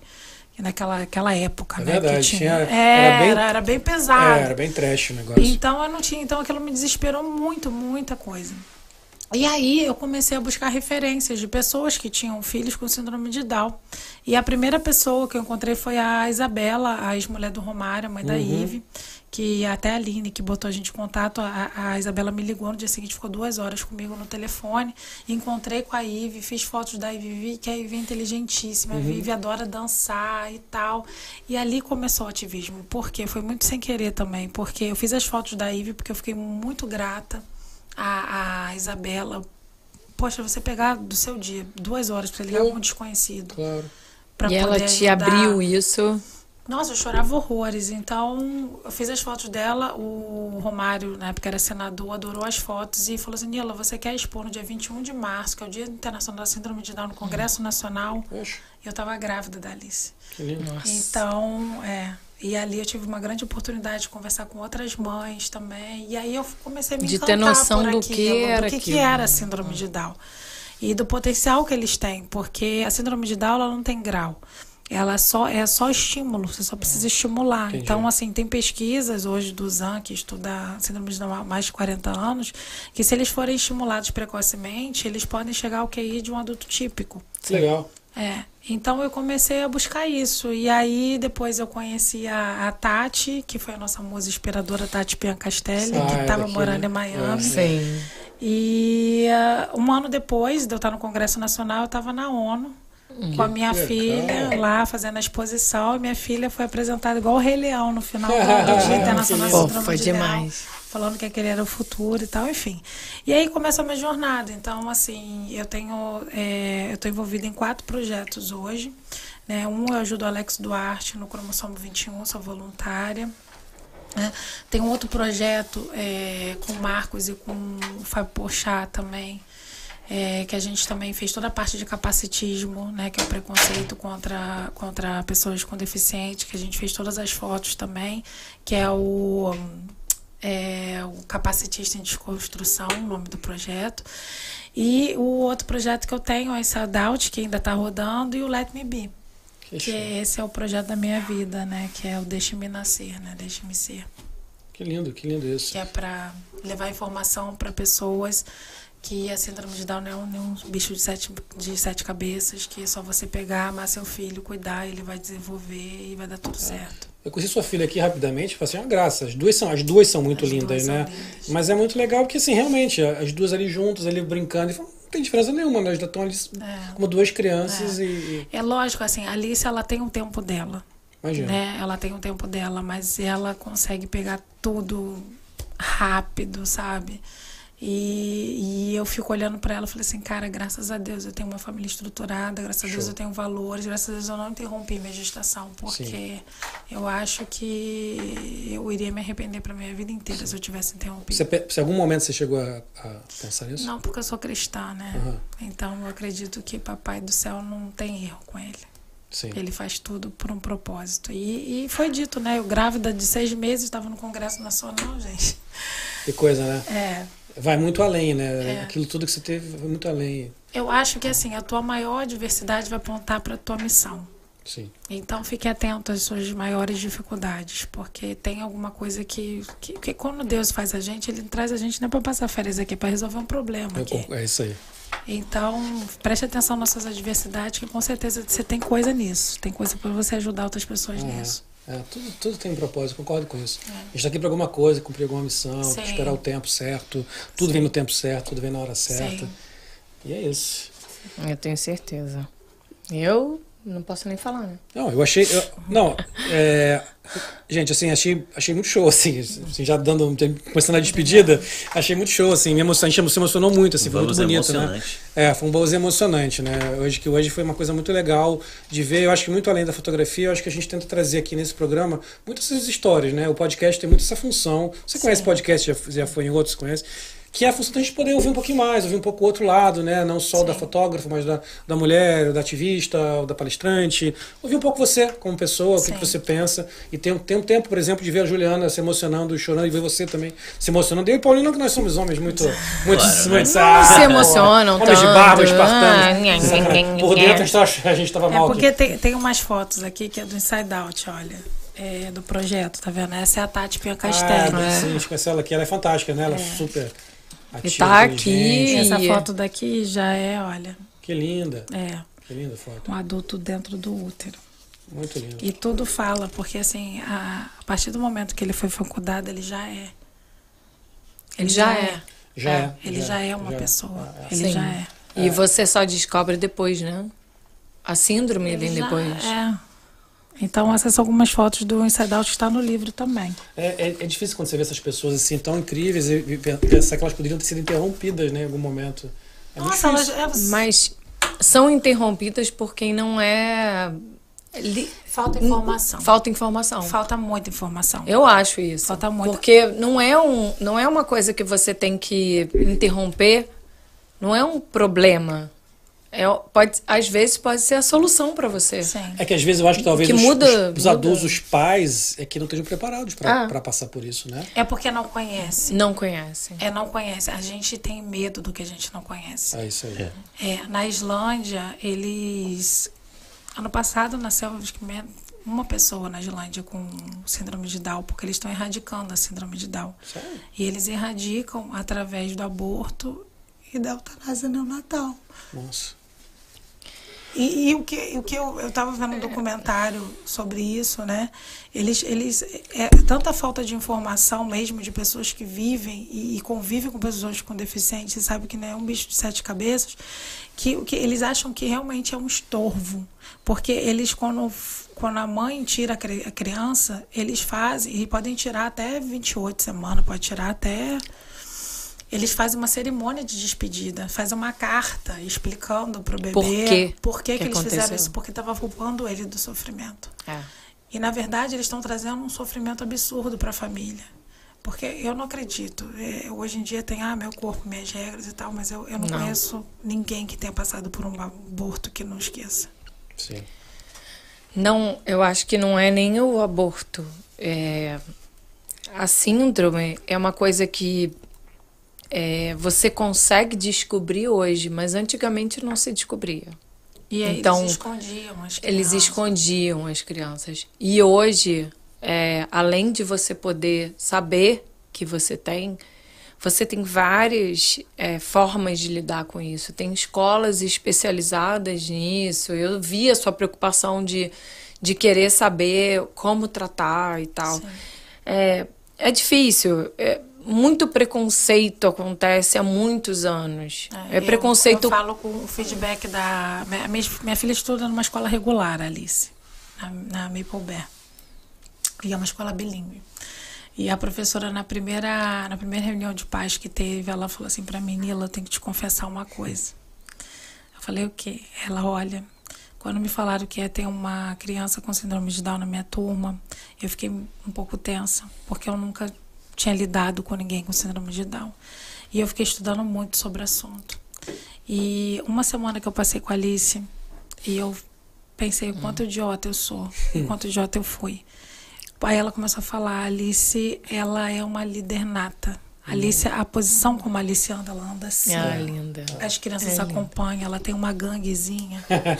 E naquela aquela época, É né? verdade, que tinha- tinha, era era, bem- era, era bem pesado. É, era bem trash o negócio. Então eu não tinha, então aquilo me desesperou muito, muita coisa. E aí eu comecei a buscar referências de pessoas que tinham filhos com síndrome de Down. E a primeira pessoa que eu encontrei foi a Isabela, a ex-mulher do Romário, a mãe da Ive, que até a Aline que botou a gente em contato, a, a Isabela me ligou no dia seguinte, ficou duas horas comigo no telefone, encontrei com a Ive, fiz fotos da Ive, vi que a Ive é inteligentíssima, a Ive adora dançar e tal. E ali começou o ativismo, porque foi muito sem querer também, porque eu fiz as fotos da Ive porque eu fiquei muito grata a, a Isabela. Poxa, você pegar do seu dia duas horas para ligar com um desconhecido. Claro. Pra e ela poder te ajudar. abriu isso. Nossa, eu chorava horrores. Então, eu fiz as fotos dela. O Romário, na época era senador, adorou as fotos e falou assim: Nila, você quer expor no dia 21 de março, que é o Dia Internacional da Síndrome de Down, no Congresso Nacional? Poxa, E eu tava grávida da Alice. que lindo. Então, é. E ali eu tive uma grande oportunidade de conversar com outras mães também. E aí eu comecei a me De ter noção por do aquilo, que era do que, que era a síndrome de Down. E do potencial que eles têm, porque a síndrome de Down ela não tem grau. Ela só é só estímulo, você só precisa estimular. Entendi. Então, assim, tem pesquisas hoje do ZAN, que estuda síndrome de Down há mais de 40 anos, que se eles forem estimulados precocemente, eles podem chegar ao QI de um adulto típico. Legal. É, então eu comecei a buscar isso. E aí depois eu conheci a, a Tati, que foi a nossa musa inspiradora, Tati Piancastelli, que estava morando em Miami. É. Sim. E ah, um ano depois de eu estar no Congresso Nacional, eu estava na ONU. Com a minha Que filha legal. lá fazendo a exposição, e minha filha foi apresentada igual o Rei Leão no final do Dia Internacional foi demais. Falando que aquele era o futuro e tal, enfim. E aí começa a minha jornada. Então, assim, eu tenho, é, eu estou envolvida em quatro projetos hoje. Né? Um eu ajudo o Alex Duarte no Cromossomo 21, sou voluntária. né? Tem um outro projeto é, com o Marcos e com o Fábio Porchat também, é, que a gente também fez toda a parte de capacitismo, né, que é o preconceito contra, contra pessoas com deficiência, que a gente fez todas as fotos também, que é o, é, o Capacitista em Desconstrução, o nome do projeto. E o outro projeto que eu tenho é esse Adult, que ainda está rodando, e o Let Me Be, Que que esse é o projeto da minha vida, né, que é o Deixe-me Nascer, né, Deixe-me Ser Que lindo, que lindo isso. que é para levar informação para pessoas que a síndrome de Down não é um, bicho de sete, de sete cabeças, que é só você pegar, amar seu filho, cuidar, ele vai desenvolver e vai dar tudo certo. Eu conheci sua filha aqui rapidamente, falei assim, uma graça. As duas são, as duas são muito As lindas, né? lindas. Mas é muito legal porque, assim, realmente, as duas ali juntas, ali brincando, e fala, não tem diferença nenhuma, né? Elas estão ali É. como duas crianças e, e- É lógico, assim, a Alice, ela tem um tempo dela, Imagina. né? Ela tem um tempo dela, mas ela consegue pegar tudo rápido, sabe? E, e eu fico olhando para ela e falei assim, cara, graças a Deus eu tenho uma família estruturada, graças a Deus Show. eu tenho valores, graças a Deus eu não interrompi minha gestação, porque eu acho que eu iria me arrepender para minha vida inteira se eu tivesse interrompido. Você, se em algum momento você chegou a, a pensar nisso? Não, porque eu sou cristã, né? Aham. Então eu acredito que Papai do Céu não tem erro com ele. Sim. Ele faz tudo por um propósito. E, e foi dito, né? Eu grávida de seis meses, estava no Congresso Nacional, gente. Que coisa, né? É. Vai muito além, né? É. Aquilo tudo que você teve vai muito além. Eu acho que assim, a tua maior adversidade vai apontar para tua missão. Sim. Então fique atento às suas maiores dificuldades, porque tem alguma coisa que, que, que quando Deus faz a gente, Ele traz a gente não é para passar férias aqui, é para resolver um problema Eu aqui. é isso aí. Então preste atenção nas suas adversidades, que com certeza você tem coisa nisso, tem coisa para você ajudar outras pessoas nisso. É, tudo, tudo tem um propósito, concordo com isso. A gente está aqui para alguma coisa, cumprir alguma missão, Sim. esperar o tempo certo. Tudo vem no tempo certo, tudo vem na hora certa. Sim. E é isso. Eu tenho certeza. Eu não posso nem falar, né? Não, eu achei. eu- não, é, gente, assim, achei, achei muito show, assim, assim, já dando. Começando a despedida, achei muito show, assim, me emocionou, a gente se emocionou muito, assim, foi muito bonito, né? emocionante. É, foi um bolso emocionante, né? Hoje que hoje foi uma coisa muito legal de ver. Eu acho que muito além da fotografia, eu acho que a gente tenta trazer aqui nesse programa muitas histórias, né? O podcast tem muito essa função. Você conhece podcast, já, já foi em outros, conhece? Que é a função da gente poder ouvir um pouquinho mais, ouvir um pouco o outro lado, né? Não só o da fotógrafa, mas da, da mulher, da ativista, da palestrante. Ouvir um pouco você como pessoa, o que, Sim. que você pensa. E tem, tem um tempo, por exemplo, de ver a Juliana se emocionando, chorando, e ver você também se emocionando. Eu e Paulina, que nós somos homens muito. muito, Claro, muito né? ah, se emocionam Homens de barba, Ah, espartanos. nha, Por dentro a gente tava, a gente tava É mal porque aqui. tem, tem umas fotos aqui que é do Inside Out, olha. É, do projeto, tá vendo? Essa é a Tati Pia Ah, Castelli. sim, a gente conhece ela aqui, ela é fantástica, né? Ela é super ativa, tá aqui. Essa E- foto daqui já é, olha, Que linda, é que linda foto. um adulto dentro do útero. Muito linda. E tudo fala, porque assim, a, a partir do momento que ele foi fecundado, ele já é. Ele já é. Já é. Ele já, é uma pessoa. Ele Sim. já é. E você só descobre depois, né? A síndrome vem já depois. É. Então, essas são algumas fotos do Inside Out que está no livro também. É, é, é difícil quando você vê essas pessoas assim tão incríveis e pensar que elas poderiam ter sido interrompidas né, em algum momento. É Nossa, elas, é, Mas são interrompidas por quem não é. li- falta informação. Falta informação. Falta muita informação. Eu acho isso. Falta muito. Porque não é, um, não é uma coisa que você tem que interromper, não é um problema. É, pode, às vezes pode ser a solução para você. Sim. É que às vezes eu acho que talvez Que os, muda- os- os muda. adultos, os pais, é que não estejam preparados para Ah. passar por isso, né? É porque não conhece. Não conhecem. É, não conhece. A gente tem medo do que a gente não conhece. É isso aí. É, na Islândia, eles. Ano passado nasceu uma pessoa na Islândia com síndrome de Down, porque eles estão erradicando a síndrome de Down. Sério? E eles erradicam através do aborto e da eutanásia neonatal. Nossa. E, e o que, o que eu, eu tava vendo um documentário sobre isso, né? Eles, eles é tanta falta de informação mesmo de pessoas que vivem e, e convivem com pessoas com deficiência, sabe que não é um bicho de sete cabeças, que o que eles acham que realmente é um estorvo, porque eles quando quando a mãe tira a criança, eles fazem e podem tirar até 28 semanas, pode tirar até eles fazem uma cerimônia de despedida, fazem uma carta explicando pro bebê Por quê por que, que que eles fizeram aconteceu. isso, porque estava culpando ele do sofrimento. É. E na verdade eles estão trazendo um sofrimento absurdo para a família. Porque eu não acredito. É, hoje em dia tem, ah, meu corpo, minhas regras e tal, mas eu, eu não, Não. conheço ninguém que tenha passado por um aborto que não esqueça. Sim. Não, eu acho que não é nem o aborto. É, a síndrome é uma coisa que é, você consegue descobrir hoje, mas antigamente não se descobria. E aí Então, eles escondiam as Eles crianças. escondiam as crianças. E hoje, é, além de você poder saber que você tem, você tem várias é, formas de lidar com isso. Tem escolas especializadas nisso. Eu vi a sua preocupação de, de querer saber como tratar e tal. É, é difícil. É, muito preconceito acontece há muitos anos. É, eu- preconceito Eu, falo com o feedback da. Minha, minha- filha estuda numa escola regular, Alice, na, na Maple Bear. E é uma escola bilíngue. E a professora, na primeira, na primeira reunião de pais que teve, ela falou assim pra mim: Nila, eu tenho que te confessar uma coisa. Eu falei: o quê? Ela, olha. Quando me falaram que ia ter uma criança com síndrome de Down na minha turma, eu fiquei um pouco tensa, porque eu nunca tinha lidado com ninguém com síndrome de Down. E eu fiquei estudando muito sobre o assunto. E uma semana que eu passei com a Alice, e eu pensei o quanto idiota eu sou, o quanto idiota eu fui. Aí ela começou a falar, a Alice, ela é uma líder nata. Alice, a posição como a Alice anda, ela anda assim. Ah, linda. As crianças acompanham, ela tem uma ganguezinha. Ela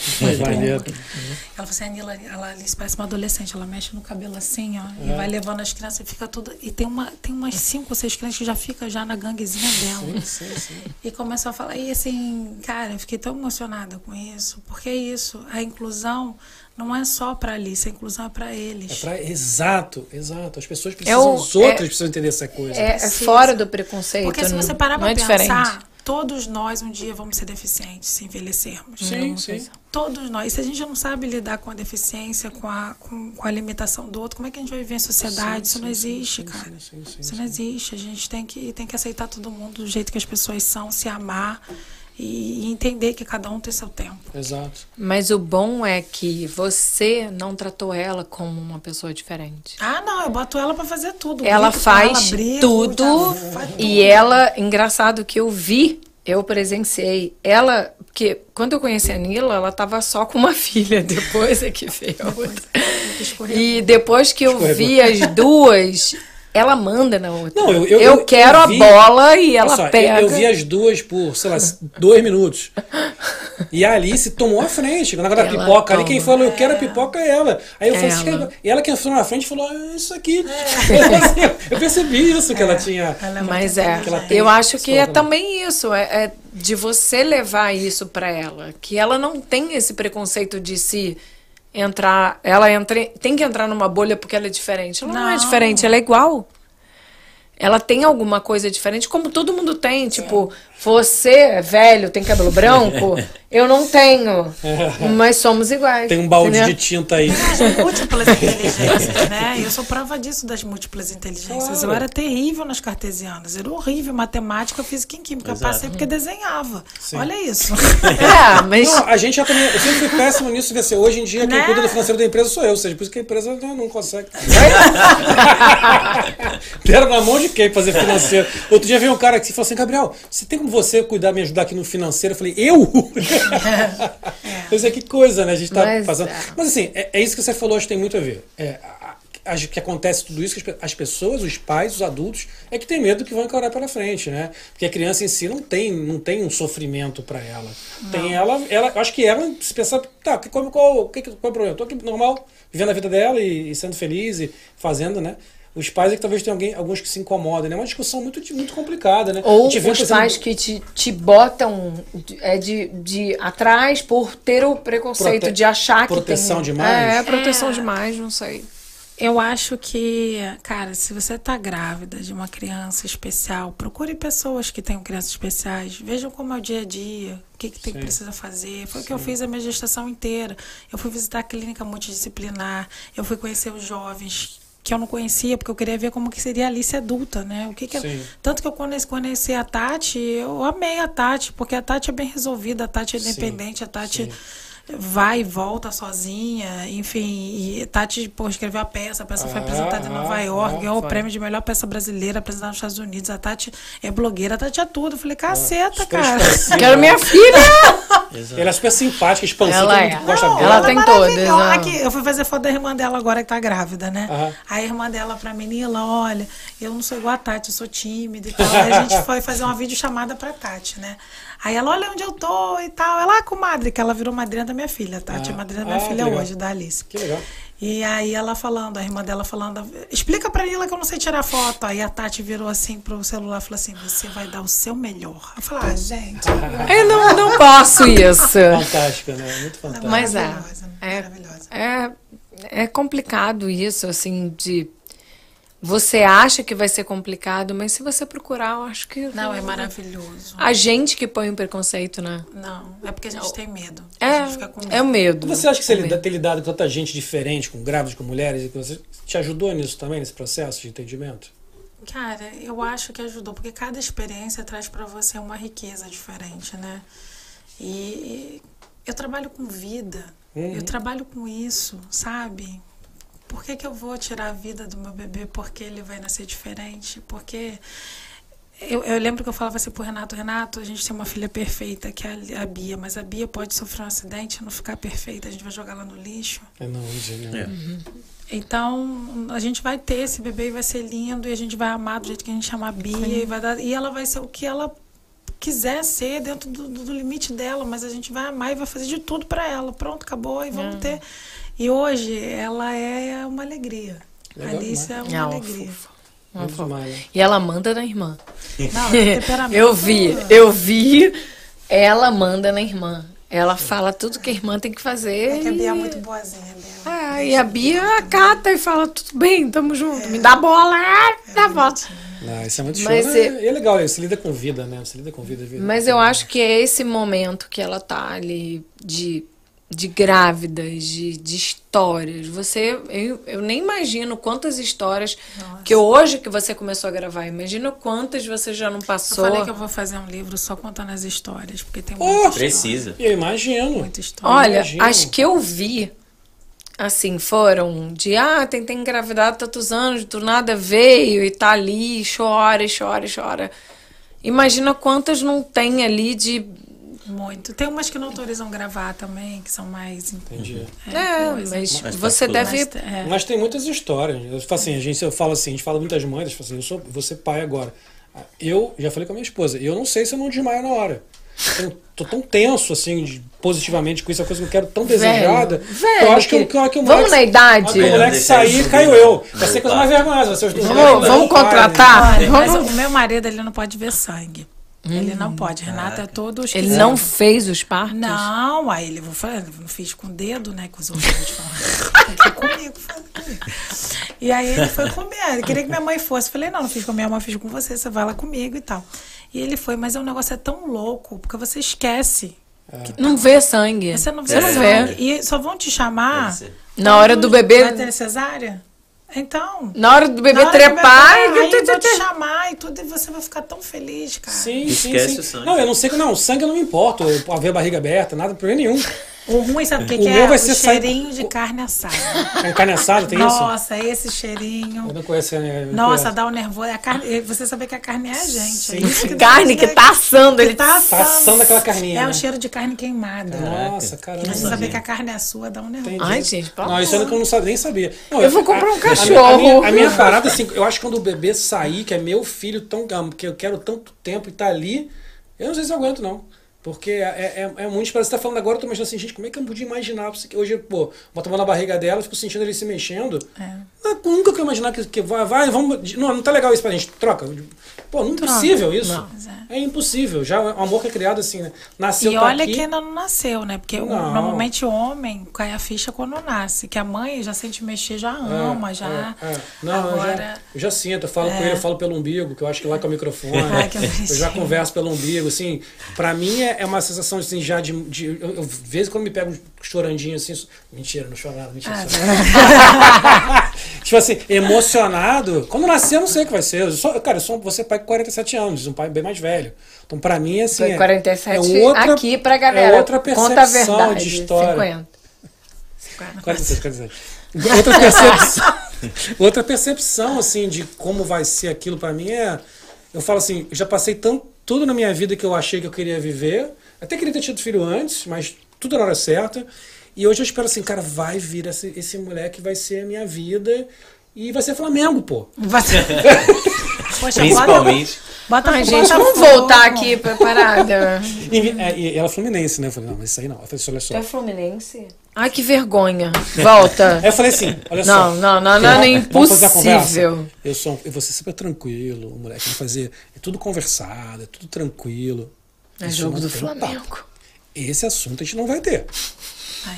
falou assim, a Nila, ela, Alice parece uma adolescente, ela mexe no cabelo assim, ó, e vai levando as crianças e fica tudo. E tem, uma, tem umas cinco ou seis crianças que já ficam já na ganguezinha dela. Sim, sim. E começou a falar, e assim, cara, eu fiquei tão emocionada com isso, porque é isso, a inclusão não é só para Alice, a inclusão é para É eles. pra, exato, exato. As pessoas precisam, o- os outros é- precisam entender essa coisa. É, é fora do preconceito. Porque se você parar para é pensar, diferente. todos nós um dia vamos ser deficientes se envelhecermos. Sim, sim. Todos nós. E se a gente não sabe lidar com a deficiência, com a, com, com a limitação do outro, como é que a gente vai viver em sociedade? Sim, Isso não sim, existe, sim, cara. sim, sim, sim, Isso sim. não existe. A gente tem que, tem que aceitar todo mundo do jeito que as pessoas são, se amar e, entender que cada um tem seu tempo. Exato. Mas o bom é que você não tratou ela como uma pessoa diferente. Ah, não, eu boto ela pra fazer tudo. Ela faz ela, brigo, tudo tá, faz e tudo. ela, engraçado que eu vi, eu presenciei. Ela, porque quando eu conheci a Nila, ela tava só com uma filha, depois é que veio a outra. E depois que eu vi as duas, ela manda na outra. Não, eu- eu- eu- quero eu vi- a bola e ela só, pega. Eu, vi as duas por, sei lá, dois minutos. E a Alice tomou a frente. Na hora da Ela pipoca ali, quem toma. falou, eu quero a pipoca é ela. Aí eu falei assim, Ela. e ela que entrou na frente falou, ah, isso aqui. eu percebi isso, que ela tinha. Ela é Mas é, que ela tem eu acho que é também isso, é, é de você levar isso pra ela, que ela não tem esse preconceito de se entrar, ela entra, tem que entrar numa bolha porque ela é diferente. Ela não, é Não. diferente, ela é igual. Ela tem alguma coisa diferente, como todo mundo tem. Tipo, você é velho, tem cabelo branco, eu não tenho. Mas somos iguais. Tem um balde entendeu? de tinta aí. As múltiplas inteligências, né? Eu sou prova disso das múltiplas inteligências. Claro. Eu era terrível nas cartesianas, era horrível matemática, física e química. Eu Exato. passei porque desenhava. Sim. Olha isso. É, mas Não, a gente já também. Eu sempre fui péssimo nisso. Dizer, hoje em dia, quem Né? cuida do financeiro da empresa sou eu. Ou seja, por isso que a empresa não, não consegue. Deram na mão de quem fazer financeiro? Outro dia veio um cara que falou assim: Gabriel, você tem como você cuidar, me ajudar aqui no financeiro? Eu falei: Eu? Mas é que coisa, né? A gente tá Mas, fazendo. é. Mas assim, é, é isso que você falou, acho que tem muito a ver. É, a- a- que acontece tudo isso, que as as pessoas, os pais, os adultos, é que tem medo que vão encarar pela frente, né? Porque a criança em si não tem, não tem um sofrimento para ela. Tem ela, ela, acho que ela se pensar, tá, qual, qual, que- qual é o problema? Eu tô aqui normal, vivendo a vida dela e, e sendo feliz e fazendo, né? Os pais é que talvez tenham alguém, alguns que se incomodem, né? É uma discussão muito, muito complicada, né? Ou os pais que te, te botam de- é de, de atrás por ter o preconceito Prote- de achar que proteção tem... demais? É, proteção É. demais, não sei. Eu acho que, cara, se você tá grávida de uma criança especial, procure pessoas que tenham crianças especiais, vejam como é o dia a dia, o que, que tem que Sim. precisa fazer. Foi o que eu fiz a minha gestação inteira. Eu fui visitar a clínica multidisciplinar, eu fui conhecer os jovens que eu não conhecia, porque eu queria ver como que seria a Alice adulta, né? O que que Sim. Tanto que eu conheci, conheci a Tati, eu amei a Tati, porque a Tati é bem resolvida, a Tati é Sim, independente, a Tati sim. Vai e volta sozinha, enfim, e Tati pô, escreveu a peça, a peça foi Ah, apresentada em Nova ah, York, ah, ganhou o prêmio de melhor peça brasileira, apresentada nos Estados Unidos, a Tati é blogueira, a Tati é tudo. Eu falei, caceta, super cara. Quero minha filha! Ela é super simpática, expansiva, Ela é. gosta Não, dela. ela tem é todas, maravilhosa. né? Aqui, eu fui fazer foto da irmã dela agora que tá grávida, né? Aí a irmã dela pra menina, olha, eu não sou igual a Tati, eu sou tímida e tal. Aí a gente foi fazer uma videochamada pra Tati, né? Aí ela, olha onde eu tô e tal. Ela, ah, comadre, que ela virou madrinha da minha filha, Tati. Ah. é madrinha da minha Ah, filha hoje, da Alice. Que legal. E aí ela falando, a irmã dela falando, explica pra Lila que eu não sei tirar foto. Aí a Tati virou assim pro celular e falou assim, você vai dar o seu melhor. Eu falei, ah, gente, Eu não, não posso isso. Fantástica, né? Muito fantástica. Mas é. maravilhosa, É, maravilhosa. é, é complicado isso, assim, de. Você acha que vai ser complicado, mas se você procurar, eu acho que. Não, é maravilhoso. A gente que põe o preconceito, né? Não, é porque a gente tem medo. A É, gente fica com medo. é o medo. Você acha que você É ter lidado com tanta gente diferente, com grávidos, com mulheres, e que você te ajudou nisso também, nesse processo de entendimento? Cara, eu acho que ajudou, porque cada experiência traz pra você uma riqueza diferente, né? E eu trabalho com vida, Uhum. eu trabalho com isso, sabe? Por que, que eu vou tirar a vida do meu bebê porque ele vai nascer diferente? Porque Eu, eu lembro que eu falava assim pro Renato, Renato, a gente tem uma filha perfeita, que é a, Bia, mas a Bia pode sofrer um acidente e não ficar perfeita, a gente vai jogar ela no lixo. É não, genial. É. Então, a gente vai ter esse bebê e vai ser lindo, e a gente vai amar do jeito que a gente chama a Bia, e, vai dar, e ela vai ser o que ela quiser ser dentro do, do- do limite dela, mas a gente vai amar e vai fazer de tudo pra ela. Pronto, acabou, e vamos ter. E hoje ela é uma alegria. Legal a Alice é uma É uma alegria. fofa. Demais, né? E ela manda na irmã. Não, temperamento. Eu vi, eu vi. Ela manda na irmã. Ela fala tudo que a irmã tem que fazer. É que a Bia é muito boazinha, Bia. Ah, e a Bia acata e fala, tudo bem, tamo junto. Me dá bola, é, dá bola. Não, isso é muito show. Mas né? é- E é legal, você lida com vida, né? Você lida com vida. vida Mas eu acho que é esse momento que ela tá ali de, de grávidas, de, de histórias. Você, eu, eu nem imagino quantas histórias que hoje que você começou a gravar, imagina quantas você já não Eu passou. falei que eu vou fazer um livro só contando as histórias, porque tem Oh! muita história. Precisa. Eu imagino. Muita história. Olha, imagino. as que eu vi, assim, foram de, ah, tentei engravidar tantos anos, do nada veio e tá ali, chora, e chora, e chora. Imagina quantas não tem ali de. Muito. Tem umas que não autorizam gravar também, que são mais. Entendi. É, coisa. mas Mais você deve. Mas, é, Mas tem muitas histórias. Eu falo assim, a gente, eu falo assim, a gente fala muitas mães, eu falo assim, eu sou, vou ser pai agora. Eu já falei com a minha esposa, eu não sei se eu não desmaio na hora. Eu tô tão tenso, assim, de- positivamente com isso, é uma coisa que eu quero tão desejada. velho, eu acho que, que- que, que, que o vamos moleque- na idade? o moleque sair, caiu eu. Vai ser coisa mais vergonhosa, vai ser os dois Vamos, vamos pai, contratar? Olha, mas o meu marido, ele não pode ver sangue. Ele não pode. Renato é todo Ele esquisito. não fez os partos? Não, aí ele vou falar, não fiz com o dedo, né? Com os falar. Foi comigo, foi comigo. E aí ele foi comigo. Ele queria que minha mãe fosse. Falei, não, não fiz com minha mãe, fiz com você, você vai lá comigo e tal. E ele foi, mas o negócio é tão louco, porque você esquece. Não vê sangue. Você não vê Você não sangue. vê. E só vão te chamar. Na hora do bebê. Vai ter cesárea? Então. Na hora do bebê trepar. bebê- e- aí vão te chamar e tudo, e você vai ficar tão feliz, cara. Sim, Esquece sim, sim. o sangue. Não, eu não sei que não, o sangue eu não me importo. Eu ver a barriga aberta, nada, problema nenhum. O ruim, sabe o que, O que é? vai O ser sair- cheirinho de carne assada. É carne assada, tem isso? Nossa, esse cheirinho. Eu não conheço. né, eu não Nossa, conheço. dá um nervoso. É a carne, você saber que a carne é a gente. Sim. É isso que Carne que tá assando. Ele tá assando. Tá assando aquela carninha, É né? o cheiro de carne queimada. Nossa, caramba. Mas você saber que a carne é sua dá um nervoso. Entendi. Ai, gente, pelo Não, isso é que eu não sabia, nem sabia. Não, Eu vou comprar um a- cachorro. A, minha, a minha parada, assim, eu acho que quando o bebê sair, que é meu filho, tão, que eu quero tanto tempo e tá ali, eu não sei se eu aguento, não. Porque é, é, é muito esperado. Você tá falando agora, eu tô imaginando assim, gente, como é que eu podia imaginar? Porque Hoje, pô, bota a mão na barriga dela, eu fico sentindo ele se mexendo. É. Nunca que eu imaginar que, que vai, vai, vamos. Não, não tá legal isso pra gente. Troca. Pô, não é impossível isso. Não. É impossível. Já o amor que é criado assim, né? Nasceu E tá olha aqui. que ainda não nasceu, né? Porque o- normalmente o homem cai a ficha quando nasce. Que a mãe já sente mexer, já ama, É, já. é, é. Não, eu, Agora. já, eu já sinto, eu falo com É. ele, eu falo pelo umbigo, que eu acho que lá com o microfone. Eu já converso pelo umbigo, assim. Pra mim é, é uma sensação assim, já de. de eu, eu, vezes quando me pego chorandinho assim. Mentira, não choro nada, mentira. Ah, tipo assim, emocionado. Quando nascer, eu não sei o que vai ser. Eu sou, cara, eu sou você é pai com 47 anos, um pai bem mais velho. Então, pra mim, assim. Foi é- 47 é outra, aqui pra galera. É outra percepção Conta a verdade. de história. 50. 47, 47. Outra percepção, outra percepção, assim, de como vai ser aquilo pra mim é. Eu falo assim, eu já passei tanto, tudo na minha vida que eu achei que eu queria viver. Até queria ter tido filho antes, mas tudo na hora certa. E hoje eu espero assim, cara, vai vir esse, esse moleque, vai ser a minha vida. E vai ser Flamengo, pô. Vai ser- Poxa, Principalmente. Bota, bota Ai, gente, vamos Botafogo. voltar aqui pra parada. E, é, e ela é Fluminense, né? Eu falei, não, mas isso aí não. Eu falei, olha só. É Fluminense? Ai, que vergonha. Volta. Aí eu falei assim, olha só. Não, não, não, não, é Vamos impossível. Eu sou, eu vou ser super tranquilo, moleque vai fazer é tudo conversado, é tudo tranquilo. É Isso jogo não do Flamengo. papo. Esse assunto a gente não vai ter.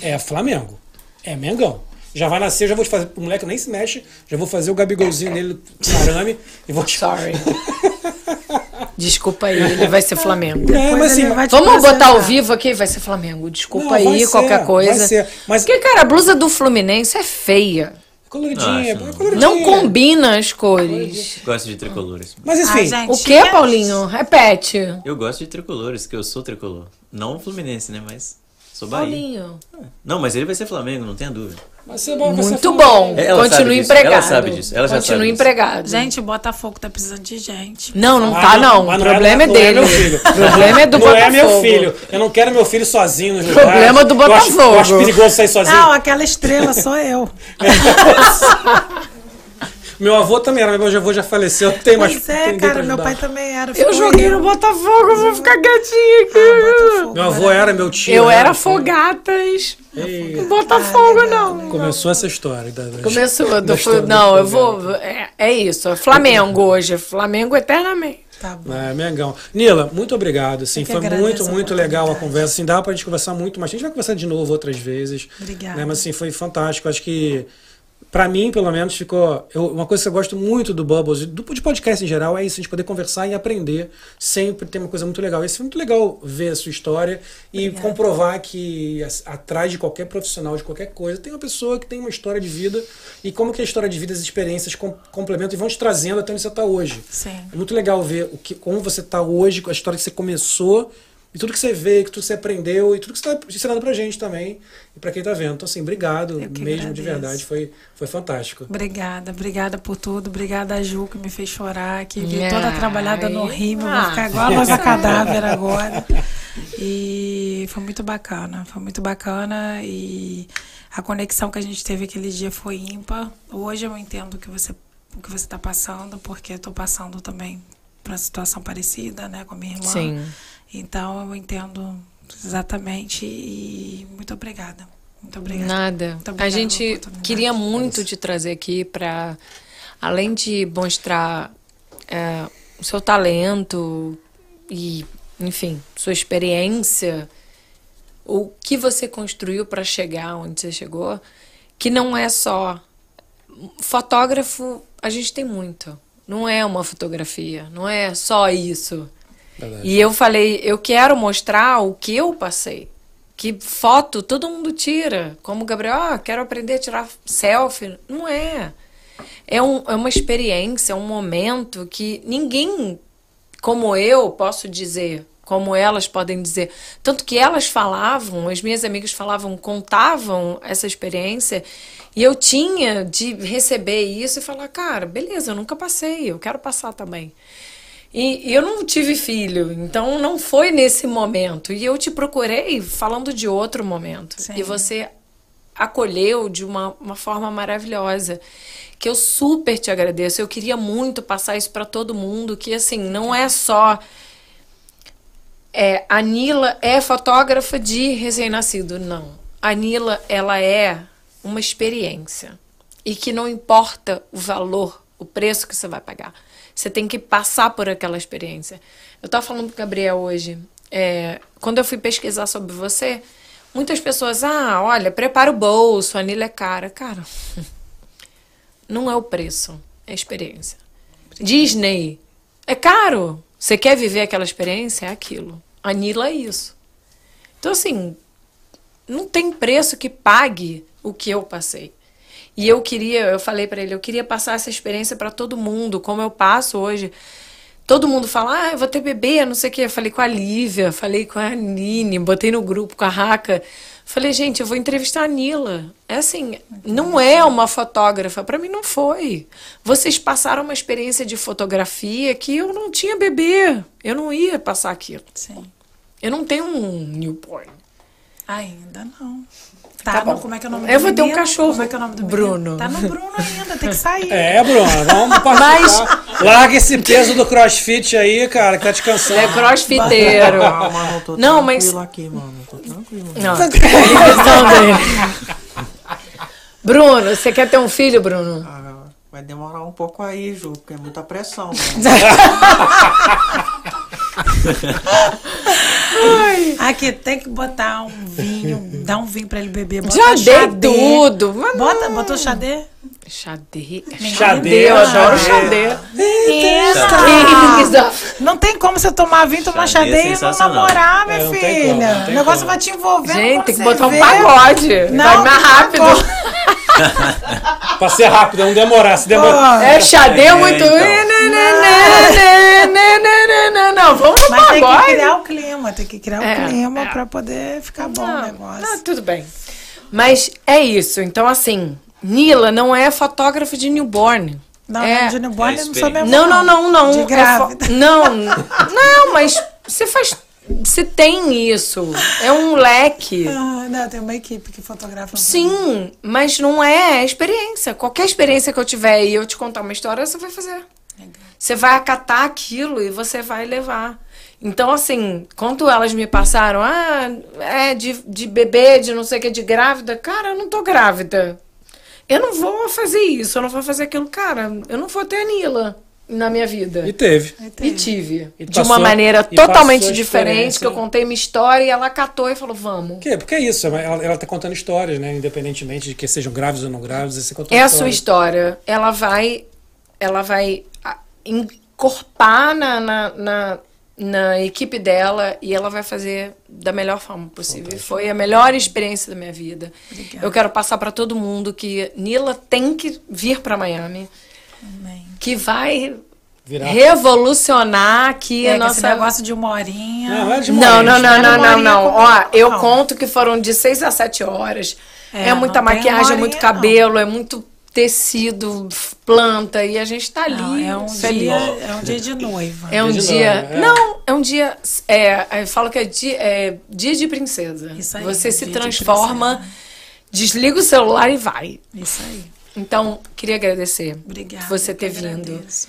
É Flamengo. É Mengão. Já vai nascer, eu já vou te fazer. O moleque nem se mexe, já vou fazer o Gabigolzinho nele no arame e vou te. Sorry. Desculpa aí, ele vai ser Flamengo. É, mas assim, Vamos botar ao vivo aqui, vai ser Flamengo. Desculpa Não, aí, ser, qualquer vai coisa. ser, mas- Porque, cara, a blusa do Fluminense é feia. coloridinha, Não, é coloridinha. Não combina as cores. Gosto de tricolores. Mas Ah, enfim, gente, O que, Paulinho? Repete. Eu gosto de tricolores, que eu sou tricolor. Não o Fluminense, né? Mas. Sou Bahia. Paulinho. Não, mas ele vai ser Flamengo, não tenha dúvida. Mas você vai- você Muito bom. Ela disso, empregado. ela sabe disso, ela já Continue sabe disso. empregado. Gente, Botafogo tá precisando de gente. Não, não Ah, tá, não. O problema é não é dele. meu filho. O problema é do não Botafogo. é meu filho. Eu não quero meu filho sozinho nos lugares. Problema do Eu acho- Eu acho, Botafogo. perigoso sair sozinho. Não, aquela estrela sou eu. Meu avô também era, mas meu avô já faleceu. Não tem mais Pois é, cara, meu pai também era. Eu joguei eu. no Botafogo, eu vou ficar quietinha aqui. Ah, Botafogo, Meu avô era meu tio. Eu né? era Fogatas. Não Botafogo, não. Começou essa história. Da, da- Começou. da Do, história do não, eu vou. É, é isso. é Flamengo hoje. Flamengo eternamente. Tá bom. É, Mengão. Nila, muito obrigado. Assim, foi muito, a muito legal a conversa. Assim, dá pra gente conversar muito, mas a gente vai conversar de novo outras vezes. Obrigada. Né? Mas assim, foi fantástico. Acho que, pra mim, pelo menos, ficou. eu- uma coisa que eu gosto muito do Bubbles, e do, de podcast em geral, é isso, a gente poder conversar e aprender. Sempre tem uma coisa muito legal. Esse foi muito legal ver a sua história e Obrigada. comprovar que as- atrás de qualquer profissional, de qualquer coisa, tem uma pessoa que tem uma história de vida e como que a história de vida, as experiências com- complementam e vão te trazendo até onde você está hoje. Sim. É muito legal ver o que, como você está hoje, com a história que você começou, e tudo que você vê, que tudo que você aprendeu, e tudo que você está ensinando pra gente também, e pra quem tá vendo. Então, assim, obrigado mesmo, de agradeço. verdade. Foi, foi fantástico. Obrigada, obrigada por tudo. Obrigada a Ju que me fez chorar, que vi Ai. toda trabalhada no rímel. Ah. Vou ficar igual a noiva cadáver agora. E foi muito bacana, foi muito bacana e a conexão que a gente teve aquele dia foi ímpar. Hoje eu entendo o que você o que você está passando, porque eu tô passando também por uma situação parecida, né, com a minha irmã. Sim. Então eu entendo exatamente e muito obrigada. Muito obrigada. Nada. Muito A obrigada gente pela oportunidade. queria muito te trazer aqui para, além de mostrar é, o seu talento e, enfim, sua experiência, o que você construiu para chegar onde você chegou, que não é só fotógrafo, a gente tem muito. Não é uma fotografia, não é só isso. Verdade. E eu falei, eu quero mostrar o que eu passei. Que foto todo mundo tira. Como o Gabriel, ah, quero aprender a tirar selfie. Não é. É, um, é uma experiência, é um momento que ninguém, como eu, posso dizer, como elas podem dizer. Tanto que elas falavam, as minhas amigas falavam, contavam essa experiência. E eu tinha de receber isso e falar, cara, beleza, eu nunca passei, eu quero passar também. E, e eu não tive filho, então não foi nesse momento. E eu te procurei falando de outro momento. Sim. E você acolheu de uma, uma forma maravilhosa. Que eu super te agradeço. Eu queria muito passar isso para todo mundo, que assim, não é só. É, a Nila é fotógrafa de recém-nascido. Não. A Nila, ela é uma experiência. E que não importa o valor, o preço que você vai pagar. Você tem que passar por aquela experiência. Eu estava falando com o Gabriel hoje. é, quando eu fui pesquisar sobre você, muitas pessoas, ah, olha, prepara o bolso, a Nila é cara. Cara, não é o preço, é a experiência. Disney é caro. Você quer viver aquela experiência? É aquilo. A Nila é isso. Então, assim, não tem preço que pague o que eu passei. E eu queria, eu falei pra ele, eu queria passar essa experiência pra todo mundo, como eu passo hoje. Todo mundo fala, ah, eu vou ter bebê, não sei o quê. Eu falei com a Lívia, falei com a Nini, botei no grupo com a Raca. Falei, gente, eu vou entrevistar a Nila. É assim, não é uma fotógrafa. Pra mim não foi. Vocês passaram uma experiência de fotografia que eu não tinha bebê. Eu não ia passar aquilo. Sim. Eu não tenho um newborn. Ainda não. Tá, Tá bom. no- como é que é o nome Eu do vou ter um cachorro, Como é que é o nome do Bruno. menino? Tá no Bruno ainda, tem que sair. É, Bruno, vamos participar. Larga esse peso do crossfit aí, cara, que tá te cansando. É crossfiteiro. Calma, não tô Não, mas- tranquilo aqui, mano. Tô tranquilo. Não, dele. Bruno, você quer ter um filho, Bruno? Ah, vai demorar um pouco aí, Ju, porque é muita pressão. Mano. Aqui, tem que botar um vinho, dar um vinho pra ele beber. Bota Já dei xadê. tudo. Mas Bota, botou xadê? Xadê. Xadê, eu adoro xadê. Não tem como você tomar vinho, tomar Xadê xadê, é e não namorar, minha É, não filha. como, o negócio como. vai te envolver. Gente, tem que botar um pagode. Não, Vai mais não rápido. Pra ser rápido, não demorar. Se demorar. É, xadê é É, muito. então. Não, vamos no Mas tem que criar o clima, tem que criar o É, clima é. pra poder ficar bom o Não, negócio. não, tudo bem. Mas é isso. Então, assim, Nila não é fotógrafo de newborn. Não, é... de newborn É não sou mesmo. Não, não, não, não. De É. Não, não, mas você faz. Você tem isso. É um leque. Ah, não, tem uma equipe que fotografa. Sim, mas não é experiência. Qualquer experiência que eu tiver e eu te contar uma história, você vai fazer. Você vai acatar aquilo e você vai levar. Então, assim, quando elas me passaram, ah, é de, de bebê, de não sei o que, de grávida, cara, eu não tô grávida. Eu não vou fazer isso, eu não vou fazer aquilo, cara. Eu não vou ter a Nila na minha vida. E teve. E tive. E de passou- uma maneira e totalmente diferente, que eu contei minha história e ela catou e falou, vamos. Quê? Porque é isso, ela, ela tá contando histórias, né? Independentemente de que sejam grávidos ou não grávidos, você conta É uma a sua história. Ela vai, ela vai encorpar na, na, na, na equipe dela e ela vai fazer da melhor forma possível. E Foi a melhor experiência da minha vida. Eu quero passar para todo mundo que Nila tem que vir para Miami, Amém. Que vai Virar. revolucionar aqui É, a que nossa esse negócio de uma horinha. Não, é de não, não, não, não, não, não. Ó, eu não. conto que foram de 6 a 7 horas. É, É, muita não maquiagem, é muito cabelo, é muito tecido, planta, e a gente tá ali Não, é um feliz. dia, é um dia de noiva. É um Dia de dia. noiva, é. Não, é um dia. É, eu falo que é dia, é dia de princesa. Isso aí, Você se dia de transforma, princesa. desliga o celular e vai. Isso aí. Então, queria agradecer Obrigada. você eu ter vindo. agradeço.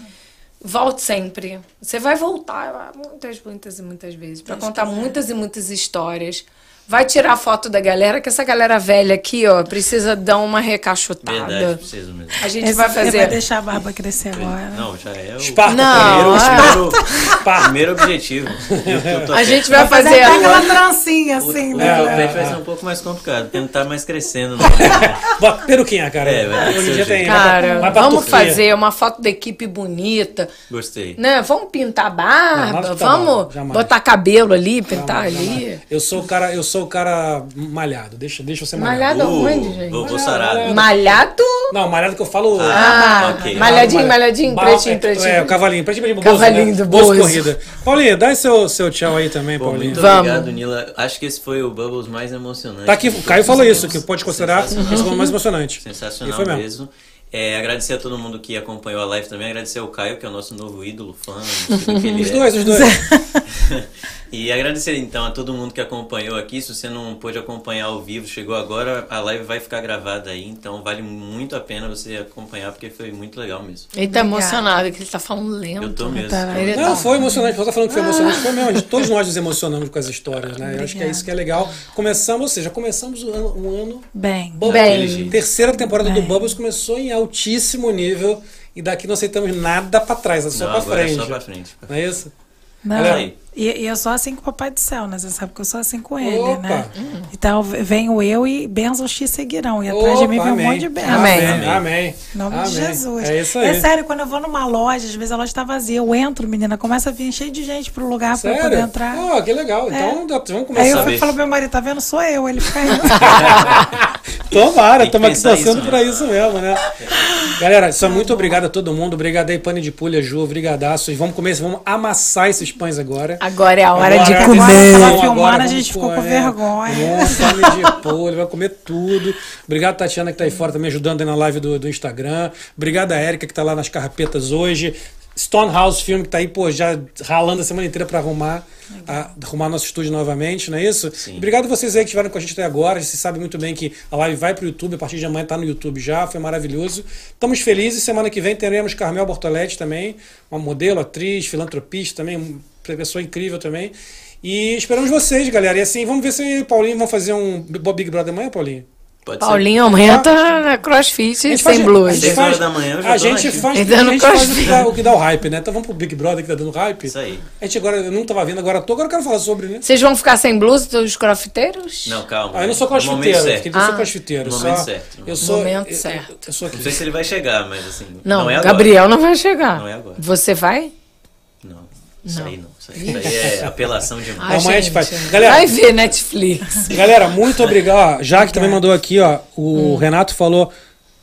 Volte sempre. Você vai voltar muitas, muitas e muitas vezes para contar quiser. muitas e muitas histórias. Vai tirar foto da galera, que essa galera velha aqui, ó, precisa dar uma recachutada. Verdade, preciso mesmo. A gente Esse vai Vai fazer. deixar a barba crescer agora. Não, já é o Esparta, Não, primeiro, é. primeiro, primeiro objetivo. Eu- eu A gente vai Fazer fazer. até aquela trancinha O, assim, o né? topete vai ser um pouco mais complicado, porque não tá mais crescendo. Não. Bota peruquinha, cara. É, vai Hoje em dia o tem. vai pra- Cara, vai vamos fazer uma foto da equipe bonita, Gostei. né? Vamos pintar Não, barba, de pintar vamos botar cabelo ali, pintar Jamais, ali. jamais. Eu sou o cara, eu sou o cara malhado. Deixa, deixa eu ser malhado. Malhado Uh, aonde, gente? Vou, vou sarado. Malhado? Não, malhado que eu falo. Ah, ok. malhadinho, malhadinho, Ba- pretinho, é, pretinho. É, o cavalinho, pretinho, pretinho, Cavalinho Bozo, né? do corrida. Paulinho, dá seu, seu tchau aí também, Paulinho. muito Vamos. obrigado, Nila. Acho que esse foi o Bubbles mais emocionante. Tá aqui, o Caio falou isso, que pode considerar esse mais emocionante. Sensacional mesmo. É, agradecer a todo mundo que acompanhou a live também. Agradecer ao Caio, que é o nosso novo ídolo, fã. Os é. dois, os dois. E agradecer então a todo mundo que acompanhou aqui. Se você não pôde acompanhar ao vivo, chegou agora, a live vai ficar gravada aí. Então vale muito a pena você acompanhar, porque foi muito legal mesmo. Ele tá Obrigada. emocionado, que ele tá falando lento. Eu tô mesmo. Tá. Ele Não, tá- foi emocionante. Você tá falando que foi emocionante. Foi mesmo. Todos nós nos emocionamos com as histórias, né? Eu acho que é isso que é legal. Começamos, ou seja, começamos o ano, um ano Bem. Bubbles. Bem. Terceira temporada do Bem. Bubbles começou em altíssimo nível. E daqui não aceitamos nada pra trás, é só pra agora é frente. só pra frente. Não é isso? Não, Olha aí. E, e eu sou assim com o Papai do Céu, né? Você sabe que eu sou assim com ele, Opa. né? Então venho eu e bênçãos te seguirão. E atrás de mim Opa, vem um amém. monte de bênçãos. Amém. Amém. Amém. Em nome Amém. de Jesus. É isso aí. É sério, quando eu vou numa loja, às vezes a loja tá vazia. Eu entro, menina, começa a vir cheio de gente pro lugar pra eu poder Sério? entrar. Oh, que legal. Então, vamos Aí começar. eu saber. fui falar pro meu marido, tá vendo? Sou eu. Ele fica rindo. Tomara, Tem que estamos aqui pensar torcendo isso, pra né? isso mesmo, né? Galera, só muito obrigado a todo mundo. Obrigado aí, Pane de Pulha, Ju. Obrigadaço. E vamos começar, vamos amassar esses pães agora. Agora é a hora Agora, de atenção, comer. Tava agora filmando, a gente ficou com vergonha. Um pane de polho, vai comer tudo. Obrigado, Tatiana, que tá aí fora também ajudando aí na live do, do Instagram. Obrigado a Érica, que tá lá nas carrapetas hoje. Stonehouse Filme, que tá aí, pô, já ralando a semana inteira pra arrumar, a- arrumar nosso estúdio novamente, não é isso? Sim. Obrigado a vocês aí que estiveram com a gente até agora. Você sabe muito bem que a live vai pro YouTube, a partir de amanhã tá no YouTube já, foi maravilhoso. Estamos felizes. Semana que vem teremos Carmel Bortoletti também, uma modelo, atriz, filantropista também, pessoa incrível também. E esperamos vocês, galera. E assim, vamos ver se o Paulinho vão fazer um Big Brother amanhã, Paulinho? Pode ser. Paulinho aumenta na crossfit A gente sem faz- blusa. a gente Seis faz- horas da manhã a gente faz, a gente faz o, crossfit. que dá, o que dá o hype, né? Então vamos pro Big Brother que tá dando hype. Isso aí. A gente agora, eu não tava vendo, agora tô, agora eu quero falar sobre, né? Vocês vão ficar sem blusa, os crossfiteiros? Não, calma. Ah, eu não sou No momento crossfiteiro, eu sou Ah. crossfiteiro. No só- momento certo. Eu sou, Momento eu- certo. Eu, eu sou aqui. Não sei se ele vai chegar, mas assim. Não, Não, é agora. Gabriel não vai chegar. Não é agora. Você vai? Não. Isso aí não. Isso aí, isso aí é apelação demais. Ai, Amanhã a gente faz. Galera- Vai ver Netflix. Galera, muito obrigado. Ó, Jaque também mandou aqui, ó. O Renato falou.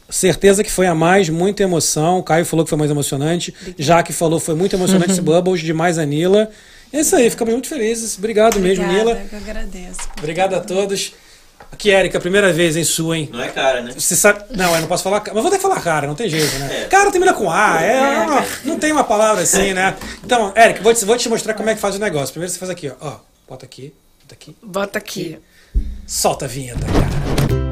Certeza que foi a mais, muita emoção. O Caio falou que foi mais emocionante. Jaque falou foi muito emocionante esse Bubbles, demais a Nila. É isso aí, ficamos muito felizes. Obrigado mesmo, Obrigada, Nila. eu que agradeço. Obrigado a todos. Aqui, Érica, primeira vez em sua, hein? Não é cara, né? Você sabe. Não, eu não posso falar. ca- Mas vou ter que falar cara, não tem jeito, né? É. Cara termina com A, é, não, não tem uma palavra assim, né? Então, Érica, vou te, vou te mostrar como é que faz o negócio. Primeiro você faz aqui, ó. ó bota aqui, bota aqui. Bota aqui. Solta a vinheta, cara.